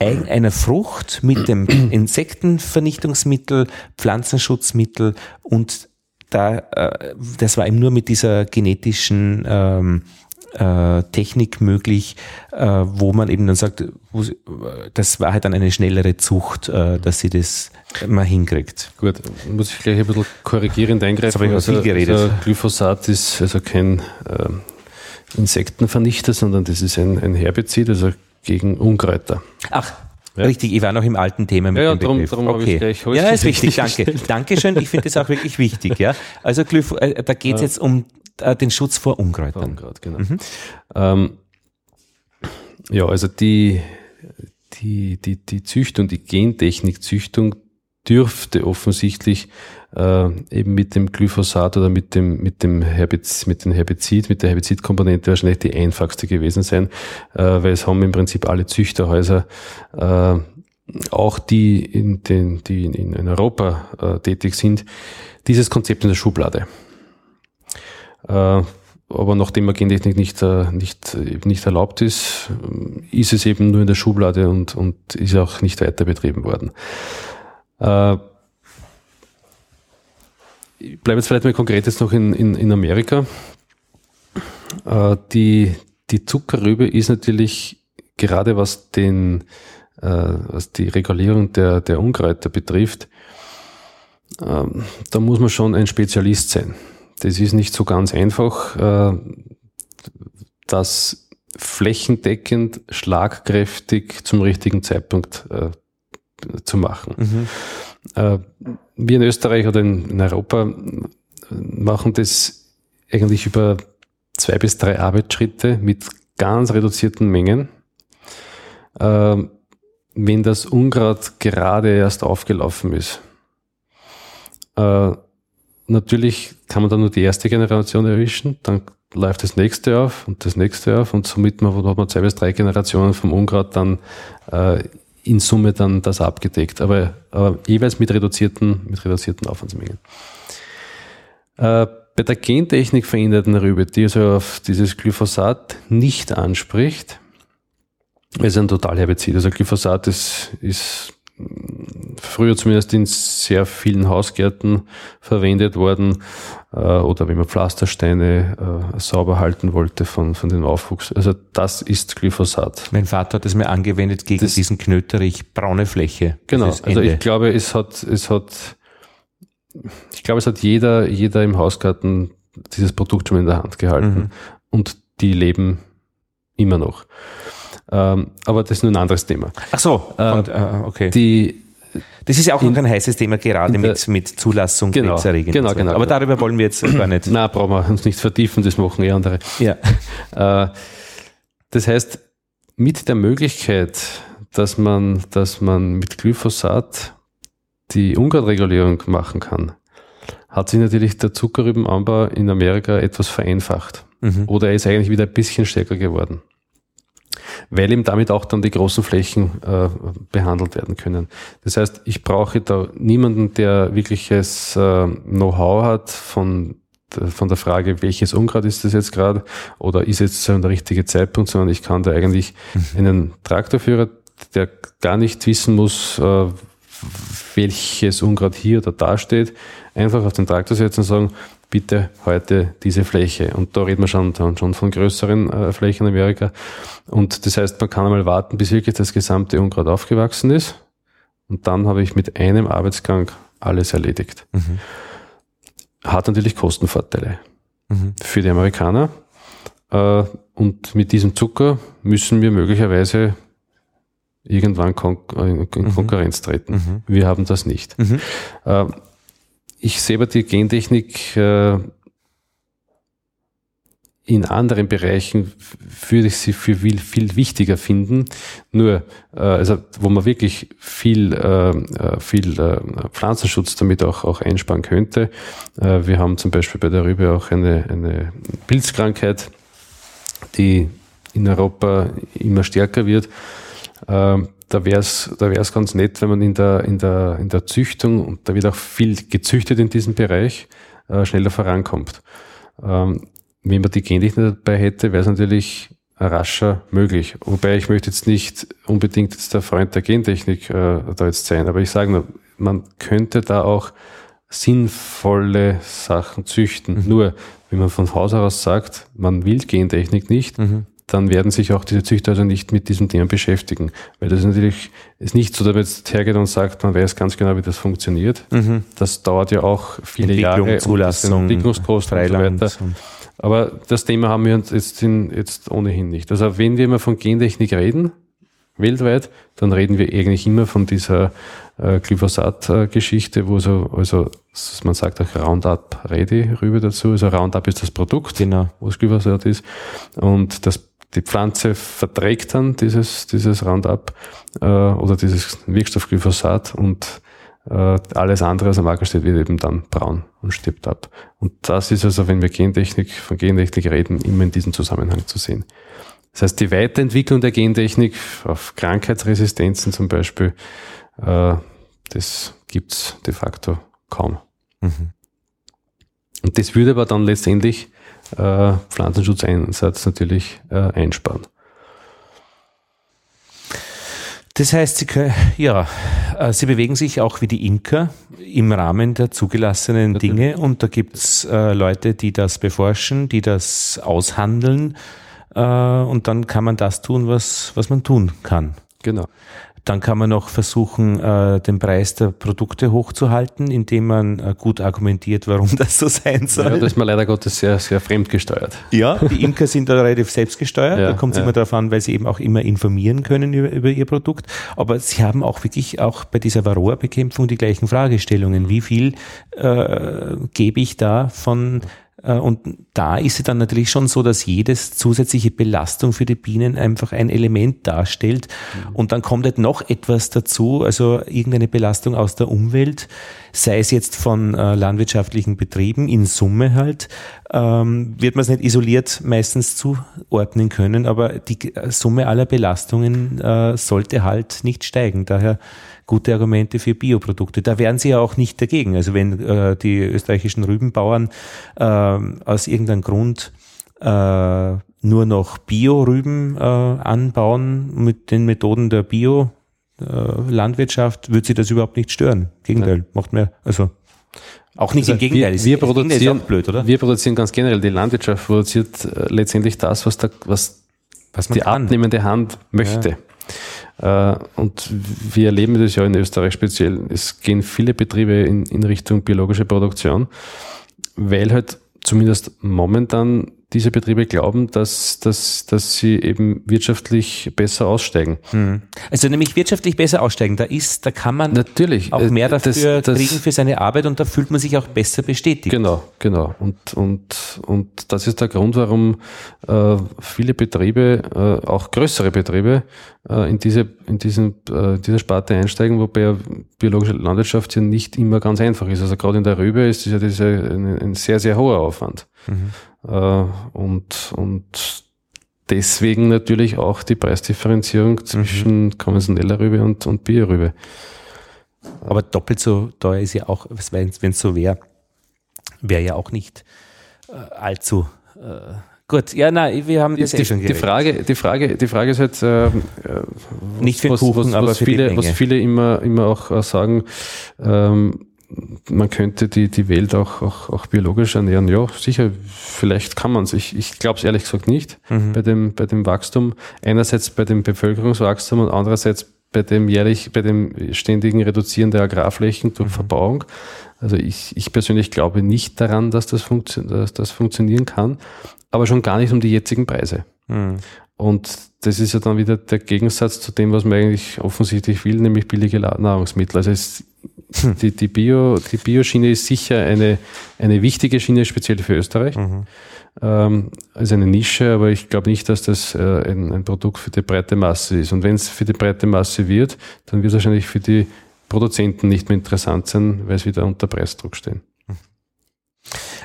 einer Frucht mit dem Insektenvernichtungsmittel, Pflanzenschutzmittel und da, äh, das war eben nur mit dieser genetischen ähm, äh, Technik möglich, äh, wo man eben dann sagt, wo, das war halt dann eine schnellere Zucht, äh, dass sie das mal hinkriegt. Gut, muss ich gleich ein bisschen korrigierend eingreifen. Das habe ich also, geredet. Also Glyphosat ist also kein äh, Insektenvernichter, sondern das ist ein, ein Herbizid, also gegen Unkräuter. Ach, ja. Richtig, ich war noch im alten Thema mit ja, dem Begriff. Darum, darum okay. ich gleich ja, ist richtig, danke. Dankeschön, ich finde das auch wirklich wichtig. Ja. Also Glyph äh, da geht es ja. jetzt um äh, den Schutz vor Unkräutern. Unkraut, genau. Mhm. Ähm, ja, also die, die, die, die Züchtung, die Gentechnik-Züchtung dürfte offensichtlich äh, eben mit dem Glyphosat oder mit dem mit dem Herbiz, mit dem Herbizid, mit der Herbizidkomponente wahrscheinlich die einfachste gewesen sein, äh, weil es haben im Prinzip alle Züchterhäuser äh, auch die in den die in Europa äh, tätig sind, dieses Konzept in der Schublade. Äh, aber nachdem Gentechnik nicht, äh, nicht, nicht erlaubt ist, ist es eben nur in der Schublade und, und ist auch nicht weiter betrieben worden. Äh, ich bleibe jetzt vielleicht mal konkret jetzt noch in, in, in Amerika. Äh, die, die Zuckerrübe ist natürlich gerade was den, äh, was die Regulierung der, der Unkräuter betrifft, ähm, da muss man schon ein Spezialist sein. Das ist nicht so ganz einfach, äh, das flächendeckend, schlagkräftig zum richtigen Zeitpunkt äh, zu machen. Mhm. Äh, wir in Österreich oder in, Europa machen das eigentlich über zwei bis drei Arbeitsschritte mit ganz reduzierten Mengen. Äh, wenn das Unkraut gerade erst aufgelaufen ist. Äh, natürlich kann man dann nur die erste Generation erwischen, dann läuft das nächste auf und das nächste auf und somit hat man zwei bis drei Generationen vom Unkraut dann äh, in Summe dann das abgedeckt, aber, aber jeweils mit reduzierten, mit reduzierten Aufwandsmengen. Äh, bei der Gentechnik veränderten Rübe, die also auf dieses Glyphosat nicht anspricht, ist ein Totalherbizid. Also Glyphosat ist, ist früher zumindest in sehr vielen Hausgärten verwendet worden äh, oder wenn man Pflastersteine äh, sauber halten wollte von, von dem Aufwuchs. Also das ist Glyphosat. Mein Vater hat es mir angewendet gegen das, diesen Knöterich braune Fläche. Genau, also ich glaube, es hat, es hat, ich glaube, es hat jeder, jeder im Hausgarten dieses Produkt schon in der Hand gehalten mhm. und die leben immer noch. Ähm, aber das ist nur ein anderes Thema. Ach so, ähm, und, äh, okay. Die, das ist ja auch noch ein heißes Thema, gerade mit, mit Zulassung genau, krebserregend. Genau, genau. Aber genau. darüber wollen wir jetzt gar nicht. Na, brauchen wir uns nicht vertiefen, das machen eh andere. Ja. Äh, das heißt, mit der Möglichkeit, dass man, dass man mit Glyphosat die Unkrautregulierung machen kann, hat sich natürlich der Zuckerrübenanbau in Amerika etwas vereinfacht. Mhm. Oder er ist eigentlich wieder ein bisschen stärker geworden weil eben damit auch dann die großen Flächen äh, behandelt werden können. Das heißt, ich brauche da niemanden, der wirkliches äh, Know-how hat von von der Frage, welches Unkraut ist das jetzt gerade oder ist jetzt so der richtige Zeitpunkt, sondern ich kann da eigentlich mhm. einen Traktorführer, der gar nicht wissen muss, äh, welches Unkraut hier oder da steht, einfach auf den Traktor setzen und sagen, bitte heute diese Fläche. Und da reden wir schon, schon von größeren äh, Flächen in Amerika. Und das heißt, man kann einmal warten, bis wirklich das gesamte Unkraut aufgewachsen ist. Und dann habe ich mit einem Arbeitsgang alles erledigt. Mhm. Hat natürlich Kostenvorteile mhm. für die Amerikaner. Äh, und mit diesem Zucker müssen wir möglicherweise irgendwann kon in mhm. Konkurrenz treten. Mhm. Wir haben das nicht. Mhm. Ich sehe aber die Gentechnik äh, in anderen Bereichen würde ich sie für viel, viel wichtiger finden. Nur, äh, also wo man wirklich viel, äh, äh viel äh, Pflanzenschutz damit auch, auch einsparen könnte. Äh, wir haben zum Beispiel bei der Rübe auch eine, eine Pilzkrankheit, die in Europa immer stärker wird. Ähm, da wäre es da wär's ganz nett, wenn man in der, in, der, in der Züchtung, und da wird auch viel gezüchtet in diesem Bereich, äh, schneller vorankommt. Ähm, wenn man die Gentechnik dabei hätte, wäre es natürlich rascher möglich. Wobei ich möchte jetzt nicht unbedingt jetzt der Freund der Gentechnik äh, da jetzt sein, aber ich sage nur, man könnte da auch sinnvolle Sachen züchten. Mhm. Nur, wenn man von Haus aus sagt, man will Gentechnik nicht, mhm. Dann werden sich auch diese Züchter also nicht mit diesem Thema beschäftigen. Weil das ist natürlich ist nicht so, dass man jetzt hergeht und sagt, man weiß ganz genau, wie das funktioniert. Mhm. Das dauert ja auch viele Jahre. Zulassung, Entwicklungskosten und so weiter. Aber das Thema haben wir uns jetzt, in, jetzt ohnehin nicht. Also wenn wir mal von Gentechnik reden, weltweit, dann reden wir eigentlich immer von dieser äh, Glyphosat-Geschichte, wo so, also man sagt auch Roundup Ready rüber dazu. Also Roundup ist das Produkt, genau. wo es Glyphosat ist. Und das, die Pflanze verträgt dann dieses, dieses Roundup äh, oder dieses Wirkstoff Glyphosat und äh, alles andere, was am Markt steht, wird eben dann braun und stirbt ab. Und das ist also, wenn wir Gentechnik, von Gentechnik reden, immer in diesem Zusammenhang zu sehen. Das heißt, die Weiterentwicklung der Gentechnik auf Krankheitsresistenzen zum Beispiel, äh, das gibt's de facto kaum. Mhm. Und das würde aber dann letztendlich äh, Pflanzenschutzeinsatz natürlich äh, einsparen. Das heißt, Sie, können, ja, äh, Sie bewegen sich auch wie die Imker im Rahmen der zugelassenen. Dinge und da gibt's äh, Leute, die das beforschen, die das aushandeln äh, und dann kann man das tun, was, was man tun kann. Genau. Dann kann man noch versuchen, äh, den Preis der Produkte hochzuhalten, indem man äh, gut argumentiert, warum das so sein soll. Ja, das ist mir leider Gottes sehr, sehr fremdgesteuert. Ja, die Imker sind da relativ selbstgesteuert. Ja, da kommt es ja. immer darauf an, weil sie eben auch immer informieren können über, über ihr Produkt. Aber sie haben auch wirklich auch bei dieser Varroa-Bekämpfung die gleichen Fragestellungen. Wie viel äh, gebe ich da von und da ist es dann natürlich schon so, dass jedes zusätzliche Belastung für die Bienen einfach ein Element darstellt. Mhm. Und dann kommt halt noch etwas dazu, also irgendeine Belastung aus der Umwelt, sei es jetzt von äh, landwirtschaftlichen Betrieben in Summe halt, ähm, wird man es nicht isoliert meistens zuordnen können, aber die Summe aller Belastungen äh, sollte halt nicht steigen. Daher gute Argumente für Bioprodukte. Da wären sie ja auch nicht dagegen. Also wenn äh, die österreichischen Rübenbauern äh, aus irgendeinem Grund äh, nur noch Bio-Rüben äh, anbauen mit den Methoden der Bio-Landwirtschaft, würde sie das überhaupt nicht stören. Gegenteil, ja. macht mehr, also auch nicht also im Gegenteil. Wir, wir produzieren, blöd, oder? Wir produzieren ganz generell, die Landwirtschaft produziert äh, letztendlich das, was, da, was, was die kann. abnehmende Hand möchte. Ja. Äh, und wir erleben das ja in Österreich speziell. Es gehen viele Betriebe in, in Richtung biologische Produktion, weil halt zumindest momentan diese Betriebe glauben, dass, dass, dass sie eben wirtschaftlich besser aussteigen. Hm. Also nämlich wirtschaftlich besser aussteigen, da ist, da kann man natürlich auch mehr dafür das, das, kriegen für seine Arbeit und da fühlt man sich auch besser bestätigt. Genau, genau. Und, und, und das ist der Grund, warum äh, viele Betriebe, äh, auch größere Betriebe, äh, in diese, in diesen, äh, diese Sparte einsteigen, wobei biologische Landwirtschaft ja nicht immer ganz einfach ist. Also gerade in der Rübe ist das ja diese, ein, ein sehr, sehr hoher Aufwand. Mhm. Äh, und, und deswegen natürlich auch die Preisdifferenzierung zwischen mhm. konventioneller Rübe und, und Biorübe. Aber doppelt so teuer ist ja auch, wenn es so wäre, wäre ja auch nicht äh, allzu äh, gut. Ja, nein, wir haben das die, eh schon die Frage, die Frage, die Frage ist halt äh, nicht für was, Kuchen, was, aber was für viele, was viele immer immer auch äh, sagen. Ähm, man könnte die, die Welt auch, auch, auch biologisch ernähren. Ja, sicher, vielleicht kann man es. Ich, ich glaube es ehrlich gesagt nicht mhm. bei, dem, bei dem Wachstum. Einerseits bei dem Bevölkerungswachstum und andererseits bei dem jährlich, bei dem ständigen Reduzieren der Agrarflächen durch mhm. Verbauung. Also ich, ich persönlich glaube nicht daran, dass das, funktio dass das funktionieren kann, aber schon gar nicht um die jetzigen Preise. Mhm. Und das ist ja dann wieder der Gegensatz zu dem, was man eigentlich offensichtlich will, nämlich billige Nahrungsmittel. Also es hm. Die, die, Bio, die Bioschiene ist sicher eine, eine wichtige Schiene, speziell für Österreich. Mhm. Ähm, also eine Nische, aber ich glaube nicht, dass das äh, ein, ein Produkt für die breite Masse ist. Und wenn es für die breite Masse wird, dann wird es wahrscheinlich für die Produzenten nicht mehr interessant sein, weil sie wieder unter Preisdruck stehen.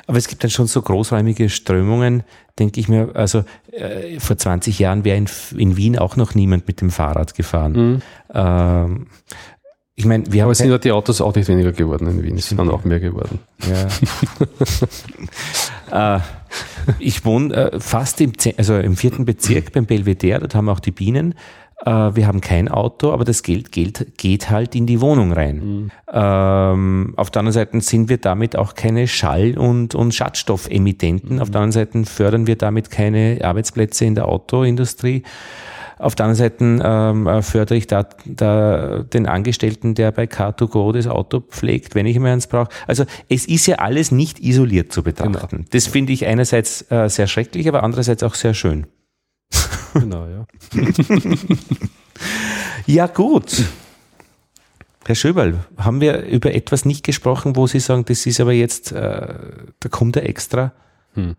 Aber es gibt dann schon so großräumige Strömungen, denke ich mir, also äh, vor 20 Jahren wäre in, in, Wien auch noch niemand mit dem Fahrrad gefahren. Mhm. Ähm, ich meine, wir haben. Aber sind ja die Autos auch nicht weniger geworden in Wien, es sind dann auch mehr geworden. Ja. äh, ich wohne äh, fast im, also im vierten Bezirk beim Belvedere, dort haben wir auch die Bienen. Äh, wir haben kein Auto, aber das Geld, Geld geht halt in die Wohnung rein. Mhm. Ähm, auf der anderen Seite sind wir damit auch keine Schall- und, und Schadstoffemittenten. Mhm. Auf der anderen Seite fördern wir damit keine Arbeitsplätze in der Autoindustrie. Auf der anderen Seite ähm, äh, fördere ich da, da den Angestellten, der bei Car2Go das Auto pflegt, wenn ich mir eins brauche. Also es ist ja alles nicht isoliert zu betrachten. Genau. Das finde ich einerseits äh, sehr schrecklich, aber andererseits auch sehr schön. Genau, ja. ja, gut. Herr Schöberl, haben wir über etwas nicht gesprochen, wo Sie sagen, das ist aber jetzt, äh, da kommt er extra? Hm.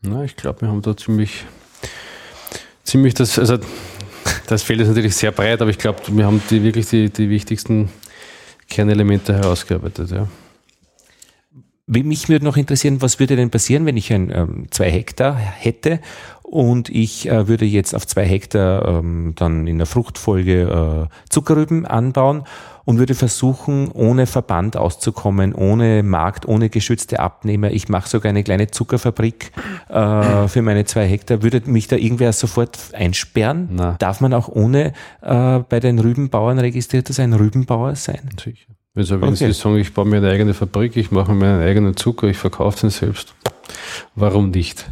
Na, ich glaube, wir haben da ziemlich, ziemlich das, also das Feld ist natürlich sehr breit, aber ich glaube, wir haben die wirklich die, die wichtigsten Kernelemente herausgearbeitet, ja. Mich würde noch interessieren, was würde denn passieren, wenn ich ein ähm, zwei Hektar hätte und ich äh, würde jetzt auf zwei Hektar ähm, dann in der Fruchtfolge äh, Zuckerrüben anbauen und würde versuchen, ohne Verband auszukommen, ohne Markt, ohne geschützte Abnehmer. Ich mache sogar eine kleine Zuckerfabrik äh, für meine zwei Hektar. Würde mich da irgendwer sofort einsperren? Na. Darf man auch ohne äh, bei den Rübenbauern registrierter sein, Rübenbauer sein? Sicher. Also wenn okay. Sie sagen, ich baue mir eine eigene Fabrik, ich mache mir meinen eigenen Zucker, ich verkaufe den selbst. Warum nicht?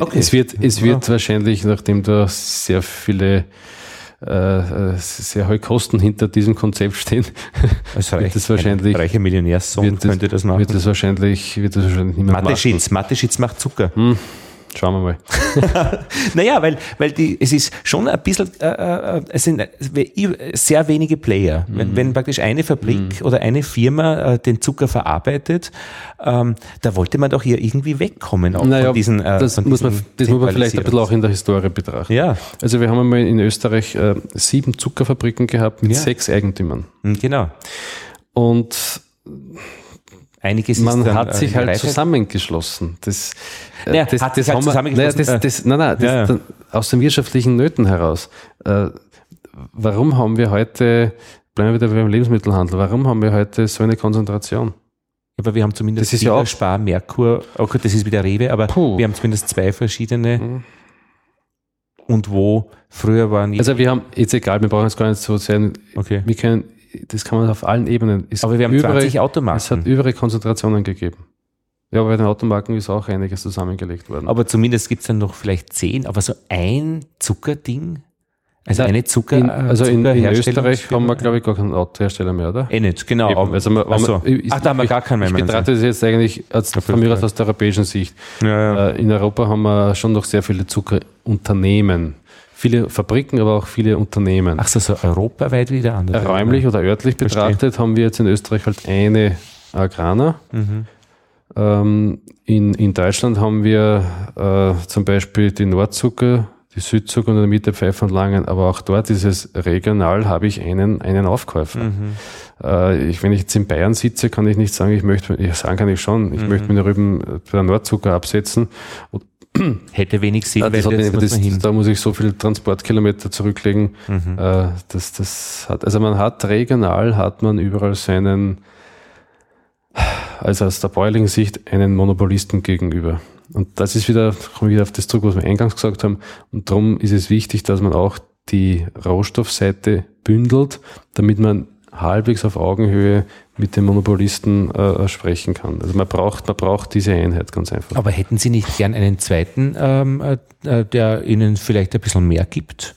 Okay. Es wird, es wird ja. wahrscheinlich, nachdem da sehr viele äh, sehr hohe Kosten hinter diesem Konzept stehen, also wird das wahrscheinlich reiche Millionärssohn könnte das machen. Wird das wahrscheinlich, wird das wahrscheinlich niemand Mathe-Schitz, Mathe-Schitz macht Zucker. Hm. Schauen wir mal. naja, weil, weil die, es ist schon ein bisschen, äh, äh, es sind sehr wenige Player. Mhm. Wenn, wenn praktisch eine Fabrik mhm. oder eine Firma äh, den Zucker verarbeitet, ähm, da wollte man doch hier irgendwie wegkommen auch naja, von diesen. Äh, das, von muss man, das muss man vielleicht ein bisschen auch in der Historie betrachten. Ja. Also wir haben einmal in Österreich äh, sieben Zuckerfabriken gehabt mit ja. sechs Eigentümern. Mhm, genau. Und Einiges man dann, hat sich halt zusammengeschlossen. Das, äh, naja, das, hat das, halt zusammengeschlossen. Naja, das, das, nein, nein, ja, ja. aus den wirtschaftlichen Nöten heraus. Äh, warum haben wir heute, bleiben wir wieder beim Lebensmittelhandel, warum haben wir heute so eine Konzentration? Aber wir haben zumindest das ist ja auch Spar, Merkur, okay, das ist wieder Rewe, aber Puh. wir haben zumindest zwei verschiedene. Mhm. Und wo früher waren. Also wir haben, jetzt egal, wir brauchen jetzt gar nicht so sein. Okay. Wir können das kann man auf allen Ebenen. Es aber wir haben überall, 20 Automarken. Es hat überall Konzentrationen gegeben. Ja, aber bei den Automarken ist auch einiges zusammengelegt worden. Aber zumindest gibt es dann noch vielleicht zehn, aber so ein Zuckerding? Also eine Zucker. In, also in, in Österreich haben wir, glaube ich, gar keinen Autohersteller mehr, oder? Eh nicht, genau. Eben, also man, so. ist, Ach, da haben wir gar keinen mehr. Ich betrachte das jetzt eigentlich als, von mir aus aus der europäischen Sicht. Ja, ja. Äh, in Europa haben wir schon noch sehr viele Zuckerunternehmen viele Fabriken, aber auch viele Unternehmen. Ach so, so europaweit wieder anders. Räumlich oder örtlich Verstehe. betrachtet haben wir jetzt in Österreich halt eine Agrana. Mhm. Ähm, in, in Deutschland haben wir äh, zum Beispiel die Nordzucker, die Südzucker und in der Mitte Pfeiffer und Langen, aber auch dort ist es regional, habe ich einen, einen Aufkäufer. Mhm. Äh, ich, wenn ich jetzt in Bayern sitze, kann ich nicht sagen, ich möchte, ich sagen kann ich schon, ich mhm. möchte meine Rüben bei der Nordzucker absetzen Hätte wenig Sinn, ja, weil das, das, das, da muss ich so viele Transportkilometer zurücklegen. Mhm. Äh, das, das hat, also man hat regional, hat man überall seinen, also aus der bäuerlichen Sicht, einen Monopolisten gegenüber. Und das ist wieder, komme ich wieder auf das zurück, was wir eingangs gesagt haben. Und darum ist es wichtig, dass man auch die Rohstoffseite bündelt, damit man halbwegs auf Augenhöhe mit den Monopolisten äh, sprechen kann. Also man braucht, man braucht diese Einheit ganz einfach. Aber hätten Sie nicht gern einen zweiten, ähm, äh, der Ihnen vielleicht ein bisschen mehr gibt,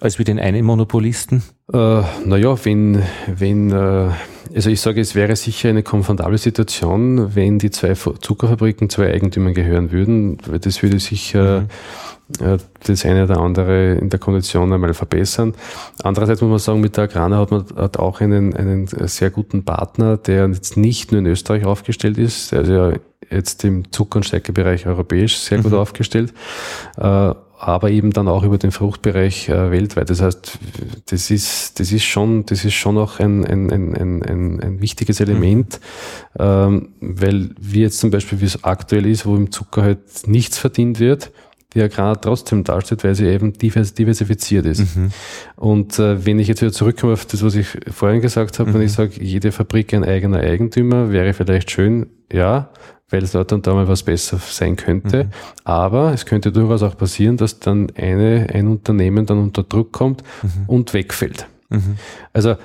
als wie den einen Monopolisten? Äh, naja, wenn, wenn äh, also ich sage, es wäre sicher eine komfortable Situation, wenn die zwei Zuckerfabriken zwei Eigentümern gehören würden. Das würde sicher mhm das eine oder andere in der Kondition einmal verbessern. Andererseits muss man sagen, mit der Agrana hat man hat auch einen, einen sehr guten Partner, der jetzt nicht nur in Österreich aufgestellt ist, also jetzt im Zucker- und Stärkebereich europäisch sehr gut mhm. aufgestellt, äh, aber eben dann auch über den Fruchtbereich äh, weltweit. Das heißt, das ist, das ist schon, das ist schon auch ein, ein, ein, ein, ein wichtiges Element, mhm. weil wie jetzt zum Beispiel, wie es aktuell ist, wo im Zucker halt nichts verdient wird, die Agrar trotzdem dasteht, weil sie eben diversifiziert ist. Mhm. Und äh, wenn ich jetzt wieder zurückkomme auf das, was ich vorhin gesagt habe, mhm. wenn ich sage, jede Fabrik ein eigener Eigentümer, wäre vielleicht schön, ja, weil es dort und da mal was besser sein könnte. Mhm. Aber es könnte durchaus auch passieren, dass dann eine, ein Unternehmen dann unter Druck kommt mhm. und wegfällt. Mhm. Also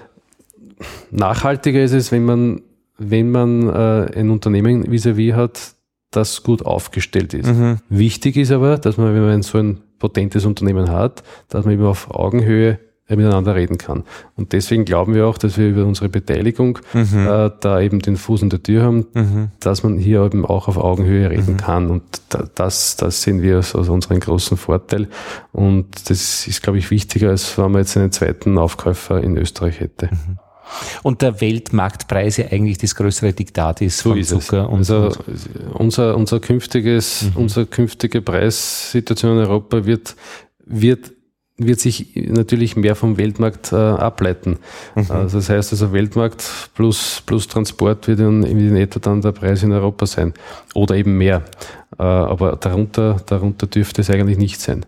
nachhaltiger ist es, wenn man, wenn man äh, ein Unternehmen vis-à-vis -vis hat, das gut aufgestellt ist. Mhm. Wichtig ist aber, dass man, wenn man so ein potentes Unternehmen hat, dass man eben auf Augenhöhe miteinander reden kann. Und deswegen glauben wir auch, dass wir über unsere Beteiligung mhm. äh, da eben den Fuß in der Tür haben, mhm. dass man hier eben auch auf Augenhöhe reden mhm. kann. Und da, das, das sehen wir als, als unseren großen Vorteil. Und das ist, glaube ich, wichtiger, als wenn man jetzt einen zweiten Aufkäufer in Österreich hätte. Und der Weltmarktpreis ja eigentlich das größere Diktat ist so von Zucker. Und also unser, unser künftiges, mhm. unsere künftige Preissituation in Europa wird, wird wird sich natürlich mehr vom Weltmarkt äh, ableiten. Mhm. Also das heißt also Weltmarkt plus, plus Transport wird in, in etwa dann der Preis in Europa sein. Oder eben mehr. Äh, aber darunter, darunter dürfte es eigentlich nicht sein.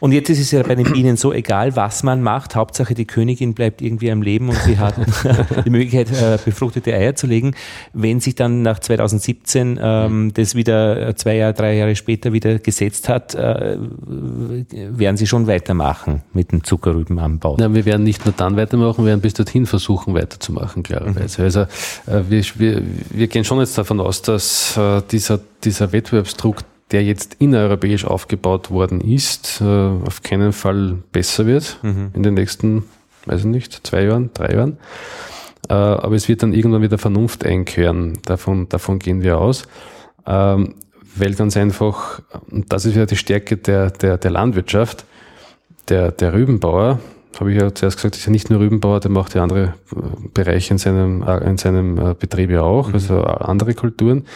Und jetzt ist es ja bei den Bienen so, egal was man macht, Hauptsache die Königin bleibt irgendwie am Leben und sie hat die Möglichkeit, äh, befruchtete Eier zu legen. Wenn sich dann nach 2017 ähm, das wieder zwei Jahre, drei Jahre später wieder gesetzt hat, äh, werden sie schon weitermachen mit dem Zuckerrübenanbau. Ja, wir werden nicht nur dann weitermachen, wir werden bis dorthin versuchen weiterzumachen, klarerweise. Mhm. Also äh, wir, wir, wir gehen schon jetzt davon aus, dass äh, dieser, dieser Wettbewerbsdruck der jetzt innereuropäisch aufgebaut worden ist, äh, auf keinen Fall besser wird mhm. in den nächsten, weiß ich nicht, zwei Jahren, drei Jahren. Äh, aber es wird dann irgendwann wieder Vernunft einkehren. Davon, davon gehen wir aus. Ähm, weil ganz einfach, und das ist wieder die Stärke der, der, der Landwirtschaft, der, der Rübenbauer, habe ich ja zuerst gesagt, ist ja nicht nur Rübenbauer, der macht ja andere Bereiche in seinem, in seinem Betrieb ja auch, mhm. also andere Kulturen.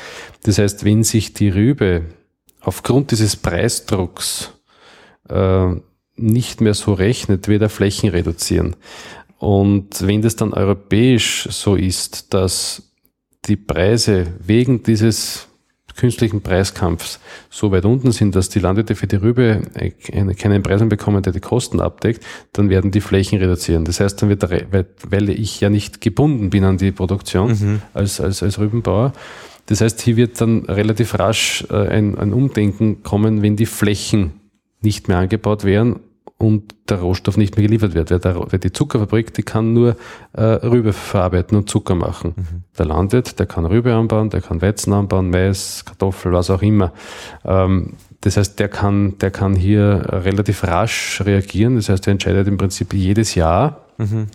Das heißt, wenn sich die Rübe aufgrund dieses Preisdrucks äh, nicht mehr so rechnet, wird er Flächen reduzieren. Und wenn das dann europäisch so ist, dass die Preise wegen dieses künstlichen Preiskampfs so weit unten sind, dass die Landwirte für die Rübe keinen Preis mehr bekommen, der die Kosten abdeckt, dann werden die Flächen reduzieren. Das heißt, dann wird, der, weil ich ja nicht gebunden bin an die Produktion mhm. als, als, als Rübenbauer, das heißt, hier wird dann relativ rasch äh, ein, ein Umdenken kommen, wenn die Flächen nicht mehr angebaut werden und der Rohstoff nicht mehr geliefert wird. Weil, der, weil die Zuckerfabrik, die kann nur äh, Rübe verarbeiten und Zucker machen. Mhm. Der Landwirt, der kann Rübe anbauen, der kann Weizen anbauen, Mais, Kartoffel, was auch immer. Ähm, das heißt, der kann, der kann hier relativ rasch reagieren. Das heißt, er entscheidet im Prinzip jedes Jahr, mhm.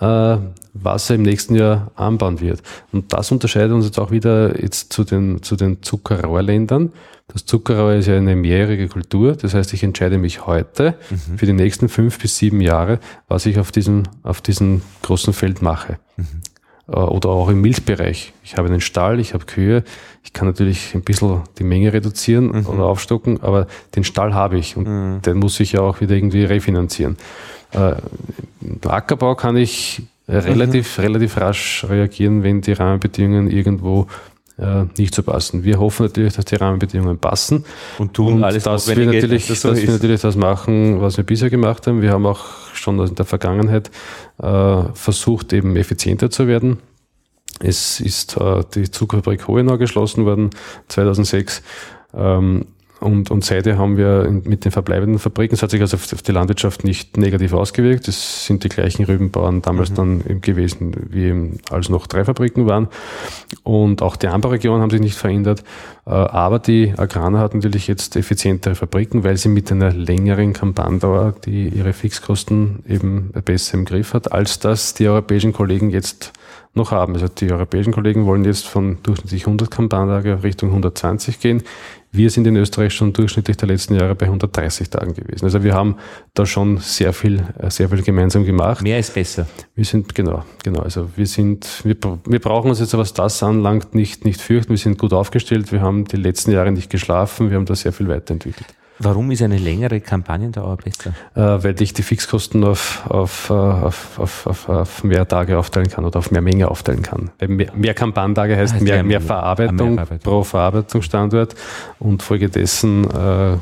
Äh, was er im nächsten Jahr anbauen wird. Und das unterscheidet uns jetzt auch wieder jetzt zu den, zu den Zuckerrohrländern. Das Zuckerrohr ist ja eine mehrjährige Kultur. Das heißt, ich entscheide mich heute mhm. für die nächsten fünf bis sieben Jahre, was ich auf diesem, auf diesem großen Feld mache. Mhm. Äh, oder auch im Milchbereich. Ich habe einen Stall, ich habe Kühe. Ich kann natürlich ein bisschen die Menge reduzieren mhm. oder aufstocken, aber den Stall habe ich und mhm. den muss ich ja auch wieder irgendwie refinanzieren. Äh, Ackerbau kann ich relativ, mhm. relativ rasch reagieren, wenn die Rahmenbedingungen irgendwo äh, nicht so passen. Wir hoffen natürlich, dass die Rahmenbedingungen passen und tun und alles, dass wir natürlich, das so dass wir natürlich das machen, was wir bisher gemacht haben. Wir haben auch schon in der Vergangenheit äh, versucht, eben effizienter zu werden. Es ist äh, die Zuckerfabrik Hohenau geschlossen worden 2006. Ähm, und, und seither haben wir mit den verbleibenden Fabriken, es hat sich also auf die Landwirtschaft nicht negativ ausgewirkt. Es sind die gleichen Rübenbauern damals mhm. dann gewesen, wie als noch drei Fabriken waren. Und auch die Anbauregionen haben sich nicht verändert. Äh, aber die Agraner hat natürlich jetzt effizientere Fabriken, weil sie mit einer längeren Kampagndauer die ihre Fixkosten eben besser im Griff hat, als das die europäischen Kollegen jetzt noch haben. Also die europäischen Kollegen wollen jetzt von durchschnittlich 100 Kampagnentage Richtung 120 gehen. Wir sind in Österreich schon durchschnittlich der letzten Jahre bei 130 Tagen gewesen. Also wir haben da schon sehr viel, äh, sehr viel gemeinsam gemacht. Mehr ist besser. Wir sind, genau, genau. Also wir sind, wir, wir brauchen uns jetzt, was das anlangt, nicht, nicht fürchten. Wir sind gut aufgestellt. Wir haben die letzten Jahre nicht geschlafen. Wir haben da sehr viel weiterentwickelt. Warum ist eine längere Kampagnendauer besser? Äh, weil ich die Fixkosten auf, auf, äh, auf, auf, auf, auf mehr Tage aufteilen kann oder auf mehr Menge aufteilen kann. Mehr, mehr Kampagnentage heißt, heißt mehr, mehr, Verarbeitung mehr pro Verarbeitungsstandort und folgedessen äh,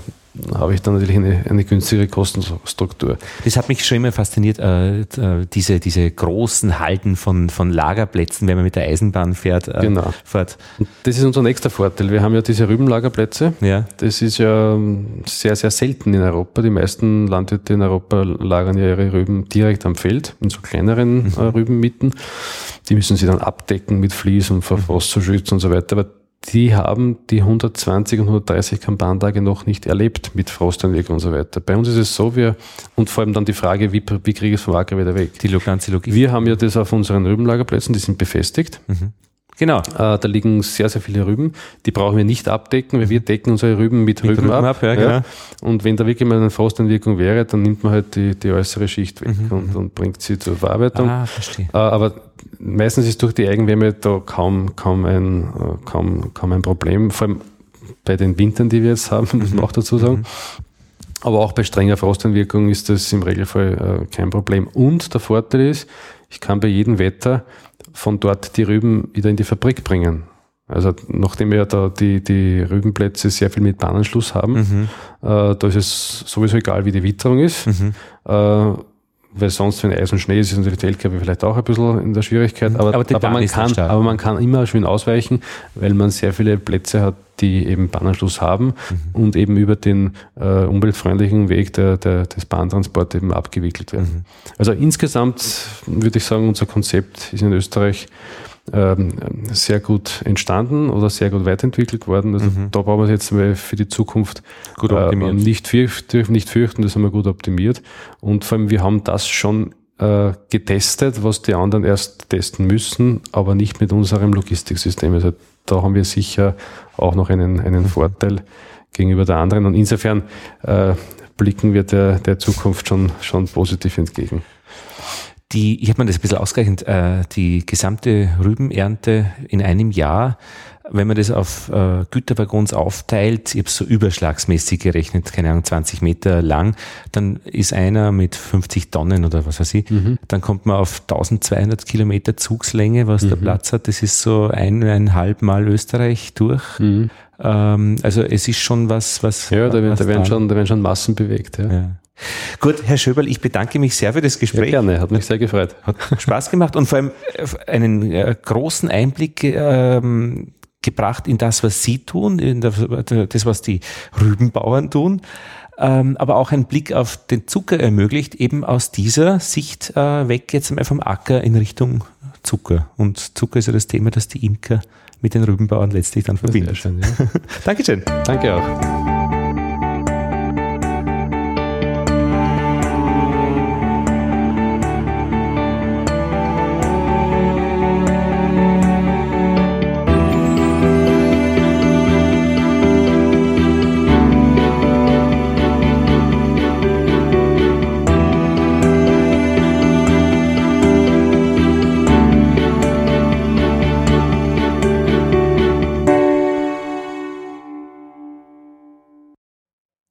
habe ich dann natürlich eine, eine günstigere Kostenstruktur. Das hat mich schon immer fasziniert, äh, äh, diese, diese großen Halten von, von Lagerplätzen, wenn man mit der Eisenbahn fährt. Äh, genau. Fährt. Das ist unser nächster Vorteil. Wir haben ja diese Rübenlagerplätze. Ja. Das ist ja ähm, sehr, sehr selten in Europa. Die meisten Landwirte in Europa lagern ja ihre Rüben direkt am Feld, in so kleineren mhm. äh, Rübenmitten. Die müssen sie dann abdecken mit Vlies und vor Frost zu schützen und so weiter. Aber die haben die 120 und 130 Kampagnentage noch nicht erlebt mit Frosteinwirkung und so weiter. Bei uns ist es so, wir, und vor allem dann die Frage, wie, wie kriege ich es vom Acker wieder weg? Die ganze Logik. Wir haben ja das auf unseren Rübenlagerplätzen, die sind befestigt. Mhm. Genau. Äh, da liegen sehr, sehr viele Rüben. Die brauchen wir nicht abdecken, weil wir decken unsere Rüben mit, mit Rüben, Rüben, ab. ab ja, ja. Genau. Und wenn da wirklich mal eine Frosteinwirkung wäre, dann nimmt man halt die, die äußere Schicht weg mhm. und, und, bringt sie zur Verarbeitung. Ah, verstehe. Äh, aber meistens ist durch die Eigenwärme da kaum, kaum, ein, äh, kaum, kaum ein Problem. Vor allem bei den Wintern, die wir jetzt haben, muss man mhm. auch dazu sagen. Mhm. Aber auch bei strenger Frosteinwirkung ist das im Regelfall äh, kein Problem. Und der Vorteil ist, ich kann bei jedem Wetter von dort die Rüben wieder in die Fabrik bringen. Also nachdem wir ja da die, die Rübenplätze sehr viel mit Bahnanschluss haben, mhm. äh, da ist es sowieso egal, wie die Witterung ist. Mhm. Äh, weil sonst, wenn Eis und Schnee ist, ist natürlich der LKW vielleicht auch ein bisschen in der Schwierigkeit. Mhm. Aber, aber, aber man, kann, aber man kann immer schön ausweichen, weil man sehr viele Plätze hat, die eben Bahnanschluss haben mhm. und eben über den äh, umweltfreundlichen Weg der, der, des Bahntransports eben abgewickelt werden. Mhm. Also insgesamt würde ich sagen, unser Konzept ist in Österreich ähm, sehr gut entstanden oder sehr gut weiterentwickelt worden. Also mhm. da brauchen wir es jetzt für die Zukunft gut äh, nicht, fürchten, nicht fürchten, das haben wir gut optimiert. Und vor allem, wir haben das schon äh, getestet, was die anderen erst testen müssen, aber nicht mit unserem Logistiksystem. Also da haben wir sicher auch noch einen, einen Vorteil gegenüber der anderen. Und insofern äh, blicken wir der, der Zukunft schon, schon positiv entgegen die, ich habe mir das ein bisschen ausgerechnet, äh, die gesamte Rübenernte in einem Jahr, wenn man das auf äh, Güterwaggons aufteilt, ich habe so überschlagsmäßig gerechnet, keine Ahnung, 20 Meter lang, dann ist einer mit 50 Tonnen oder was weiß ich, mhm. dann kommt man auf 1200 Kilometer Zugslänge, was mhm. der Platz hat, das ist so eineinhalb Mal Österreich durch. Mhm. Ähm, also es ist schon was, was. Ja, da, was da, werden, schon, da werden schon Massen bewegt. Ja. ja. Gut, Herr Schöberl, ich bedanke mich sehr für das Gespräch. Ja, gerne, hat mich sehr gefreut. Hat Spaß gemacht und vor allem äh, einen äh, großen Einblick ähm, gebracht in das, was Sie tun, in das, was die Rübenbauern tun, ähm, aber auch einen Blick auf den Zucker ermöglicht, eben aus dieser Sicht äh, weg jetzt einmal vom Acker in Richtung Zucker. Und Zucker ist ja das Thema, das die Imker mit den Rübenbauern letztlich dann verbindet. Sehr schön, ja. Dankeschön. Danke auch.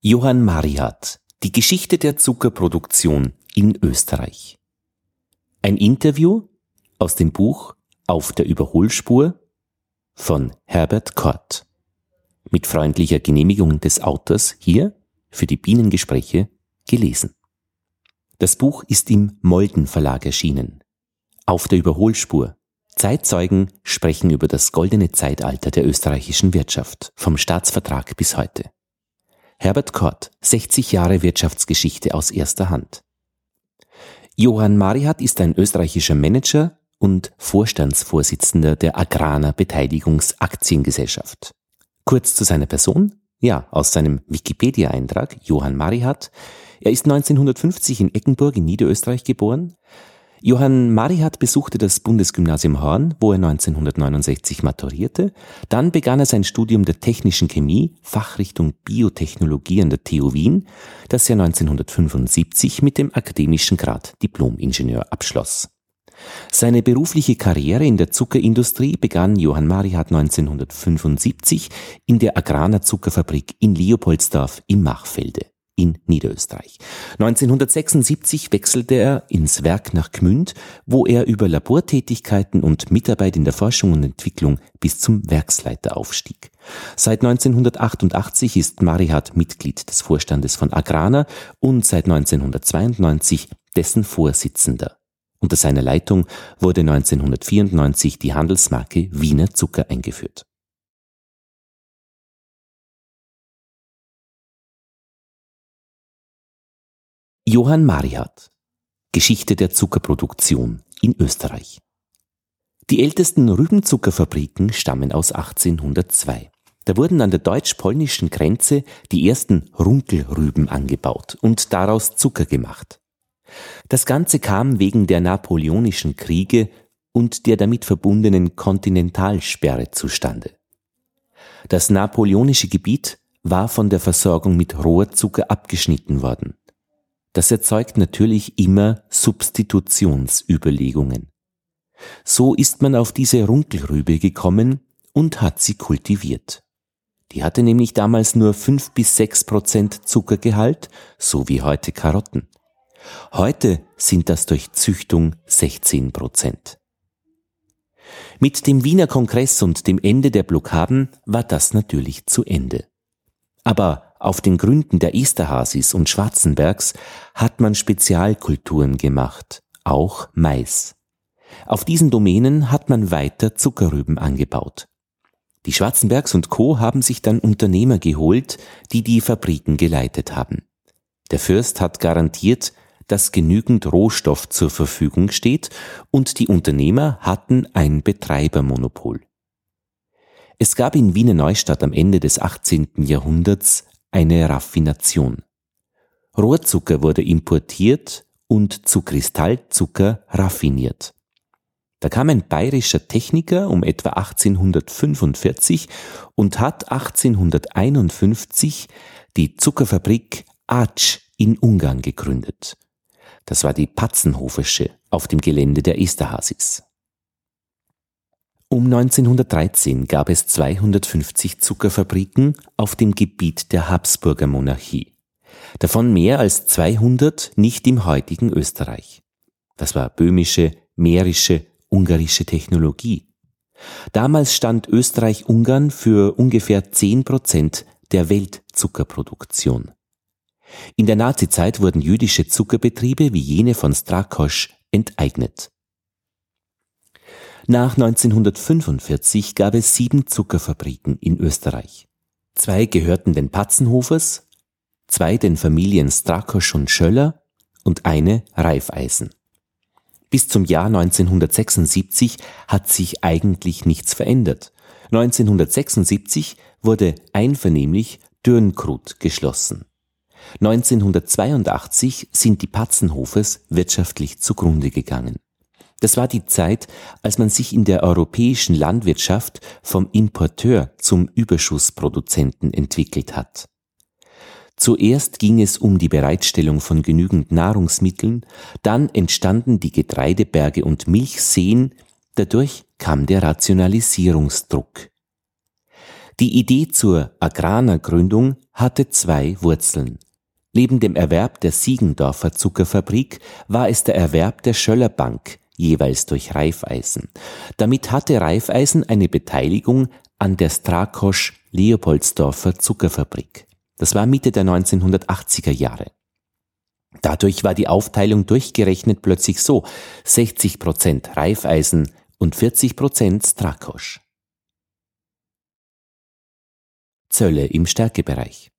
Johann Mariat Die Geschichte der Zuckerproduktion in Österreich. Ein Interview aus dem Buch Auf der Überholspur von Herbert Kort. Mit freundlicher Genehmigung des Autors hier für die Bienengespräche gelesen. Das Buch ist im Molden Verlag erschienen. Auf der Überholspur. Zeitzeugen sprechen über das goldene Zeitalter der österreichischen Wirtschaft, vom Staatsvertrag bis heute. Herbert Kort, 60 Jahre Wirtschaftsgeschichte aus erster Hand. Johann Marihat ist ein österreichischer Manager und Vorstandsvorsitzender der Agrana Beteiligungsaktiengesellschaft. Kurz zu seiner Person. Ja, aus seinem Wikipedia-Eintrag Johann Marihat. Er ist 1950 in Eckenburg in Niederösterreich geboren, Johann Marihat besuchte das Bundesgymnasium Horn, wo er 1969 maturierte. Dann begann er sein Studium der technischen Chemie, Fachrichtung Biotechnologie an der TU Wien, das er 1975 mit dem akademischen Grad Diplom-Ingenieur abschloss. Seine berufliche Karriere in der Zuckerindustrie begann Johann Marihat 1975 in der Agraner Zuckerfabrik in Leopoldsdorf im Machfelde in Niederösterreich. 1976 wechselte er ins Werk nach Gmünd, wo er über Labortätigkeiten und Mitarbeit in der Forschung und Entwicklung bis zum Werksleiter aufstieg. Seit 1988 ist Marihat Mitglied des Vorstandes von Agrana und seit 1992 dessen Vorsitzender. Unter seiner Leitung wurde 1994 die Handelsmarke Wiener Zucker eingeführt. Johann Marihat Geschichte der Zuckerproduktion in Österreich Die ältesten Rübenzuckerfabriken stammen aus 1802. Da wurden an der deutsch-polnischen Grenze die ersten Runkelrüben angebaut und daraus Zucker gemacht. Das Ganze kam wegen der napoleonischen Kriege und der damit verbundenen Kontinentalsperre zustande. Das napoleonische Gebiet war von der Versorgung mit Rohrzucker abgeschnitten worden. Das erzeugt natürlich immer Substitutionsüberlegungen. So ist man auf diese Runkelrübe gekommen und hat sie kultiviert. Die hatte nämlich damals nur fünf bis sechs Prozent Zuckergehalt, so wie heute Karotten. Heute sind das durch Züchtung 16 Prozent. Mit dem Wiener Kongress und dem Ende der Blockaden war das natürlich zu Ende. Aber auf den Gründen der Esterhasis und Schwarzenbergs hat man Spezialkulturen gemacht, auch Mais. Auf diesen Domänen hat man weiter Zuckerrüben angebaut. Die Schwarzenbergs und Co. haben sich dann Unternehmer geholt, die die Fabriken geleitet haben. Der Fürst hat garantiert, dass genügend Rohstoff zur Verfügung steht und die Unternehmer hatten ein Betreibermonopol. Es gab in Wiener Neustadt am Ende des 18. Jahrhunderts eine Raffination. Rohrzucker wurde importiert und zu Kristallzucker raffiniert. Da kam ein bayerischer Techniker um etwa 1845 und hat 1851 die Zuckerfabrik Atsch in Ungarn gegründet. Das war die Patzenhofische auf dem Gelände der Esterhasis. Um 1913 gab es 250 Zuckerfabriken auf dem Gebiet der Habsburger Monarchie. Davon mehr als 200 nicht im heutigen Österreich. Das war böhmische, mährische, ungarische Technologie. Damals stand Österreich-Ungarn für ungefähr 10 Prozent der Weltzuckerproduktion. In der Nazizeit wurden jüdische Zuckerbetriebe wie jene von Strakosch enteignet. Nach 1945 gab es sieben Zuckerfabriken in Österreich. Zwei gehörten den Patzenhofers, zwei den Familien Strakosch und Schöller und eine Reifeisen. Bis zum Jahr 1976 hat sich eigentlich nichts verändert. 1976 wurde einvernehmlich Dürnkrut geschlossen. 1982 sind die Patzenhofes wirtschaftlich zugrunde gegangen. Das war die Zeit, als man sich in der europäischen Landwirtschaft vom Importeur zum Überschussproduzenten entwickelt hat. Zuerst ging es um die Bereitstellung von genügend Nahrungsmitteln, dann entstanden die Getreideberge und Milchseen, dadurch kam der Rationalisierungsdruck. Die Idee zur Agrarnergründung hatte zwei Wurzeln. Neben dem Erwerb der Siegendorfer Zuckerfabrik war es der Erwerb der Schöllerbank, jeweils durch Reifeisen. Damit hatte Reifeisen eine Beteiligung an der Strakosch Leopoldsdorfer Zuckerfabrik. Das war Mitte der 1980er Jahre. Dadurch war die Aufteilung durchgerechnet plötzlich so 60 Prozent Reifeisen und 40 Prozent Strakosch. Zölle im Stärkebereich.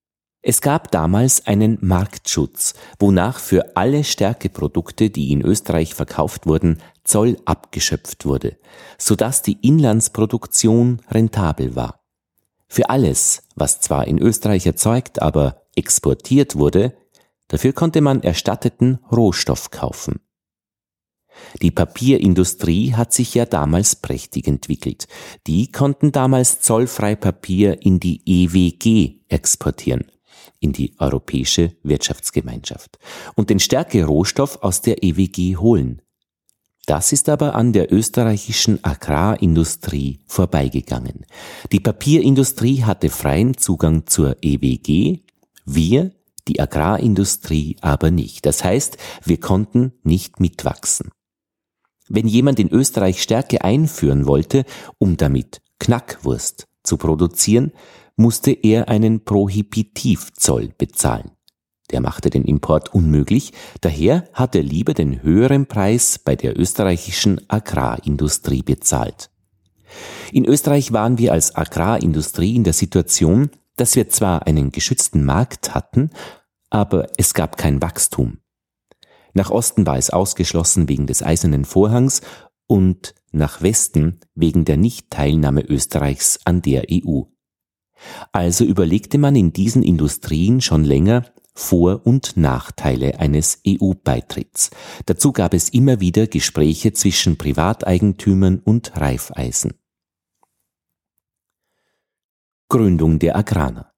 Es gab damals einen Marktschutz, wonach für alle Stärkeprodukte, die in Österreich verkauft wurden, Zoll abgeschöpft wurde, sodass die Inlandsproduktion rentabel war. Für alles, was zwar in Österreich erzeugt, aber exportiert wurde, dafür konnte man erstatteten Rohstoff kaufen. Die Papierindustrie hat sich ja damals prächtig entwickelt. Die konnten damals zollfrei Papier in die EWG exportieren in die Europäische Wirtschaftsgemeinschaft und den Stärke-Rohstoff aus der EWG holen. Das ist aber an der österreichischen Agrarindustrie vorbeigegangen. Die Papierindustrie hatte freien Zugang zur EWG, wir, die Agrarindustrie, aber nicht. Das heißt, wir konnten nicht mitwachsen. Wenn jemand in Österreich Stärke einführen wollte, um damit Knackwurst zu produzieren, musste er einen Prohibitivzoll bezahlen. Der machte den Import unmöglich, daher hat er lieber den höheren Preis bei der österreichischen Agrarindustrie bezahlt. In Österreich waren wir als Agrarindustrie in der Situation, dass wir zwar einen geschützten Markt hatten, aber es gab kein Wachstum. Nach Osten war es ausgeschlossen wegen des eisernen Vorhangs und nach Westen wegen der Nichtteilnahme Österreichs an der EU. Also überlegte man in diesen Industrien schon länger, vor- und Nachteile eines EU-Beitritts. Dazu gab es immer wieder Gespräche zwischen Privateigentümern und Reifeisen. Gründung der Agraner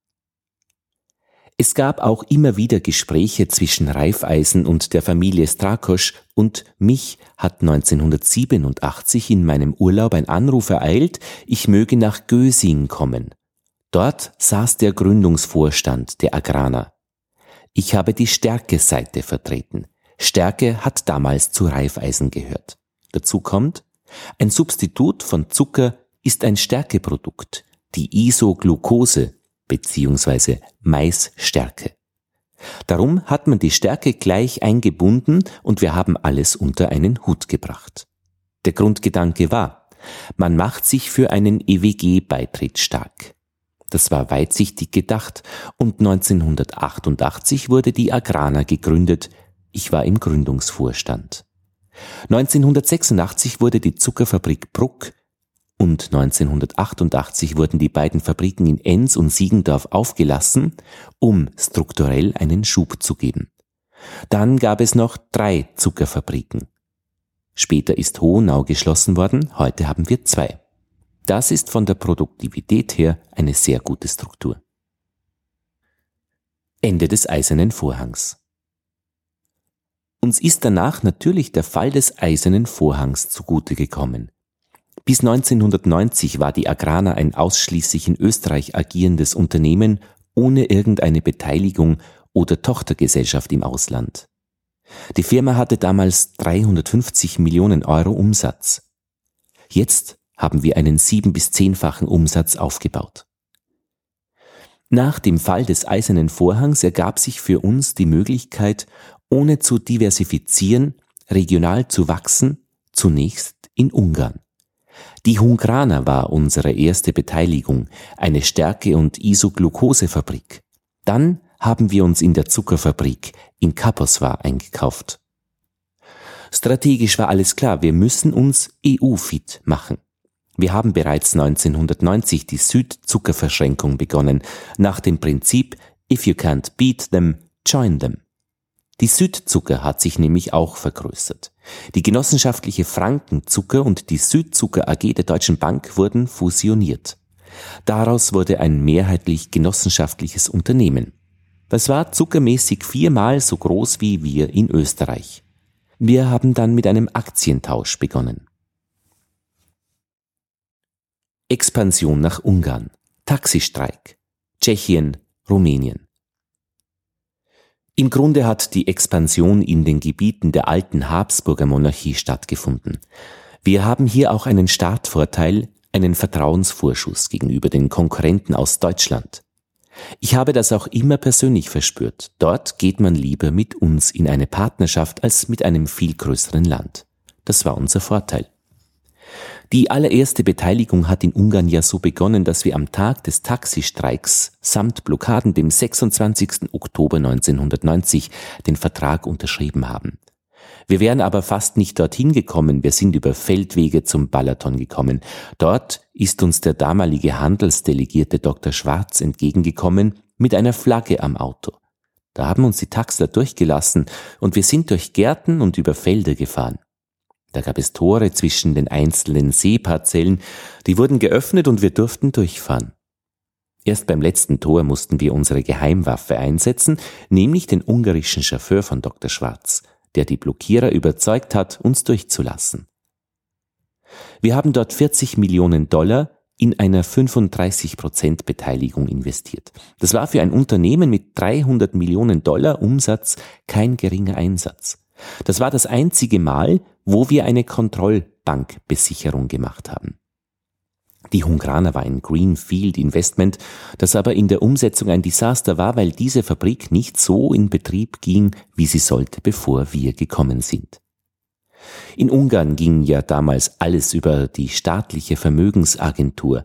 es gab auch immer wieder Gespräche zwischen Reifeisen und der Familie Strakosch und mich hat 1987 in meinem Urlaub ein Anruf ereilt, ich möge nach Gösing kommen. Dort saß der Gründungsvorstand der Agraner. Ich habe die Stärke-Seite vertreten. Stärke hat damals zu Reifeisen gehört. Dazu kommt, ein Substitut von Zucker ist ein Stärkeprodukt, die Isoglucose bzw. Maisstärke. Darum hat man die Stärke gleich eingebunden und wir haben alles unter einen Hut gebracht. Der Grundgedanke war, man macht sich für einen EWG-Beitritt stark. Das war weitsichtig gedacht und 1988 wurde die Agrana gegründet. Ich war im Gründungsvorstand. 1986 wurde die Zuckerfabrik Bruck und 1988 wurden die beiden Fabriken in Enns und Siegendorf aufgelassen, um strukturell einen Schub zu geben. Dann gab es noch drei Zuckerfabriken. Später ist Hohenau geschlossen worden, heute haben wir zwei. Das ist von der Produktivität her eine sehr gute Struktur. Ende des eisernen Vorhangs. Uns ist danach natürlich der Fall des eisernen Vorhangs zugute gekommen. Bis 1990 war die Agrana ein ausschließlich in Österreich agierendes Unternehmen ohne irgendeine Beteiligung oder Tochtergesellschaft im Ausland. Die Firma hatte damals 350 Millionen Euro Umsatz. Jetzt haben wir einen sieben- bis zehnfachen Umsatz aufgebaut. Nach dem Fall des Eisernen Vorhangs ergab sich für uns die Möglichkeit, ohne zu diversifizieren, regional zu wachsen, zunächst in Ungarn. Die Hungrana war unsere erste Beteiligung, eine Stärke- und Isoglucosefabrik. Dann haben wir uns in der Zuckerfabrik in Kaposvar eingekauft. Strategisch war alles klar, wir müssen uns EU-fit machen. Wir haben bereits 1990 die Südzuckerverschränkung begonnen, nach dem Prinzip If you can't beat them, join them. Die Südzucker hat sich nämlich auch vergrößert. Die genossenschaftliche Frankenzucker und die Südzucker AG der Deutschen Bank wurden fusioniert. Daraus wurde ein mehrheitlich genossenschaftliches Unternehmen. Das war zuckermäßig viermal so groß wie wir in Österreich. Wir haben dann mit einem Aktientausch begonnen. Expansion nach Ungarn, Taxistreik, Tschechien, Rumänien. Im Grunde hat die Expansion in den Gebieten der alten Habsburger Monarchie stattgefunden. Wir haben hier auch einen Startvorteil, einen Vertrauensvorschuss gegenüber den Konkurrenten aus Deutschland. Ich habe das auch immer persönlich verspürt. Dort geht man lieber mit uns in eine Partnerschaft als mit einem viel größeren Land. Das war unser Vorteil. Die allererste Beteiligung hat in Ungarn ja so begonnen, dass wir am Tag des Taxistreiks samt Blockaden dem 26. Oktober 1990 den Vertrag unterschrieben haben. Wir wären aber fast nicht dorthin gekommen, wir sind über Feldwege zum Balaton gekommen. Dort ist uns der damalige Handelsdelegierte Dr. Schwarz entgegengekommen mit einer Flagge am Auto. Da haben uns die Taxler durchgelassen und wir sind durch Gärten und über Felder gefahren. Da gab es Tore zwischen den einzelnen Seeparzellen, die wurden geöffnet und wir durften durchfahren. Erst beim letzten Tor mussten wir unsere Geheimwaffe einsetzen, nämlich den ungarischen Chauffeur von Dr. Schwarz. der die Blockierer überzeugt hat, uns durchzulassen. Wir haben dort 40 Millionen Dollar in einer 35% Beteiligung investiert. Das war für ein Unternehmen mit 300 Millionen Dollar Umsatz kein geringer Einsatz. Das war das einzige Mal, wo wir eine Kontrollbankbesicherung gemacht haben. Die Hungraner war ein Greenfield Investment, das aber in der Umsetzung ein Desaster war, weil diese Fabrik nicht so in Betrieb ging, wie sie sollte, bevor wir gekommen sind. In Ungarn ging ja damals alles über die staatliche Vermögensagentur.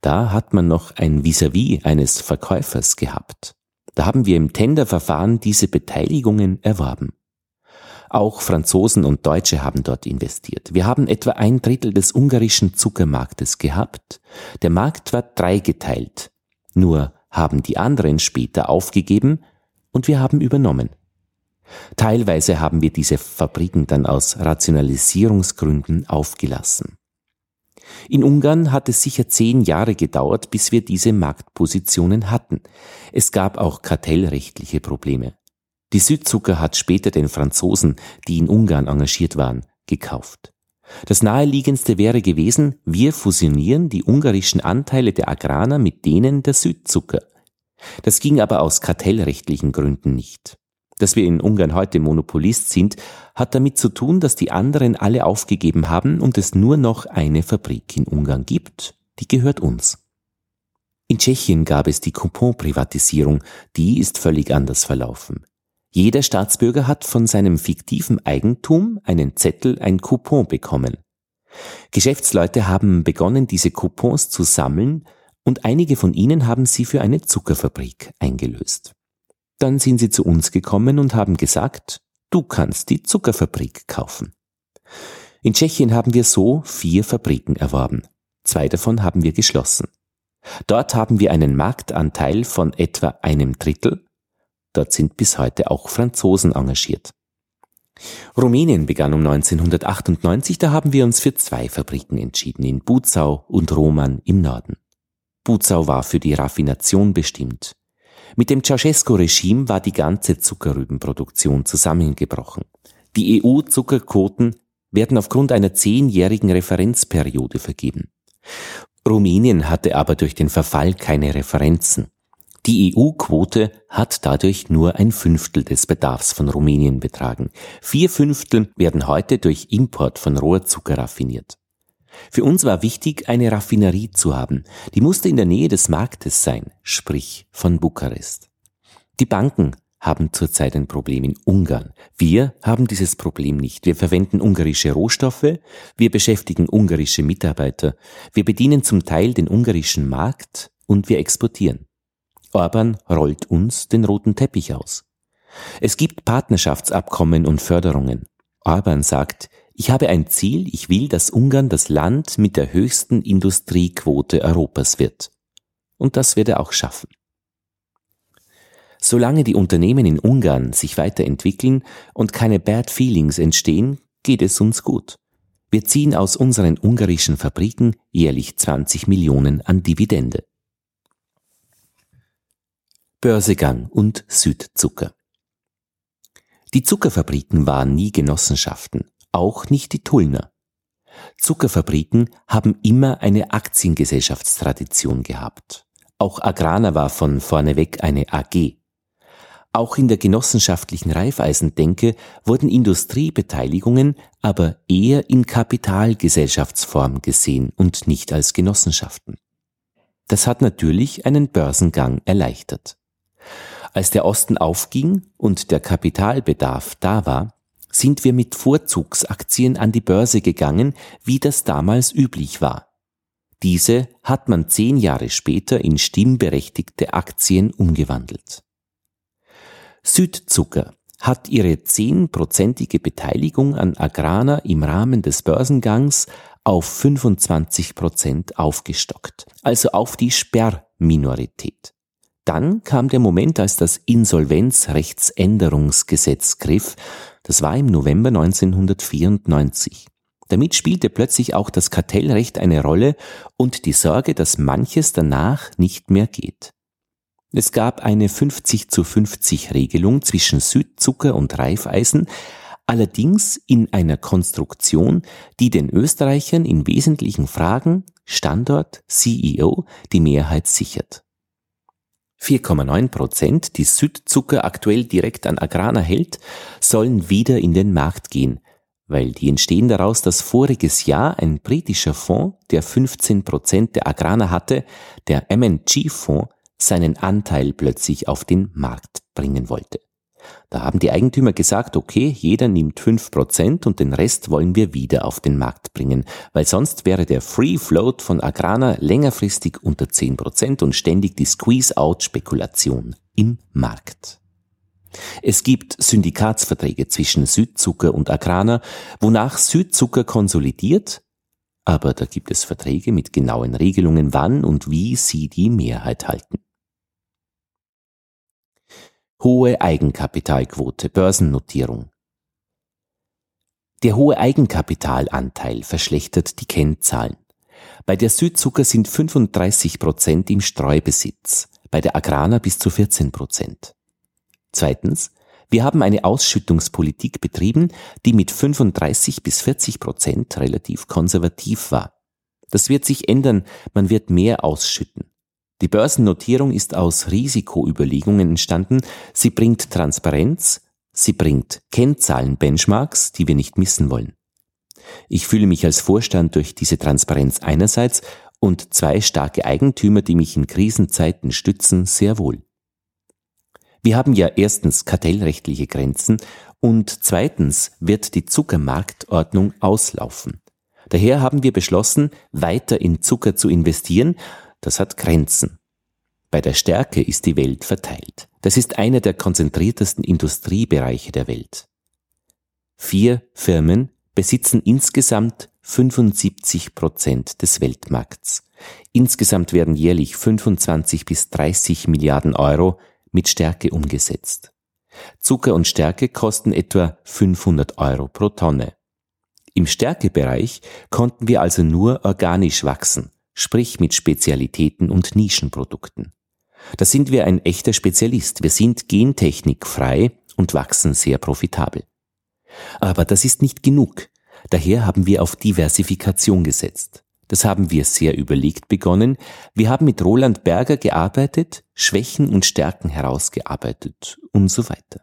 Da hat man noch ein Vis-à-vis -vis eines Verkäufers gehabt. Da haben wir im Tenderverfahren diese Beteiligungen erworben. Auch Franzosen und Deutsche haben dort investiert. Wir haben etwa ein Drittel des ungarischen Zuckermarktes gehabt. Der Markt war dreigeteilt. Nur haben die anderen später aufgegeben und wir haben übernommen. Teilweise haben wir diese Fabriken dann aus Rationalisierungsgründen aufgelassen. In Ungarn hat es sicher zehn Jahre gedauert, bis wir diese Marktpositionen hatten. Es gab auch kartellrechtliche Probleme. Die Südzucker hat später den Franzosen, die in Ungarn engagiert waren, gekauft. Das naheliegendste wäre gewesen, wir fusionieren die ungarischen Anteile der Agraner mit denen der Südzucker. Das ging aber aus kartellrechtlichen Gründen nicht. Dass wir in Ungarn heute Monopolist sind, hat damit zu tun, dass die anderen alle aufgegeben haben und es nur noch eine Fabrik in Ungarn gibt, die gehört uns. In Tschechien gab es die Coupon-Privatisierung, die ist völlig anders verlaufen. Jeder Staatsbürger hat von seinem fiktiven Eigentum einen Zettel, ein Coupon bekommen. Geschäftsleute haben begonnen, diese Coupons zu sammeln und einige von ihnen haben sie für eine Zuckerfabrik eingelöst. Dann sind sie zu uns gekommen und haben gesagt, du kannst die Zuckerfabrik kaufen. In Tschechien haben wir so vier Fabriken erworben. Zwei davon haben wir geschlossen. Dort haben wir einen Marktanteil von etwa einem Drittel Dort sind bis heute auch Franzosen engagiert. Rumänien begann um 1998, da haben wir uns für zwei Fabriken entschieden, in Buzau und Roman im Norden. Buzau war für die Raffination bestimmt. Mit dem Ceausescu-Regime war die ganze Zuckerrübenproduktion zusammengebrochen. Die EU-Zuckerquoten werden aufgrund einer zehnjährigen Referenzperiode vergeben. Rumänien hatte aber durch den Verfall keine Referenzen. Die EU-Quote hat dadurch nur ein Fünftel des Bedarfs von Rumänien betragen. Vier Fünftel werden heute durch Import von Rohrzucker raffiniert. Für uns war wichtig, eine Raffinerie zu haben. Die musste in der Nähe des Marktes sein, sprich von Bukarest. Die Banken haben zurzeit ein Problem in Ungarn. Wir haben dieses Problem nicht. Wir verwenden ungarische Rohstoffe, wir beschäftigen ungarische Mitarbeiter, wir bedienen zum Teil den ungarischen Markt und wir exportieren. Orban rollt uns den roten Teppich aus. Es gibt Partnerschaftsabkommen und Förderungen. Orban sagt, ich habe ein Ziel, ich will, dass Ungarn das Land mit der höchsten Industriequote Europas wird. Und das wird er auch schaffen. Solange die Unternehmen in Ungarn sich weiterentwickeln und keine Bad Feelings entstehen, geht es uns gut. Wir ziehen aus unseren ungarischen Fabriken jährlich 20 Millionen an Dividende. Börsegang und Südzucker. Die Zuckerfabriken waren nie Genossenschaften, auch nicht die Tullner. Zuckerfabriken haben immer eine Aktiengesellschaftstradition gehabt. Auch Agrana war von vorneweg eine AG. Auch in der genossenschaftlichen Reifeisendenke wurden Industriebeteiligungen aber eher in Kapitalgesellschaftsform gesehen und nicht als Genossenschaften. Das hat natürlich einen Börsengang erleichtert. Als der Osten aufging und der Kapitalbedarf da war, sind wir mit Vorzugsaktien an die Börse gegangen, wie das damals üblich war. Diese hat man zehn Jahre später in stimmberechtigte Aktien umgewandelt. Südzucker hat ihre zehnprozentige Beteiligung an Agrana im Rahmen des Börsengangs auf 25 Prozent aufgestockt, also auf die Sperrminorität. Dann kam der Moment, als das Insolvenzrechtsänderungsgesetz griff. Das war im November 1994. Damit spielte plötzlich auch das Kartellrecht eine Rolle und die Sorge, dass manches danach nicht mehr geht. Es gab eine 50 zu 50 Regelung zwischen Südzucker und Reifeisen, allerdings in einer Konstruktion, die den Österreichern in wesentlichen Fragen Standort, CEO die Mehrheit sichert. 4,9 Prozent, die Südzucker aktuell direkt an Agrana hält, sollen wieder in den Markt gehen, weil die entstehen daraus, dass voriges Jahr ein britischer Fonds, der 15 Prozent der Agrana hatte, der M&G-Fonds, seinen Anteil plötzlich auf den Markt bringen wollte. Da haben die Eigentümer gesagt, okay, jeder nimmt fünf Prozent und den Rest wollen wir wieder auf den Markt bringen, weil sonst wäre der Free Float von Agrana längerfristig unter zehn Prozent und ständig die Squeeze-Out-Spekulation im Markt. Es gibt Syndikatsverträge zwischen Südzucker und Agrana, wonach Südzucker konsolidiert, aber da gibt es Verträge mit genauen Regelungen, wann und wie sie die Mehrheit halten hohe Eigenkapitalquote, Börsennotierung. Der hohe Eigenkapitalanteil verschlechtert die Kennzahlen. Bei der Südzucker sind 35 Prozent im Streubesitz, bei der Agrana bis zu 14 Prozent. Zweitens, wir haben eine Ausschüttungspolitik betrieben, die mit 35 bis 40 Prozent relativ konservativ war. Das wird sich ändern, man wird mehr ausschütten. Die Börsennotierung ist aus Risikoüberlegungen entstanden. Sie bringt Transparenz, sie bringt Kennzahlen-Benchmarks, die wir nicht missen wollen. Ich fühle mich als Vorstand durch diese Transparenz einerseits und zwei starke Eigentümer, die mich in Krisenzeiten stützen, sehr wohl. Wir haben ja erstens kartellrechtliche Grenzen und zweitens wird die Zuckermarktordnung auslaufen. Daher haben wir beschlossen, weiter in Zucker zu investieren das hat Grenzen. Bei der Stärke ist die Welt verteilt. Das ist einer der konzentriertesten Industriebereiche der Welt. Vier Firmen besitzen insgesamt 75 Prozent des Weltmarkts. Insgesamt werden jährlich 25 bis 30 Milliarden Euro mit Stärke umgesetzt. Zucker und Stärke kosten etwa 500 Euro pro Tonne. Im Stärkebereich konnten wir also nur organisch wachsen sprich mit Spezialitäten und Nischenprodukten. Da sind wir ein echter Spezialist. Wir sind gentechnikfrei und wachsen sehr profitabel. Aber das ist nicht genug. Daher haben wir auf Diversifikation gesetzt. Das haben wir sehr überlegt begonnen. Wir haben mit Roland Berger gearbeitet, Schwächen und Stärken herausgearbeitet und so weiter.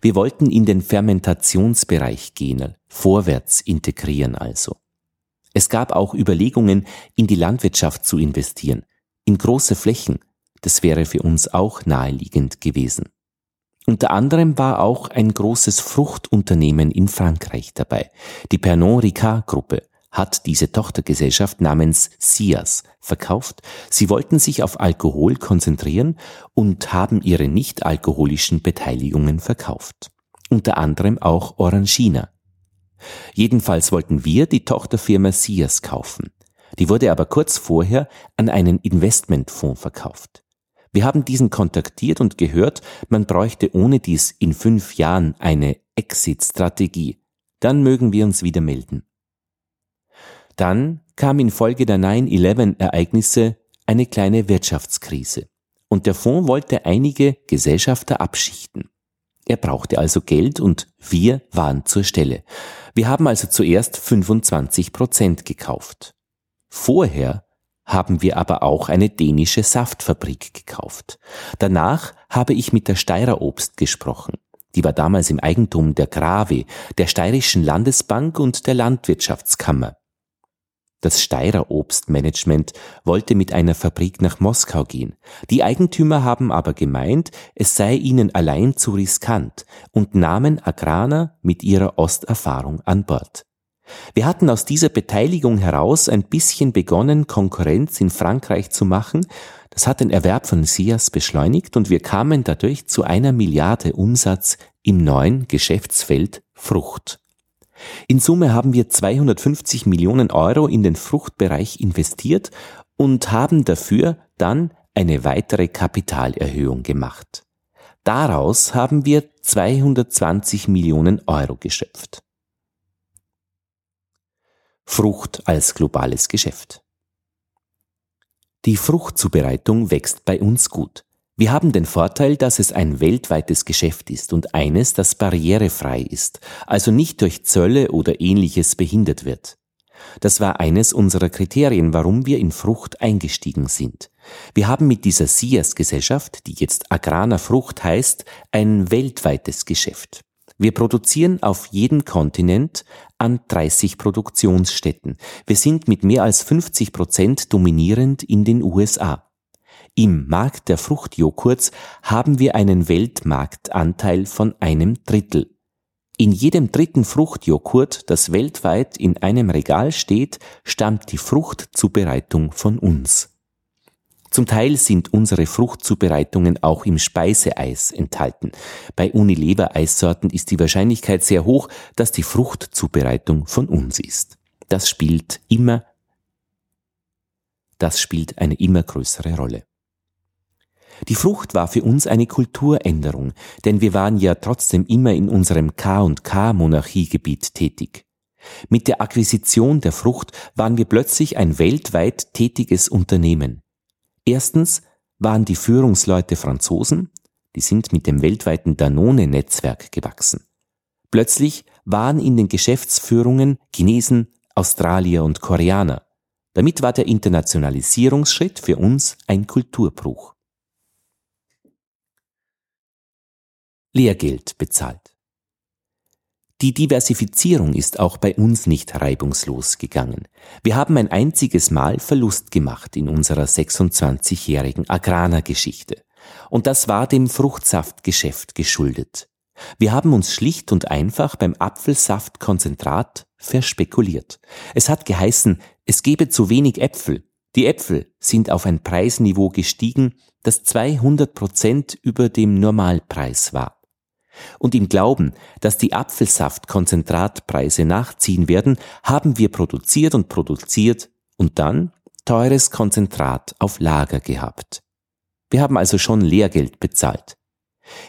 Wir wollten in den Fermentationsbereich gehen, vorwärts integrieren also. Es gab auch Überlegungen, in die Landwirtschaft zu investieren, in große Flächen. Das wäre für uns auch naheliegend gewesen. Unter anderem war auch ein großes Fruchtunternehmen in Frankreich dabei. Die Pernod Ricard Gruppe hat diese Tochtergesellschaft namens SIAS verkauft. Sie wollten sich auf Alkohol konzentrieren und haben ihre nicht alkoholischen Beteiligungen verkauft. Unter anderem auch Orangina. Jedenfalls wollten wir die Tochterfirma Sears kaufen. Die wurde aber kurz vorher an einen Investmentfonds verkauft. Wir haben diesen kontaktiert und gehört, man bräuchte ohne dies in fünf Jahren eine Exit-Strategie. Dann mögen wir uns wieder melden. Dann kam infolge der 9-11-Ereignisse eine kleine Wirtschaftskrise und der Fonds wollte einige Gesellschafter abschichten. Er brauchte also Geld und wir waren zur Stelle. Wir haben also zuerst 25 Prozent gekauft. Vorher haben wir aber auch eine dänische Saftfabrik gekauft. Danach habe ich mit der Steirer Obst gesprochen. Die war damals im Eigentum der Grave, der Steirischen Landesbank und der Landwirtschaftskammer. Das Steirer Obstmanagement wollte mit einer Fabrik nach Moskau gehen. Die Eigentümer haben aber gemeint, es sei ihnen allein zu riskant und nahmen Agrana mit ihrer Osterfahrung an Bord. Wir hatten aus dieser Beteiligung heraus ein bisschen begonnen, Konkurrenz in Frankreich zu machen. Das hat den Erwerb von SIAS beschleunigt und wir kamen dadurch zu einer Milliarde Umsatz im neuen Geschäftsfeld Frucht. In Summe haben wir 250 Millionen Euro in den Fruchtbereich investiert und haben dafür dann eine weitere Kapitalerhöhung gemacht. Daraus haben wir 220 Millionen Euro geschöpft. Frucht als globales Geschäft. Die Fruchtzubereitung wächst bei uns gut. Wir haben den Vorteil, dass es ein weltweites Geschäft ist und eines, das barrierefrei ist, also nicht durch Zölle oder ähnliches behindert wird. Das war eines unserer Kriterien, warum wir in Frucht eingestiegen sind. Wir haben mit dieser SIAS-Gesellschaft, die jetzt Agrana Frucht heißt, ein weltweites Geschäft. Wir produzieren auf jedem Kontinent an 30 Produktionsstätten. Wir sind mit mehr als 50 Prozent dominierend in den USA. Im Markt der Fruchtjoghurts haben wir einen Weltmarktanteil von einem Drittel. In jedem dritten Fruchtjoghurt, das weltweit in einem Regal steht, stammt die Fruchtzubereitung von uns. Zum Teil sind unsere Fruchtzubereitungen auch im Speiseeis enthalten. Bei Unilever-Eissorten ist die Wahrscheinlichkeit sehr hoch, dass die Fruchtzubereitung von uns ist. Das spielt immer, das spielt eine immer größere Rolle. Die Frucht war für uns eine Kulturänderung, denn wir waren ja trotzdem immer in unserem K&K-Monarchiegebiet tätig. Mit der Akquisition der Frucht waren wir plötzlich ein weltweit tätiges Unternehmen. Erstens waren die Führungsleute Franzosen, die sind mit dem weltweiten Danone-Netzwerk gewachsen. Plötzlich waren in den Geschäftsführungen Chinesen, Australier und Koreaner. Damit war der Internationalisierungsschritt für uns ein Kulturbruch. Lehrgeld bezahlt. Die Diversifizierung ist auch bei uns nicht reibungslos gegangen. Wir haben ein einziges Mal Verlust gemacht in unserer 26-jährigen Agrana-Geschichte. Und das war dem Fruchtsaftgeschäft geschuldet. Wir haben uns schlicht und einfach beim Apfelsaftkonzentrat verspekuliert. Es hat geheißen, es gebe zu wenig Äpfel. Die Äpfel sind auf ein Preisniveau gestiegen, das 200 Prozent über dem Normalpreis war und im Glauben, dass die Apfelsaftkonzentratpreise nachziehen werden, haben wir produziert und produziert und dann teures Konzentrat auf Lager gehabt. Wir haben also schon Lehrgeld bezahlt.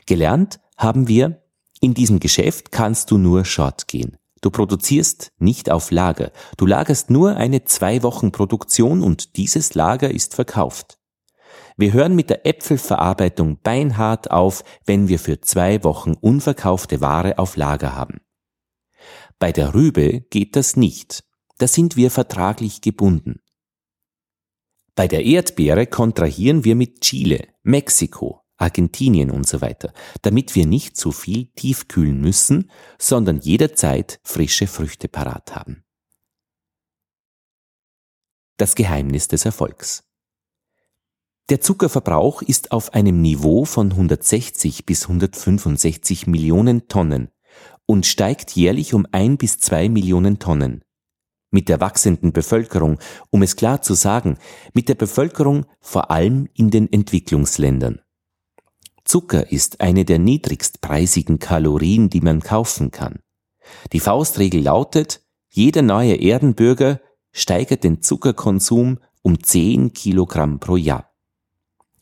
Gelernt haben wir, in diesem Geschäft kannst du nur Short gehen. Du produzierst nicht auf Lager. Du lagerst nur eine zwei Wochen Produktion und dieses Lager ist verkauft. Wir hören mit der Äpfelverarbeitung beinhart auf, wenn wir für zwei Wochen unverkaufte Ware auf Lager haben. Bei der Rübe geht das nicht. Da sind wir vertraglich gebunden. Bei der Erdbeere kontrahieren wir mit Chile, Mexiko, Argentinien und so weiter, damit wir nicht zu viel tiefkühlen müssen, sondern jederzeit frische Früchte parat haben. Das Geheimnis des Erfolgs. Der Zuckerverbrauch ist auf einem Niveau von 160 bis 165 Millionen Tonnen und steigt jährlich um ein bis zwei Millionen Tonnen. Mit der wachsenden Bevölkerung, um es klar zu sagen, mit der Bevölkerung vor allem in den Entwicklungsländern. Zucker ist eine der niedrigstpreisigen Kalorien, die man kaufen kann. Die Faustregel lautet, jeder neue Erdenbürger steigert den Zuckerkonsum um 10 Kilogramm pro Jahr.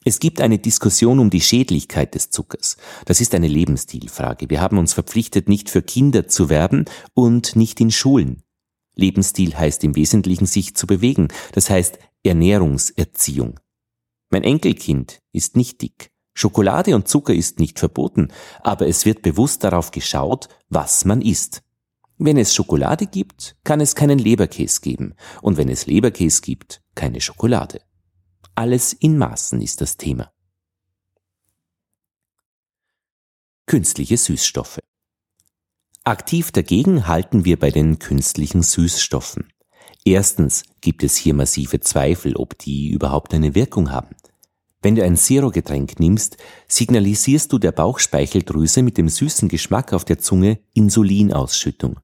Es gibt eine Diskussion um die Schädlichkeit des Zuckers. Das ist eine Lebensstilfrage. Wir haben uns verpflichtet, nicht für Kinder zu werben und nicht in Schulen. Lebensstil heißt im Wesentlichen sich zu bewegen, das heißt Ernährungserziehung. Mein Enkelkind ist nicht dick. Schokolade und Zucker ist nicht verboten, aber es wird bewusst darauf geschaut, was man isst. Wenn es Schokolade gibt, kann es keinen Leberkäse geben, und wenn es Leberkäse gibt, keine Schokolade. Alles in Maßen ist das Thema. Künstliche Süßstoffe. Aktiv dagegen halten wir bei den künstlichen Süßstoffen. Erstens gibt es hier massive Zweifel, ob die überhaupt eine Wirkung haben. Wenn du ein Zero-Getränk nimmst, signalisierst du der Bauchspeicheldrüse mit dem süßen Geschmack auf der Zunge Insulinausschüttung.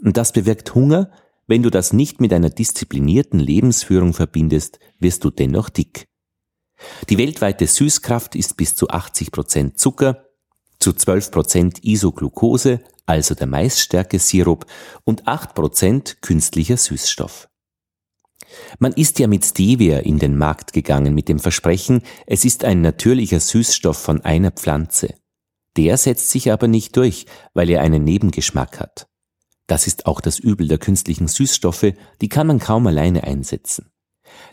Und das bewirkt Hunger, wenn du das nicht mit einer disziplinierten Lebensführung verbindest, wirst du dennoch dick. Die weltweite Süßkraft ist bis zu 80 Prozent Zucker, zu 12 Prozent Isoglucose, also der Maisstärke-Sirup, und 8 Prozent künstlicher Süßstoff. Man ist ja mit Stevia in den Markt gegangen mit dem Versprechen, es ist ein natürlicher Süßstoff von einer Pflanze. Der setzt sich aber nicht durch, weil er einen Nebengeschmack hat. Das ist auch das Übel der künstlichen Süßstoffe, die kann man kaum alleine einsetzen.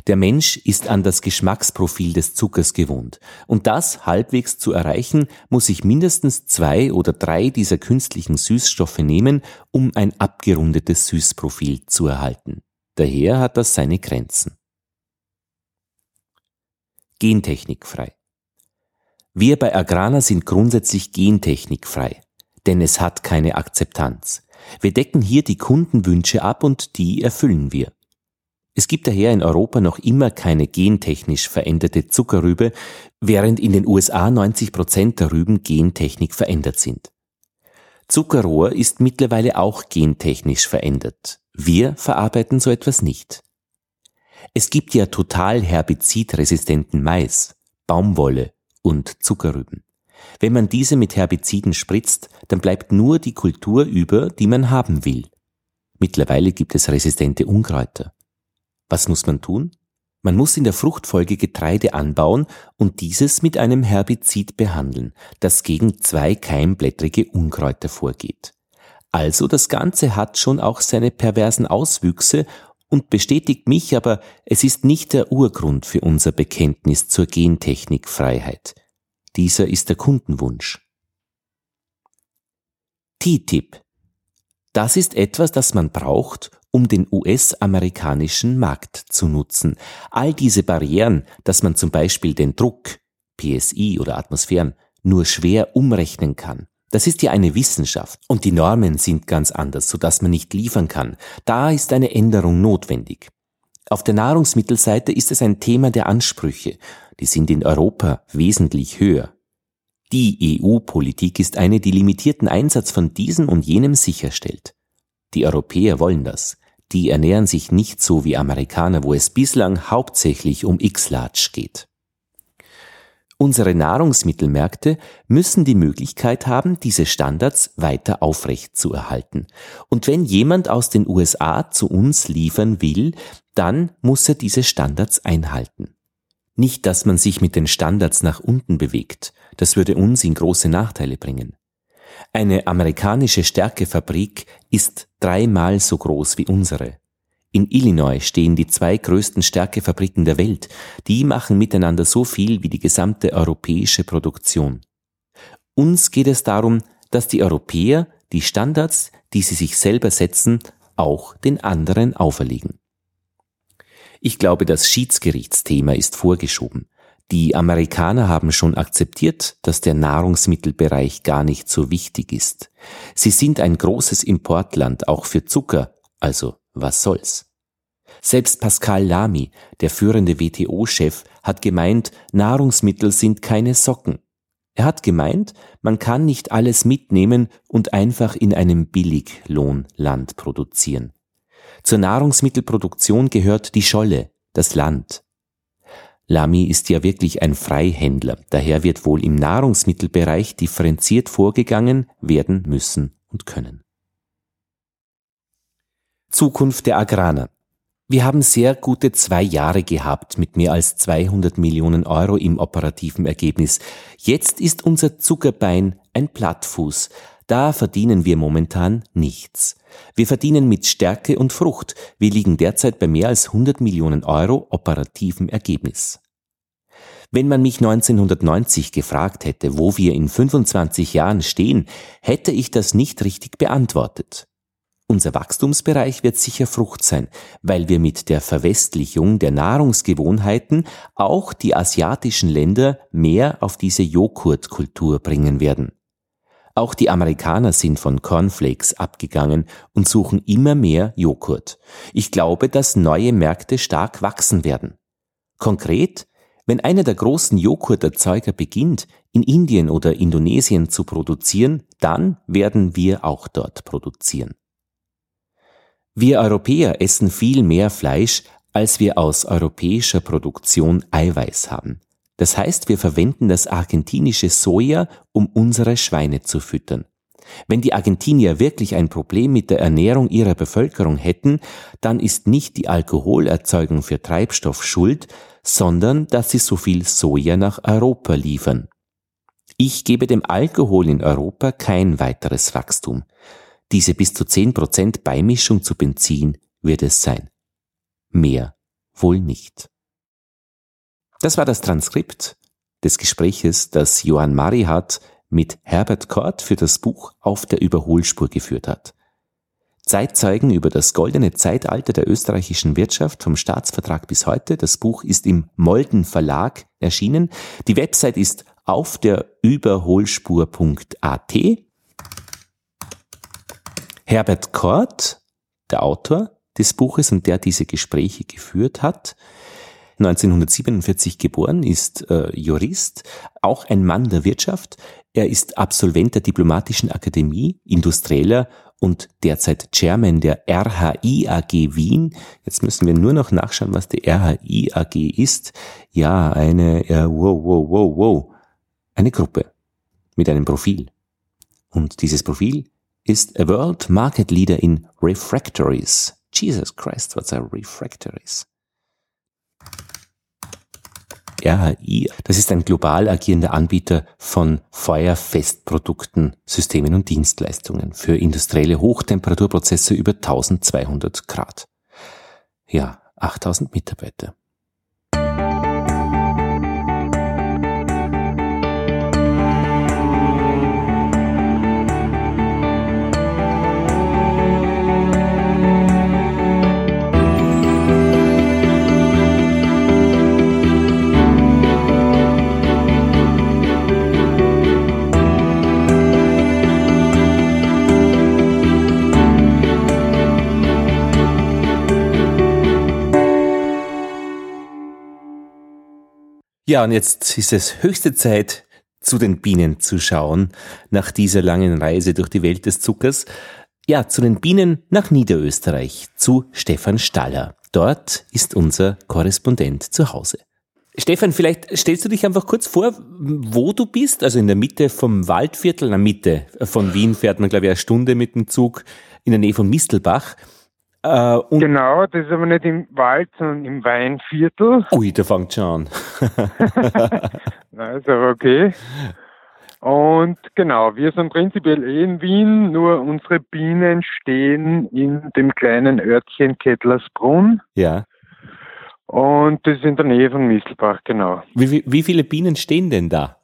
Der Mensch ist an das Geschmacksprofil des Zuckers gewohnt. Und das halbwegs zu erreichen, muss ich mindestens zwei oder drei dieser künstlichen Süßstoffe nehmen, um ein abgerundetes Süßprofil zu erhalten. Daher hat das seine Grenzen. Gentechnikfrei. Wir bei Agrana sind grundsätzlich gentechnikfrei, denn es hat keine Akzeptanz. Wir decken hier die Kundenwünsche ab und die erfüllen wir. Es gibt daher in Europa noch immer keine gentechnisch veränderte Zuckerrübe, während in den USA 90 Prozent der Rüben gentechnik verändert sind. Zuckerrohr ist mittlerweile auch gentechnisch verändert. Wir verarbeiten so etwas nicht. Es gibt ja total herbizidresistenten Mais, Baumwolle und Zuckerrüben. Wenn man diese mit Herbiziden spritzt, dann bleibt nur die Kultur über, die man haben will. Mittlerweile gibt es resistente Unkräuter. Was muss man tun? Man muss in der Fruchtfolge Getreide anbauen und dieses mit einem Herbizid behandeln, das gegen zwei keimblättrige Unkräuter vorgeht. Also das Ganze hat schon auch seine perversen Auswüchse und bestätigt mich aber, es ist nicht der Urgrund für unser Bekenntnis zur Gentechnikfreiheit. Dieser ist der Kundenwunsch. TTIP. Das ist etwas, das man braucht, um den US-amerikanischen Markt zu nutzen. All diese Barrieren, dass man zum Beispiel den Druck, PSI oder Atmosphären, nur schwer umrechnen kann. Das ist ja eine Wissenschaft und die Normen sind ganz anders, sodass man nicht liefern kann. Da ist eine Änderung notwendig. Auf der Nahrungsmittelseite ist es ein Thema der Ansprüche. Die sind in Europa wesentlich höher. Die EU-Politik ist eine, die limitierten Einsatz von diesem und jenem sicherstellt. Die Europäer wollen das die ernähren sich nicht so wie Amerikaner, wo es bislang hauptsächlich um X-Large geht. Unsere Nahrungsmittelmärkte müssen die Möglichkeit haben, diese Standards weiter aufrecht zu erhalten. Und wenn jemand aus den USA zu uns liefern will, dann muss er diese Standards einhalten. Nicht, dass man sich mit den Standards nach unten bewegt, das würde uns in große Nachteile bringen. Eine amerikanische Stärkefabrik ist dreimal so groß wie unsere. In Illinois stehen die zwei größten Stärkefabriken der Welt. Die machen miteinander so viel wie die gesamte europäische Produktion. Uns geht es darum, dass die Europäer die Standards, die sie sich selber setzen, auch den anderen auferlegen. Ich glaube, das Schiedsgerichtsthema ist vorgeschoben. Die Amerikaner haben schon akzeptiert, dass der Nahrungsmittelbereich gar nicht so wichtig ist. Sie sind ein großes Importland auch für Zucker, also was soll's. Selbst Pascal Lamy, der führende WTO-Chef, hat gemeint, Nahrungsmittel sind keine Socken. Er hat gemeint, man kann nicht alles mitnehmen und einfach in einem Billiglohnland produzieren. Zur Nahrungsmittelproduktion gehört die Scholle, das Land, Lamy ist ja wirklich ein Freihändler, daher wird wohl im Nahrungsmittelbereich differenziert vorgegangen werden müssen und können. Zukunft der Agrarer. Wir haben sehr gute zwei Jahre gehabt mit mehr als 200 Millionen Euro im operativen Ergebnis. Jetzt ist unser Zuckerbein ein Plattfuß. Da verdienen wir momentan nichts. Wir verdienen mit Stärke und Frucht. Wir liegen derzeit bei mehr als 100 Millionen Euro operativem Ergebnis. Wenn man mich 1990 gefragt hätte, wo wir in 25 Jahren stehen, hätte ich das nicht richtig beantwortet. Unser Wachstumsbereich wird sicher Frucht sein, weil wir mit der Verwestlichung der Nahrungsgewohnheiten auch die asiatischen Länder mehr auf diese Joghurtkultur bringen werden. Auch die Amerikaner sind von Cornflakes abgegangen und suchen immer mehr Joghurt. Ich glaube, dass neue Märkte stark wachsen werden. Konkret, wenn einer der großen Joghurterzeuger beginnt, in Indien oder Indonesien zu produzieren, dann werden wir auch dort produzieren. Wir Europäer essen viel mehr Fleisch, als wir aus europäischer Produktion Eiweiß haben. Das heißt, wir verwenden das argentinische Soja, um unsere Schweine zu füttern. Wenn die Argentinier wirklich ein Problem mit der Ernährung ihrer Bevölkerung hätten, dann ist nicht die Alkoholerzeugung für Treibstoff schuld, sondern dass sie so viel Soja nach Europa liefern. Ich gebe dem Alkohol in Europa kein weiteres Wachstum. Diese bis zu 10% Beimischung zu Benzin wird es sein. Mehr wohl nicht. Das war das Transkript des Gespräches, das Johann Marihat mit Herbert Kort für das Buch Auf der Überholspur geführt hat. Zeitzeugen über das goldene Zeitalter der österreichischen Wirtschaft vom Staatsvertrag bis heute. Das Buch ist im Molden Verlag erschienen. Die Website ist auf der Überholspur.at. Herbert Kort, der Autor des Buches und der diese Gespräche geführt hat, 1947 geboren, ist äh, Jurist, auch ein Mann der Wirtschaft. Er ist Absolvent der Diplomatischen Akademie, Industrieller und derzeit Chairman der RHI AG Wien. Jetzt müssen wir nur noch nachschauen, was die RHI AG ist. Ja, eine, äh, wow, wow, wow, wow, eine Gruppe mit einem Profil. Und dieses Profil ist a World Market Leader in Refractories. Jesus Christ, what's a Refractories? RHI, das ist ein global agierender Anbieter von Feuerfestprodukten, Systemen und Dienstleistungen für industrielle Hochtemperaturprozesse über 1200 Grad. Ja, 8000 Mitarbeiter. Ja, und jetzt ist es höchste Zeit, zu den Bienen zu schauen, nach dieser langen Reise durch die Welt des Zuckers. Ja, zu den Bienen nach Niederösterreich, zu Stefan Staller. Dort ist unser Korrespondent zu Hause. Stefan, vielleicht stellst du dich einfach kurz vor, wo du bist, also in der Mitte vom Waldviertel, in der Mitte von Wien fährt man, glaube ich, eine Stunde mit dem Zug in der Nähe von Mistelbach. Äh, genau, das ist aber nicht im Wald, sondern im Weinviertel. Ui, da fängt schon an. Nein, ist aber okay. Und genau, wir sind prinzipiell eh in Wien, nur unsere Bienen stehen in dem kleinen Örtchen Kettlersbrunn. Ja. Und das ist in der Nähe von Mistelbach, genau. Wie, wie viele Bienen stehen denn da?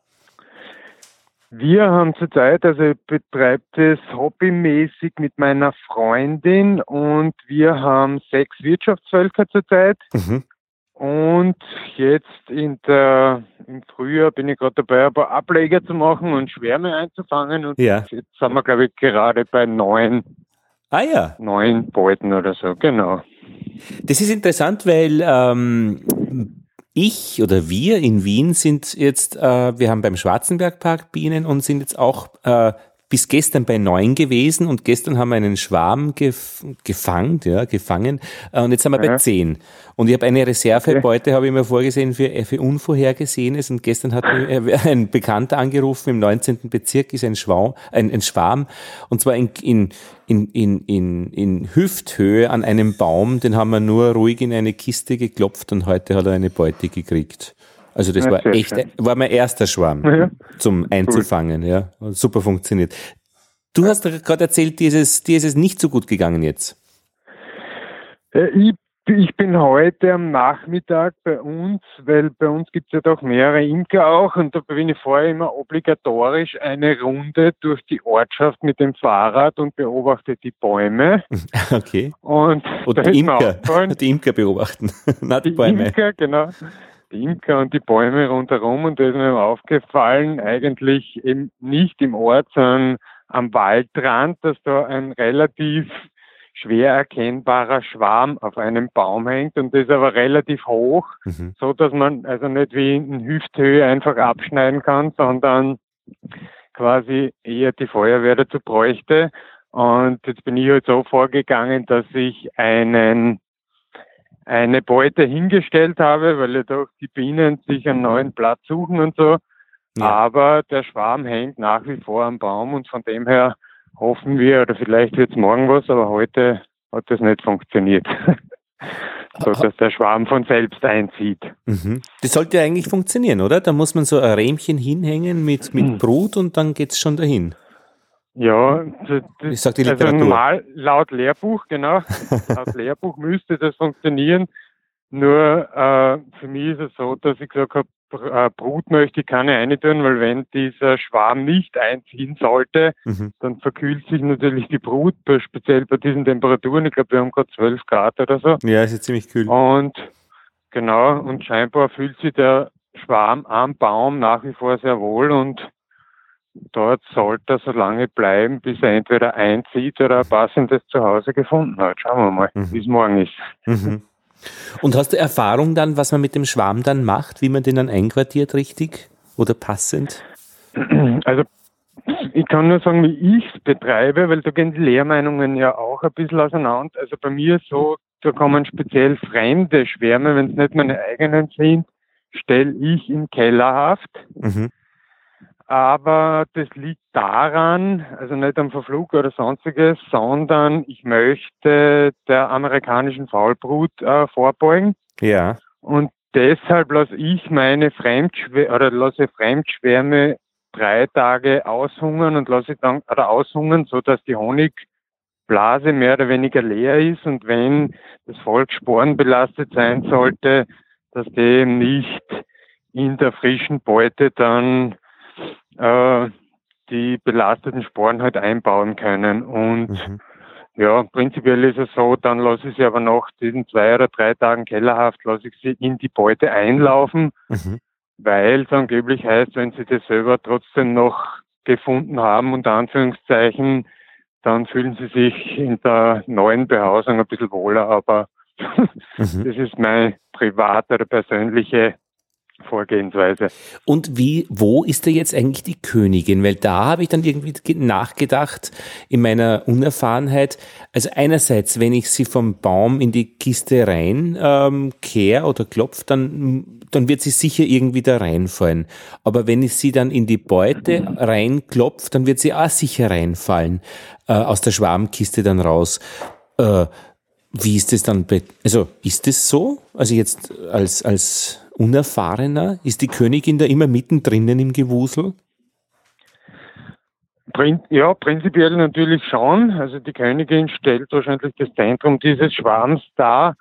Wir haben zurzeit, also ich betreibe das hobbymäßig mit meiner Freundin und wir haben sechs Wirtschaftsvölker zurzeit. Mhm. Und jetzt in der, im Frühjahr bin ich gerade dabei, ein paar Ableger zu machen und Schwärme einzufangen. Und ja. jetzt sind wir, glaube ich, gerade bei neun, ah, ja. neun Beuten oder so, genau. Das ist interessant, weil ähm, ich oder wir in Wien sind jetzt, äh, wir haben beim Schwarzenbergpark Bienen und sind jetzt auch äh, bis gestern bei neun gewesen und gestern haben wir einen Schwarm gef gefangen, ja, gefangen äh, und jetzt sind wir ja. bei zehn. Und ich habe eine Reservebeute, habe ich mir vorgesehen für, für Unvorhergesehenes und gestern hat mir ein Bekannter angerufen, im 19. Bezirk ist ein, Schwarm, ein, ein Schwarm und zwar in, in, in, in, in, in Hüfthöhe an einem Baum, den haben wir nur ruhig in eine Kiste geklopft und heute hat er eine Beute gekriegt. Also das ja, war echt, schön. war mein erster Schwarm ja. zum Einzufangen, ja. Super funktioniert. Du hast gerade erzählt, dir ist, es, dir ist es nicht so gut gegangen jetzt. Äh, ich, ich bin heute am Nachmittag bei uns, weil bei uns gibt es ja doch mehrere Imker auch und da bin ich vorher immer obligatorisch eine Runde durch die Ortschaft mit dem Fahrrad und beobachte die Bäume. Okay. Und, und die Imker, die Imker beobachten, na die, die Bäume. Imker, genau Imker und die Bäume rundherum und da ist mir aufgefallen, eigentlich eben nicht im Ort, sondern am Waldrand, dass da ein relativ schwer erkennbarer Schwarm auf einem Baum hängt und das ist aber relativ hoch, mhm. so dass man also nicht wie in Hüfthöhe einfach abschneiden kann, sondern quasi eher die Feuerwehr dazu bräuchte. Und jetzt bin ich halt so vorgegangen, dass ich einen eine Beute hingestellt habe, weil ja doch die Bienen sich einen neuen Platz suchen und so. Ja. Aber der Schwarm hängt nach wie vor am Baum und von dem her hoffen wir, oder vielleicht wird es morgen was, aber heute hat das nicht funktioniert. so dass der Schwarm von selbst einzieht. Mhm. Das sollte eigentlich funktionieren, oder? Da muss man so ein Rähmchen hinhängen mit, mit hm. Brut und dann geht es schon dahin. Ja, das, ich sag die Literatur. Also normal, laut Lehrbuch, genau. laut Lehrbuch müsste das funktionieren. Nur äh, für mich ist es so, dass ich gesagt habe, äh, Brut möchte ich keine eintun, weil wenn dieser Schwarm nicht einziehen sollte, mhm. dann verkühlt sich natürlich die Brut, speziell bei diesen Temperaturen. Ich glaube, wir haben gerade 12 Grad oder so. Ja, ist jetzt ziemlich kühl. Und genau, und scheinbar fühlt sich der Schwarm am Baum nach wie vor sehr wohl und dort sollte er so lange bleiben, bis er entweder einzieht oder ein passendes Zuhause gefunden hat. Schauen wir mal, mhm. wie es morgen ist. Mhm. Und hast du Erfahrung dann, was man mit dem Schwarm dann macht, wie man den dann einquartiert richtig oder passend? Also ich kann nur sagen, wie ich es betreibe, weil da gehen die Lehrmeinungen ja auch ein bisschen auseinander. Also bei mir so, da kommen speziell fremde Schwärme, wenn es nicht meine eigenen sind, stelle ich in Kellerhaft. Mhm. Aber das liegt daran, also nicht am Verflug oder sonstiges, sondern ich möchte der amerikanischen Faulbrut äh, vorbeugen. Ja. Und deshalb lasse ich meine Fremdschwärme oder lasse Fremdschwärme drei Tage aushungern und lasse dann oder aushungern, so dass die Honigblase mehr oder weniger leer ist und wenn das Volk sporenbelastet sein sollte, dass dem nicht in der frischen Beute dann äh, die belasteten Sporen halt einbauen können. Und mhm. ja, prinzipiell ist es so, dann lasse ich sie aber nach diesen zwei oder drei Tagen Kellerhaft, lasse ich sie in die Beute einlaufen, mhm. weil es angeblich heißt, wenn sie das selber trotzdem noch gefunden haben, unter Anführungszeichen, dann fühlen sie sich in der neuen Behausung ein bisschen wohler, aber mhm. das ist meine private oder persönliche Vorgehensweise. Und wie, wo ist da jetzt eigentlich die Königin? Weil da habe ich dann irgendwie nachgedacht in meiner Unerfahrenheit. Also einerseits, wenn ich sie vom Baum in die Kiste rein ähm, kehre oder klopfe, dann, dann wird sie sicher irgendwie da reinfallen. Aber wenn ich sie dann in die Beute reinklopfe, dann wird sie auch sicher reinfallen, äh, aus der Schwarmkiste dann raus. Äh, wie ist das dann? Also ist das so? Also jetzt als als unerfahrener? Ist die Königin da immer mittendrin im Gewusel? Ja, prinzipiell natürlich schon. Also die Königin stellt wahrscheinlich das Zentrum dieses Schwarms dar.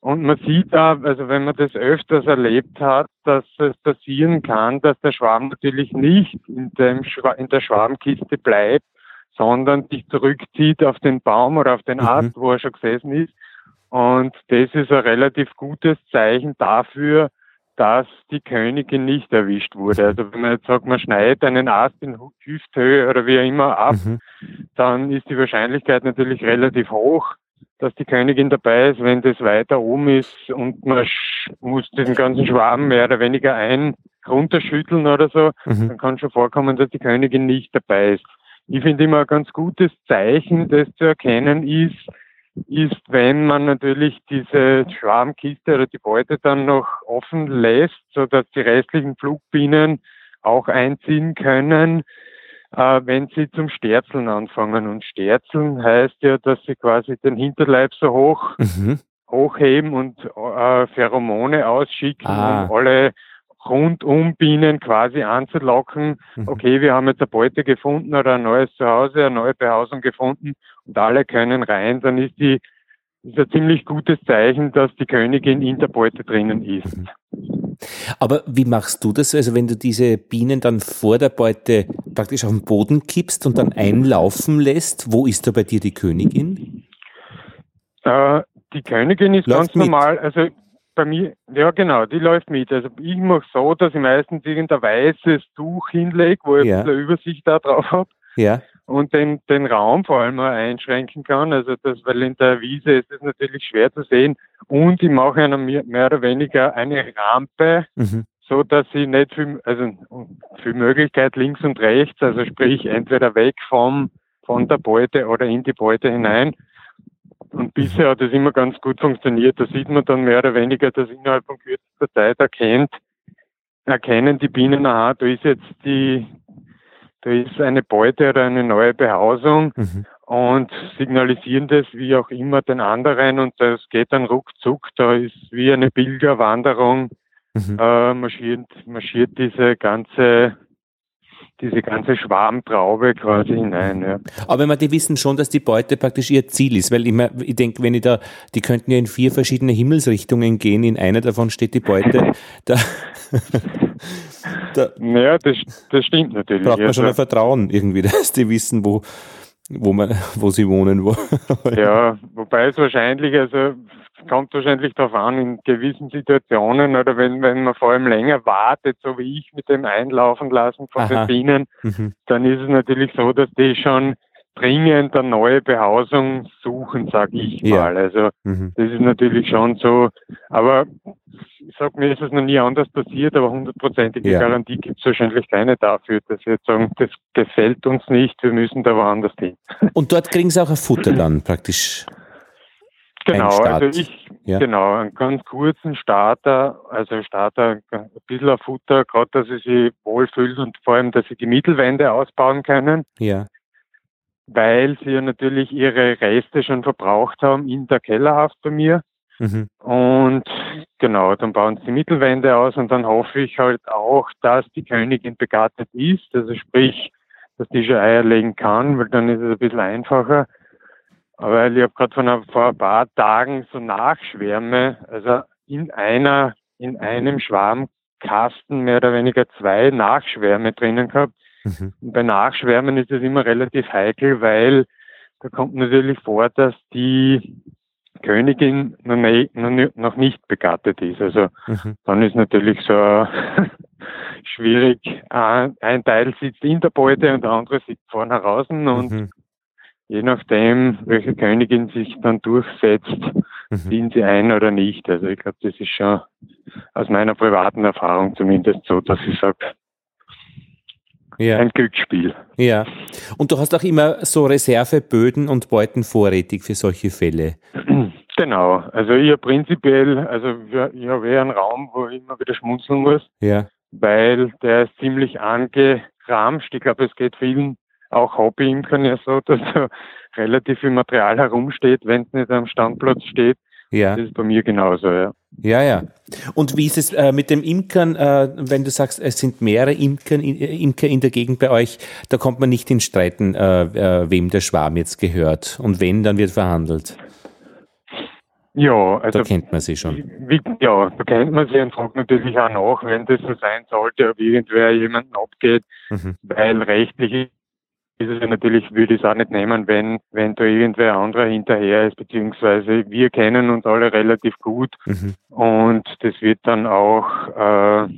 Und man sieht da, also wenn man das öfters erlebt hat, dass es passieren kann, dass der Schwarm natürlich nicht in, dem Schwa in der Schwarmkiste bleibt, sondern sich zurückzieht auf den Baum oder auf den mhm. Ast, mhm. wo er schon gesessen ist. Und das ist ein relativ gutes Zeichen dafür, dass die Königin nicht erwischt wurde. Also wenn man jetzt sagt, man schneidet einen Ast in Hüfthöhe oder wie auch immer ab, mhm. dann ist die Wahrscheinlichkeit natürlich relativ hoch, dass die Königin dabei ist. Wenn das weiter oben ist und man muss den ganzen Schwarm mehr oder weniger ein runterschütteln oder so, mhm. dann kann schon vorkommen, dass die Königin nicht dabei ist. Ich finde immer ein ganz gutes Zeichen, das zu erkennen ist, ist, wenn man natürlich diese Schwarmkiste oder die Beute dann noch offen lässt, so dass die restlichen Flugbienen auch einziehen können, äh, wenn sie zum Sterzeln anfangen. Und Sterzeln heißt ja, dass sie quasi den Hinterleib so hoch mhm. hochheben und äh, Pheromone ausschicken, ah. um alle rundum Bienen quasi anzulocken, mhm. okay, wir haben jetzt eine Beute gefunden oder ein neues Zuhause, eine neue Behausung gefunden und alle können rein, dann ist die ist ein ziemlich gutes Zeichen, dass die Königin in der Beute drinnen ist. Mhm. Aber wie machst du das? Also wenn du diese Bienen dann vor der Beute praktisch auf den Boden kippst und dann einlaufen lässt, wo ist da bei dir die Königin? Äh, die Königin ist Läuft ganz mit. normal, also bei mir, ja genau, die läuft mit. Also ich mache so, dass ich meistens irgendein weißes Tuch hinlege, wo ich ja. ein bisschen Übersicht da drauf habe. Ja. Und den, den Raum vor allem mal einschränken kann. Also das, weil in der Wiese ist es natürlich schwer zu sehen. Und ich mache einer mehr oder weniger eine Rampe, mhm. so dass ich nicht viel, also viel Möglichkeit links und rechts, also sprich entweder weg vom, von der Beute oder in die Beute hinein und bisher hat es immer ganz gut funktioniert. Da sieht man dann mehr oder weniger, dass innerhalb von kürzester Zeit erkennt, erkennen die Bienen, aha, da ist jetzt die, da ist eine Beute oder eine neue Behausung mhm. und signalisieren das wie auch immer den anderen und das geht dann ruckzuck. Da ist wie eine Pilgerwanderung, mhm. äh, marschiert, marschiert diese ganze diese ganze Schwarmtraube quasi hinein. Ja. Aber man, die wissen schon, dass die Beute praktisch ihr Ziel ist, weil ich, mein, ich denke, wenn ich da, die könnten ja in vier verschiedene Himmelsrichtungen gehen, in einer davon steht die Beute. da, da ja, das, das stimmt natürlich. Braucht man also, schon ein Vertrauen irgendwie, dass die wissen, wo, wo man, wo sie wohnen. Wo. ja, wobei es wahrscheinlich, also kommt wahrscheinlich darauf an, in gewissen Situationen oder wenn, wenn man vor allem länger wartet, so wie ich mit dem Einlaufen lassen von Aha. den Bienen, mhm. dann ist es natürlich so, dass die schon dringend eine neue Behausung suchen, sage ich ja. mal. Also mhm. das ist natürlich schon so, aber ich sag mir, ist es noch nie anders passiert, aber hundertprozentige ja. Garantie gibt es wahrscheinlich keine dafür, dass wir jetzt sagen, das gefällt uns nicht, wir müssen da woanders hin. Und dort kriegen sie auch ein Futter dann praktisch. Genau, also ich, ja. genau, einen ganz kurzen Starter, also Starter, ein bisschen ein Futter, gerade, dass sie sich wohlfühlen und vor allem, dass sie die Mittelwände ausbauen können. Ja. Weil sie ja natürlich ihre Reste schon verbraucht haben in der Kellerhaft bei mir. Mhm. Und genau, dann bauen sie die Mittelwände aus und dann hoffe ich halt auch, dass die Königin begattet ist, also sprich, dass die schon Eier legen kann, weil dann ist es ein bisschen einfacher. Aber ich habe gerade von vor ein paar Tagen so Nachschwärme, also in einer, in einem Schwarmkasten mehr oder weniger zwei Nachschwärme drinnen gehabt. Mhm. Bei Nachschwärmen ist es immer relativ heikel, weil da kommt natürlich vor, dass die Königin noch, noch nicht begattet ist. Also mhm. dann ist natürlich so schwierig. Ein Teil sitzt in der Beute und der andere sitzt vorne draußen und mhm je nachdem, welche Königin sich dann durchsetzt, mhm. ziehen sie ein oder nicht. Also ich glaube, das ist schon aus meiner privaten Erfahrung zumindest so, dass ich sage, ja. ein Glücksspiel. Ja. Und du hast auch immer so Reserveböden und Beuten vorrätig für solche Fälle. Genau. Also ich habe prinzipiell, also ich habe eher einen Raum, wo ich immer wieder schmunzeln muss. Ja. Weil der ist ziemlich angeramscht. Ich glaube, es geht vielen auch Hobbyimkern ja so, dass da relativ viel Material herumsteht, wenn es nicht am Standplatz steht. Ja. Das ist bei mir genauso, ja. Ja, ja. Und wie ist es äh, mit dem Imkern, äh, wenn du sagst, es sind mehrere Imkern, äh, Imker in der Gegend bei euch, da kommt man nicht in Streiten, äh, äh, wem der Schwarm jetzt gehört. Und wenn, dann wird verhandelt. Ja, also. Da kennt man sie schon. Wie, ja, da kennt man sie und fragt natürlich auch nach, wenn das so sein sollte, ob irgendwer jemanden abgeht, mhm. weil rechtlich ist es ja natürlich, würde ich es auch nicht nehmen, wenn, wenn da irgendwer anderer hinterher ist, beziehungsweise wir kennen uns alle relativ gut mhm. und das wird dann auch, äh,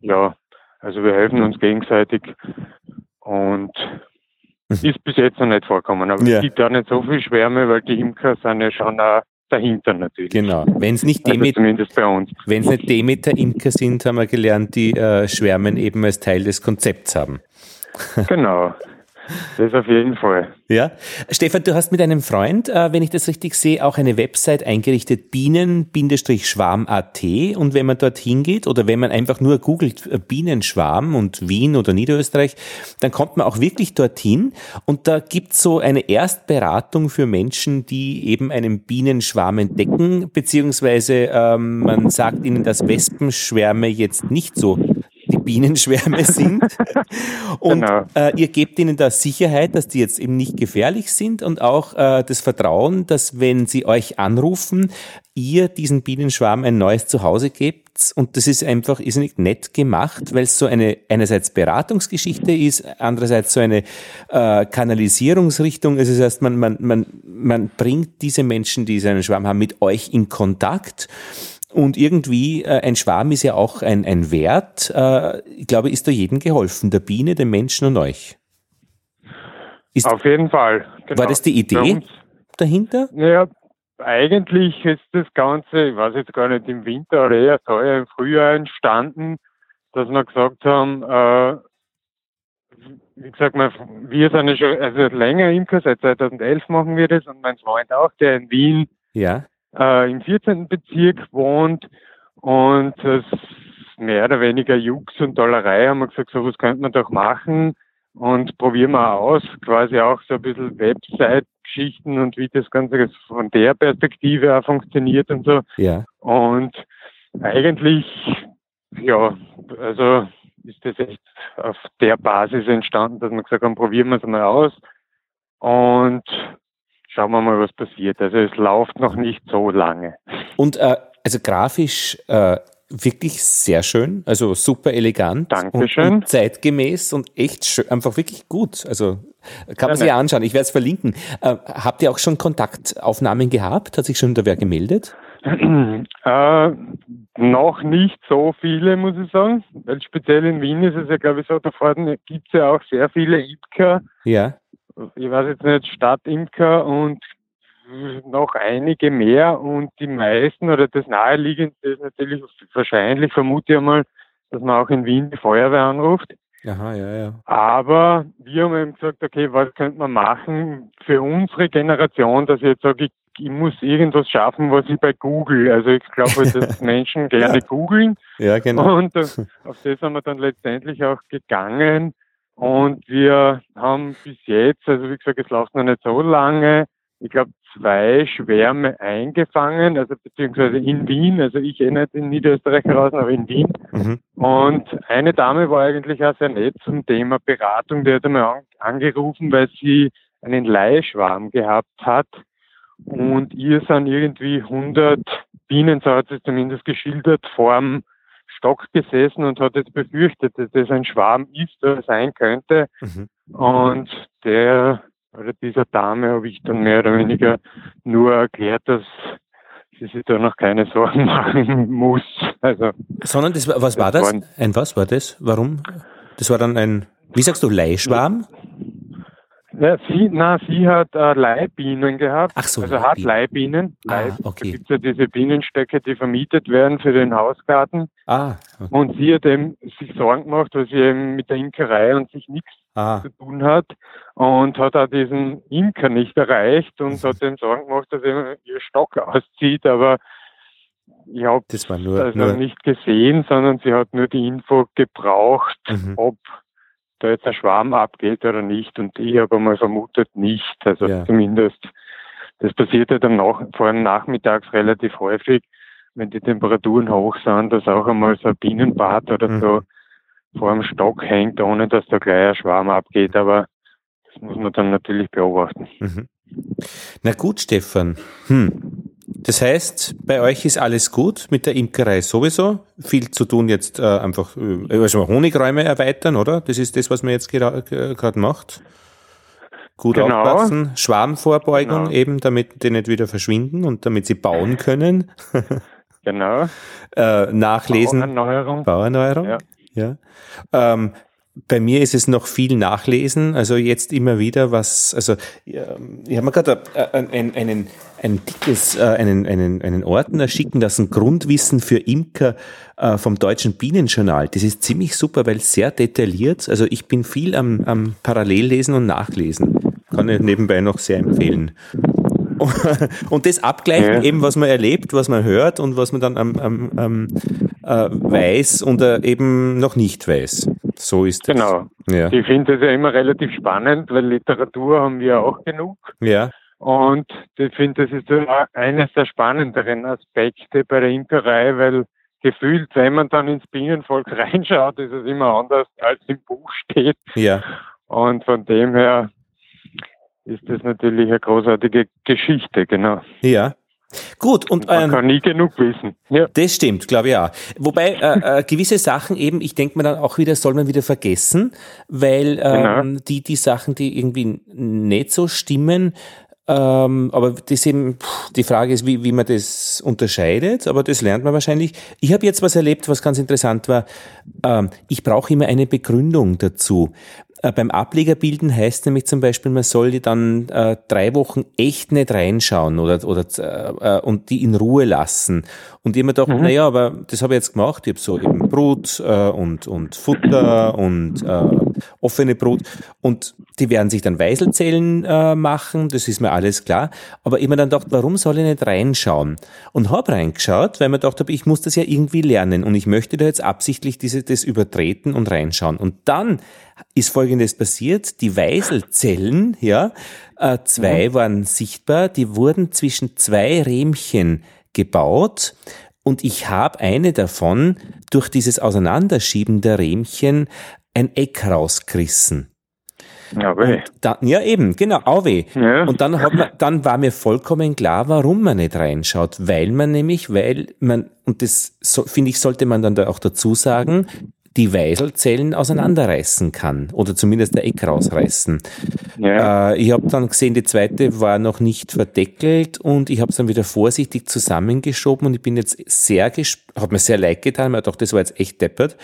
ja, also wir helfen uns gegenseitig und mhm. ist bis jetzt noch nicht vorkommen. Aber ja. es gibt auch nicht so viel Schwärme, weil die Imker sind ja schon auch dahinter natürlich. Genau. Wenn es nicht also Demeter. Wenn es nicht Demeter Imker sind, haben wir gelernt, die äh, Schwärmen eben als Teil des Konzepts haben. Genau. Das auf jeden Fall. Ja. Stefan, du hast mit einem Freund, äh, wenn ich das richtig sehe, auch eine Website eingerichtet, bienen-schwarm.at. Und wenn man dort hingeht oder wenn man einfach nur googelt äh, Bienenschwarm und Wien oder Niederösterreich, dann kommt man auch wirklich dorthin. Und da gibt es so eine Erstberatung für Menschen, die eben einen Bienenschwarm entdecken, beziehungsweise ähm, man sagt ihnen, dass Wespenschwärme jetzt nicht so Bienenschwärme sind. und genau. äh, ihr gebt ihnen da Sicherheit, dass die jetzt eben nicht gefährlich sind und auch äh, das Vertrauen, dass wenn sie euch anrufen, ihr diesen Bienenschwarm ein neues Zuhause gebt. Und das ist einfach ist nicht nett gemacht, weil es so eine einerseits Beratungsgeschichte ist, andererseits so eine äh, Kanalisierungsrichtung. Also das heißt, man, man, man, man bringt diese Menschen, die so einen Schwarm haben, mit euch in Kontakt. Und irgendwie, äh, ein Schwarm ist ja auch ein, ein Wert. Äh, ich glaube, ist da jedem geholfen, der Biene, den Menschen und euch. Ist, Auf jeden Fall. Genau. War das die Idee dahinter? Naja, eigentlich ist das Ganze, ich weiß jetzt gar nicht, im Winter oder eher teuer im Frühjahr entstanden, dass wir gesagt haben, äh, wie gesagt, wir sind ja schon also länger Imker, seit 2011 machen wir das und mein Freund auch, der in Wien ja äh, im 14. Bezirk wohnt und das mehr oder weniger Jux und Dollerei haben wir gesagt, so was könnte man doch machen und probieren wir aus, quasi auch so ein bisschen Website-Geschichten und wie das Ganze von der Perspektive auch funktioniert und so. Ja. Und eigentlich, ja, also ist das echt auf der Basis entstanden, dass wir gesagt haben, probieren wir es mal aus und schauen wir mal, was passiert. Also es läuft noch nicht so lange. Und äh, also grafisch äh, wirklich sehr schön, also super elegant Dankeschön. Und, und zeitgemäß und echt schön, einfach wirklich gut. Also kann man sich anschauen. Ich werde es verlinken. Äh, habt ihr auch schon Kontaktaufnahmen gehabt? Hat sich schon da wer gemeldet? Äh, noch nicht so viele, muss ich sagen. Weil speziell in Wien ist es ja, glaube ich, so, da vorne gibt es ja auch sehr viele Imker. Ja. Ich weiß jetzt nicht, Stadtimker und noch einige mehr und die meisten oder das naheliegendste ist natürlich wahrscheinlich, vermute ich mal, dass man auch in Wien die Feuerwehr anruft. Aha, ja, ja. Aber wir haben eben gesagt, okay, was könnte man machen für unsere Generation, dass ich jetzt sage, ich, ich muss irgendwas schaffen, was ich bei Google, also ich glaube, dass Menschen gerne googeln. Ja, genau. Und auf das sind wir dann letztendlich auch gegangen. Und wir haben bis jetzt, also wie gesagt, es läuft noch nicht so lange, ich glaube, zwei Schwärme eingefangen, also beziehungsweise in Wien, also ich eh nicht in Niederösterreich heraus, aber in Wien. Mhm. Und eine Dame war eigentlich auch sehr nett zum Thema Beratung, die hat einmal angerufen, weil sie einen Leihschwarm gehabt hat und ihr sind irgendwie 100 Bienen, so hat sie zumindest geschildert, vorm Stock gesessen und hat jetzt befürchtet, dass das ein Schwarm ist oder sein könnte. Mhm. Und der oder dieser Dame habe ich dann mehr oder weniger nur erklärt, dass sie sich da noch keine Sorgen machen muss. Also, Sondern das, was war das? Ein was war das? Warum? Das war dann ein, wie sagst du, Leihschwarm? Ja, sie, na, sie hat äh, Leihbienen gehabt. Ach so, also hat Leihbienen. Ah, okay. Da gibt ja diese Bienenstöcke, die vermietet werden für den Hausgarten. Ah. Und sie hat eben sich Sorgen gemacht, weil sie eben mit der Imkerei und sich nichts ah. zu tun hat und hat auch diesen Imker nicht erreicht und hat ihm Sorgen gemacht, dass er ihr Stock auszieht, aber ich habe das war nur, also nur nicht gesehen, sondern sie hat nur die Info gebraucht, mhm. ob da jetzt ein Schwarm abgeht oder nicht. Und ich habe einmal vermutet nicht. Also ja. zumindest, das passiert ja dann nach, vor allem nachmittags relativ häufig, wenn die Temperaturen hoch sind, dass auch einmal so ein Bienenbad oder mhm. so vor dem Stock hängt, ohne dass da gleich ein Schwarm abgeht. Aber das muss man dann natürlich beobachten. Mhm. Na gut, Stefan. Hm. Das heißt, bei euch ist alles gut mit der Imkerei sowieso. Viel zu tun jetzt äh, einfach, äh, also Honigräume erweitern, oder? Das ist das, was man jetzt gerade macht. Gut genau. aufpassen, Schwarmvorbeugung genau. eben, damit die nicht wieder verschwinden und damit sie bauen können. genau. äh, nachlesen. Bauerneuerung. Bauerneuerung. Ja. ja. Ähm, bei mir ist es noch viel Nachlesen, also jetzt immer wieder was, also ich habe mir gerade einen, einen, ein dickes, äh, einen, einen, einen Ordner schicken lassen, Grundwissen für Imker äh, vom Deutschen Bienenjournal. Das ist ziemlich super, weil sehr detailliert, also ich bin viel am, am Parallellesen und Nachlesen. Kann ich nebenbei noch sehr empfehlen. Und das abgleichen, ja. eben was man erlebt, was man hört und was man dann am, am, am äh, weiß und äh, eben noch nicht weiß. So ist es. Genau. Ja. Ich finde das ja immer relativ spannend, weil Literatur haben wir auch genug. Ja. Und ich finde, das ist eines der spannenderen Aspekte bei der Imkerei, weil gefühlt, wenn man dann ins Bienenvolk reinschaut, ist es immer anders, als im Buch steht. Ja. Und von dem her ist das natürlich eine großartige Geschichte, genau. Ja. Gut, und man ähm, kann nie genug wissen. Ja. Das stimmt, glaube ich auch. Wobei äh, äh, gewisse Sachen eben, ich denke mir dann auch wieder, soll man wieder vergessen, weil ähm, genau. die die Sachen, die irgendwie nicht so stimmen, ähm, aber das eben, die Frage ist, wie, wie man das unterscheidet, aber das lernt man wahrscheinlich. Ich habe jetzt was erlebt, was ganz interessant war. Ähm, ich brauche immer eine Begründung dazu. Äh, beim Ablegerbilden heißt nämlich zum Beispiel, man soll dann äh, drei Wochen echt nicht reinschauen oder, oder äh, und die in Ruhe lassen. Und ich mir gedacht, mhm. naja, aber das habe ich jetzt gemacht. Ich habe so eben Brut äh, und, und Futter und äh, offene Brut. Und die werden sich dann Weiselzellen äh, machen, das ist mir alles klar. Aber ich mir dann gedacht, warum soll ich nicht reinschauen? Und habe reingeschaut, weil mir gedacht habe, ich muss das ja irgendwie lernen und ich möchte da jetzt absichtlich diese, das übertreten und reinschauen. Und dann ist Folgendes passiert. Die Weiselzellen, ja, äh, zwei mhm. waren sichtbar, die wurden zwischen zwei Rähmchen gebaut und ich habe eine davon durch dieses Auseinanderschieben der Rähmchen ein Eck rausgerissen. Ja, weh. Da, ja, eben, genau, auch weh. Ja. Und dann, hat man, dann war mir vollkommen klar, warum man nicht reinschaut. Weil man nämlich, weil man, und das so, finde ich, sollte man dann da auch dazu sagen, die Weiselzellen auseinanderreißen kann oder zumindest der Eck rausreißen. Ja. Äh, ich habe dann gesehen, die zweite war noch nicht verdeckelt und ich habe es dann wieder vorsichtig zusammengeschoben und ich bin jetzt sehr gespannt, hat mir sehr leid getan, mir gedacht, das war jetzt echt deppert.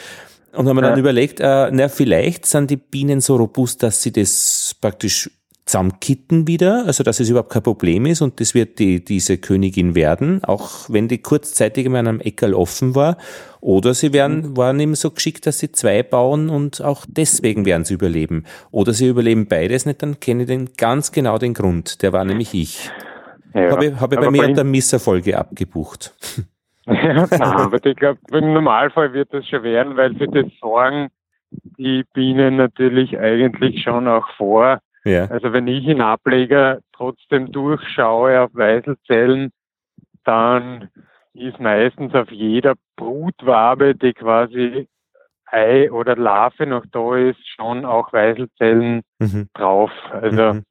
Und haben mir dann Ja. überlegt, äh, na, vielleicht sind die Bienen so robust, dass sie das praktisch zusammenkitten wieder, also dass es überhaupt kein Problem ist und das wird die, diese Königin werden, auch wenn die kurzzeitig mal an einem Eckerl offen war. Oder sie werden, waren eben so geschickt, dass sie zwei bauen und auch deswegen werden sie überleben. Oder sie überleben beides nicht, dann kenne ich den ganz genau den Grund. Der war nämlich ich. ja. Habe ich, habe bei mir unter Misserfolge abgebucht. Ja, nein, aber ich glaube, im Normalfall wird das schon werden, weil für das sorgen die Bienen natürlich eigentlich schon auch vor. Ja. Also wenn ich in Ableger trotzdem durchschaue auf Weißelzellen, dann ist meistens auf jeder Brutwabe, die quasi Ei oder Larve noch da ist, schon auch Weißelzellen Mhm. drauf. Also Mhm.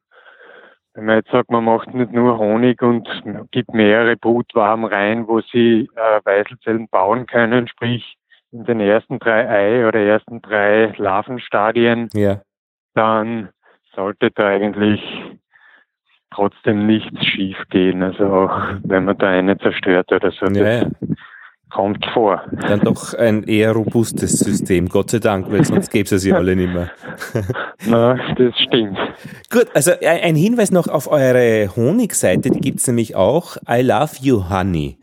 wenn man jetzt sagt, man macht nicht nur Honig und gibt mehrere Brutwaben rein, wo sie äh, Weißelzellen bauen können, sprich in den ersten drei Ei oder ersten drei Larvenstadien, Ja. dann sollte da eigentlich trotzdem nichts schief gehen. Also auch wenn man da eine zerstört oder so, Ja, kommt vor. Dann doch ein eher robustes System, Gott sei Dank, weil sonst gäbe es ja alle nicht mehr. Na, das stimmt. Gut, also ein Hinweis noch auf eure Honigseite, die gibt's nämlich auch. I love you, honey.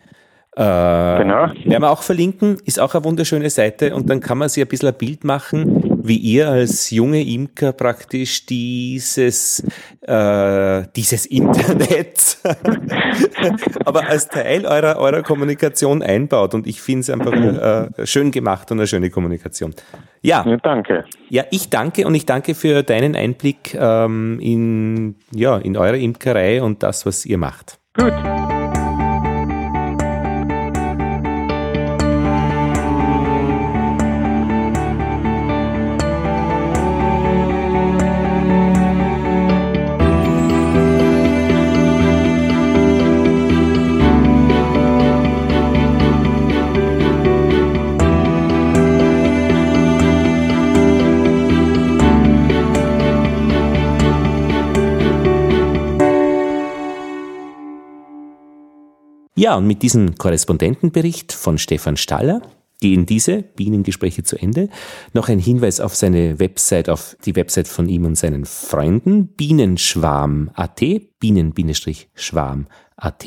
Äh, Genau. Werden wir auch verlinken, ist auch eine wunderschöne Seite und dann kann man sich ein bisschen ein Bild machen, wie ihr als junge Imker praktisch dieses, äh, dieses Internet, aber als Teil eurer, eurer Kommunikation einbaut und ich finde es einfach äh, schön gemacht und eine schöne Kommunikation. Ja, Ja, danke. ja, ich danke und ich danke für deinen Einblick ähm, in, ja, in eure Imkerei und das, was ihr macht. Gut. Ja, und mit diesem Korrespondentenbericht von Stefan Staller gehen diese Bienengespräche zu Ende. Noch ein Hinweis auf seine Website, auf die Website von ihm und seinen Freunden, bienenschwarm.at, bienen-schwarm.at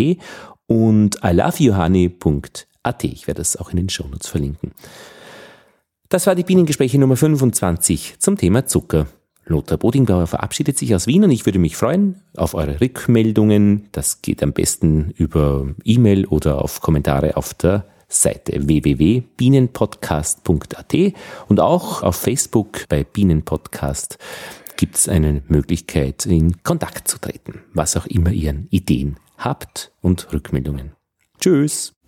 und iloveyouhoney.at. Ich werde das auch in den Shownotes verlinken. Das war die Bienengespräche Nummer 25 zum Thema Zucker. Lothar Bodingbauer verabschiedet sich aus Wien und ich würde mich freuen auf eure Rückmeldungen. Das geht am besten über E-Mail oder auf Kommentare auf der Seite www.bienenpodcast.at und auch auf Facebook bei Bienenpodcast gibt es eine Möglichkeit, in Kontakt zu treten, was auch immer ihr Ideen habt und Rückmeldungen. Tschüss!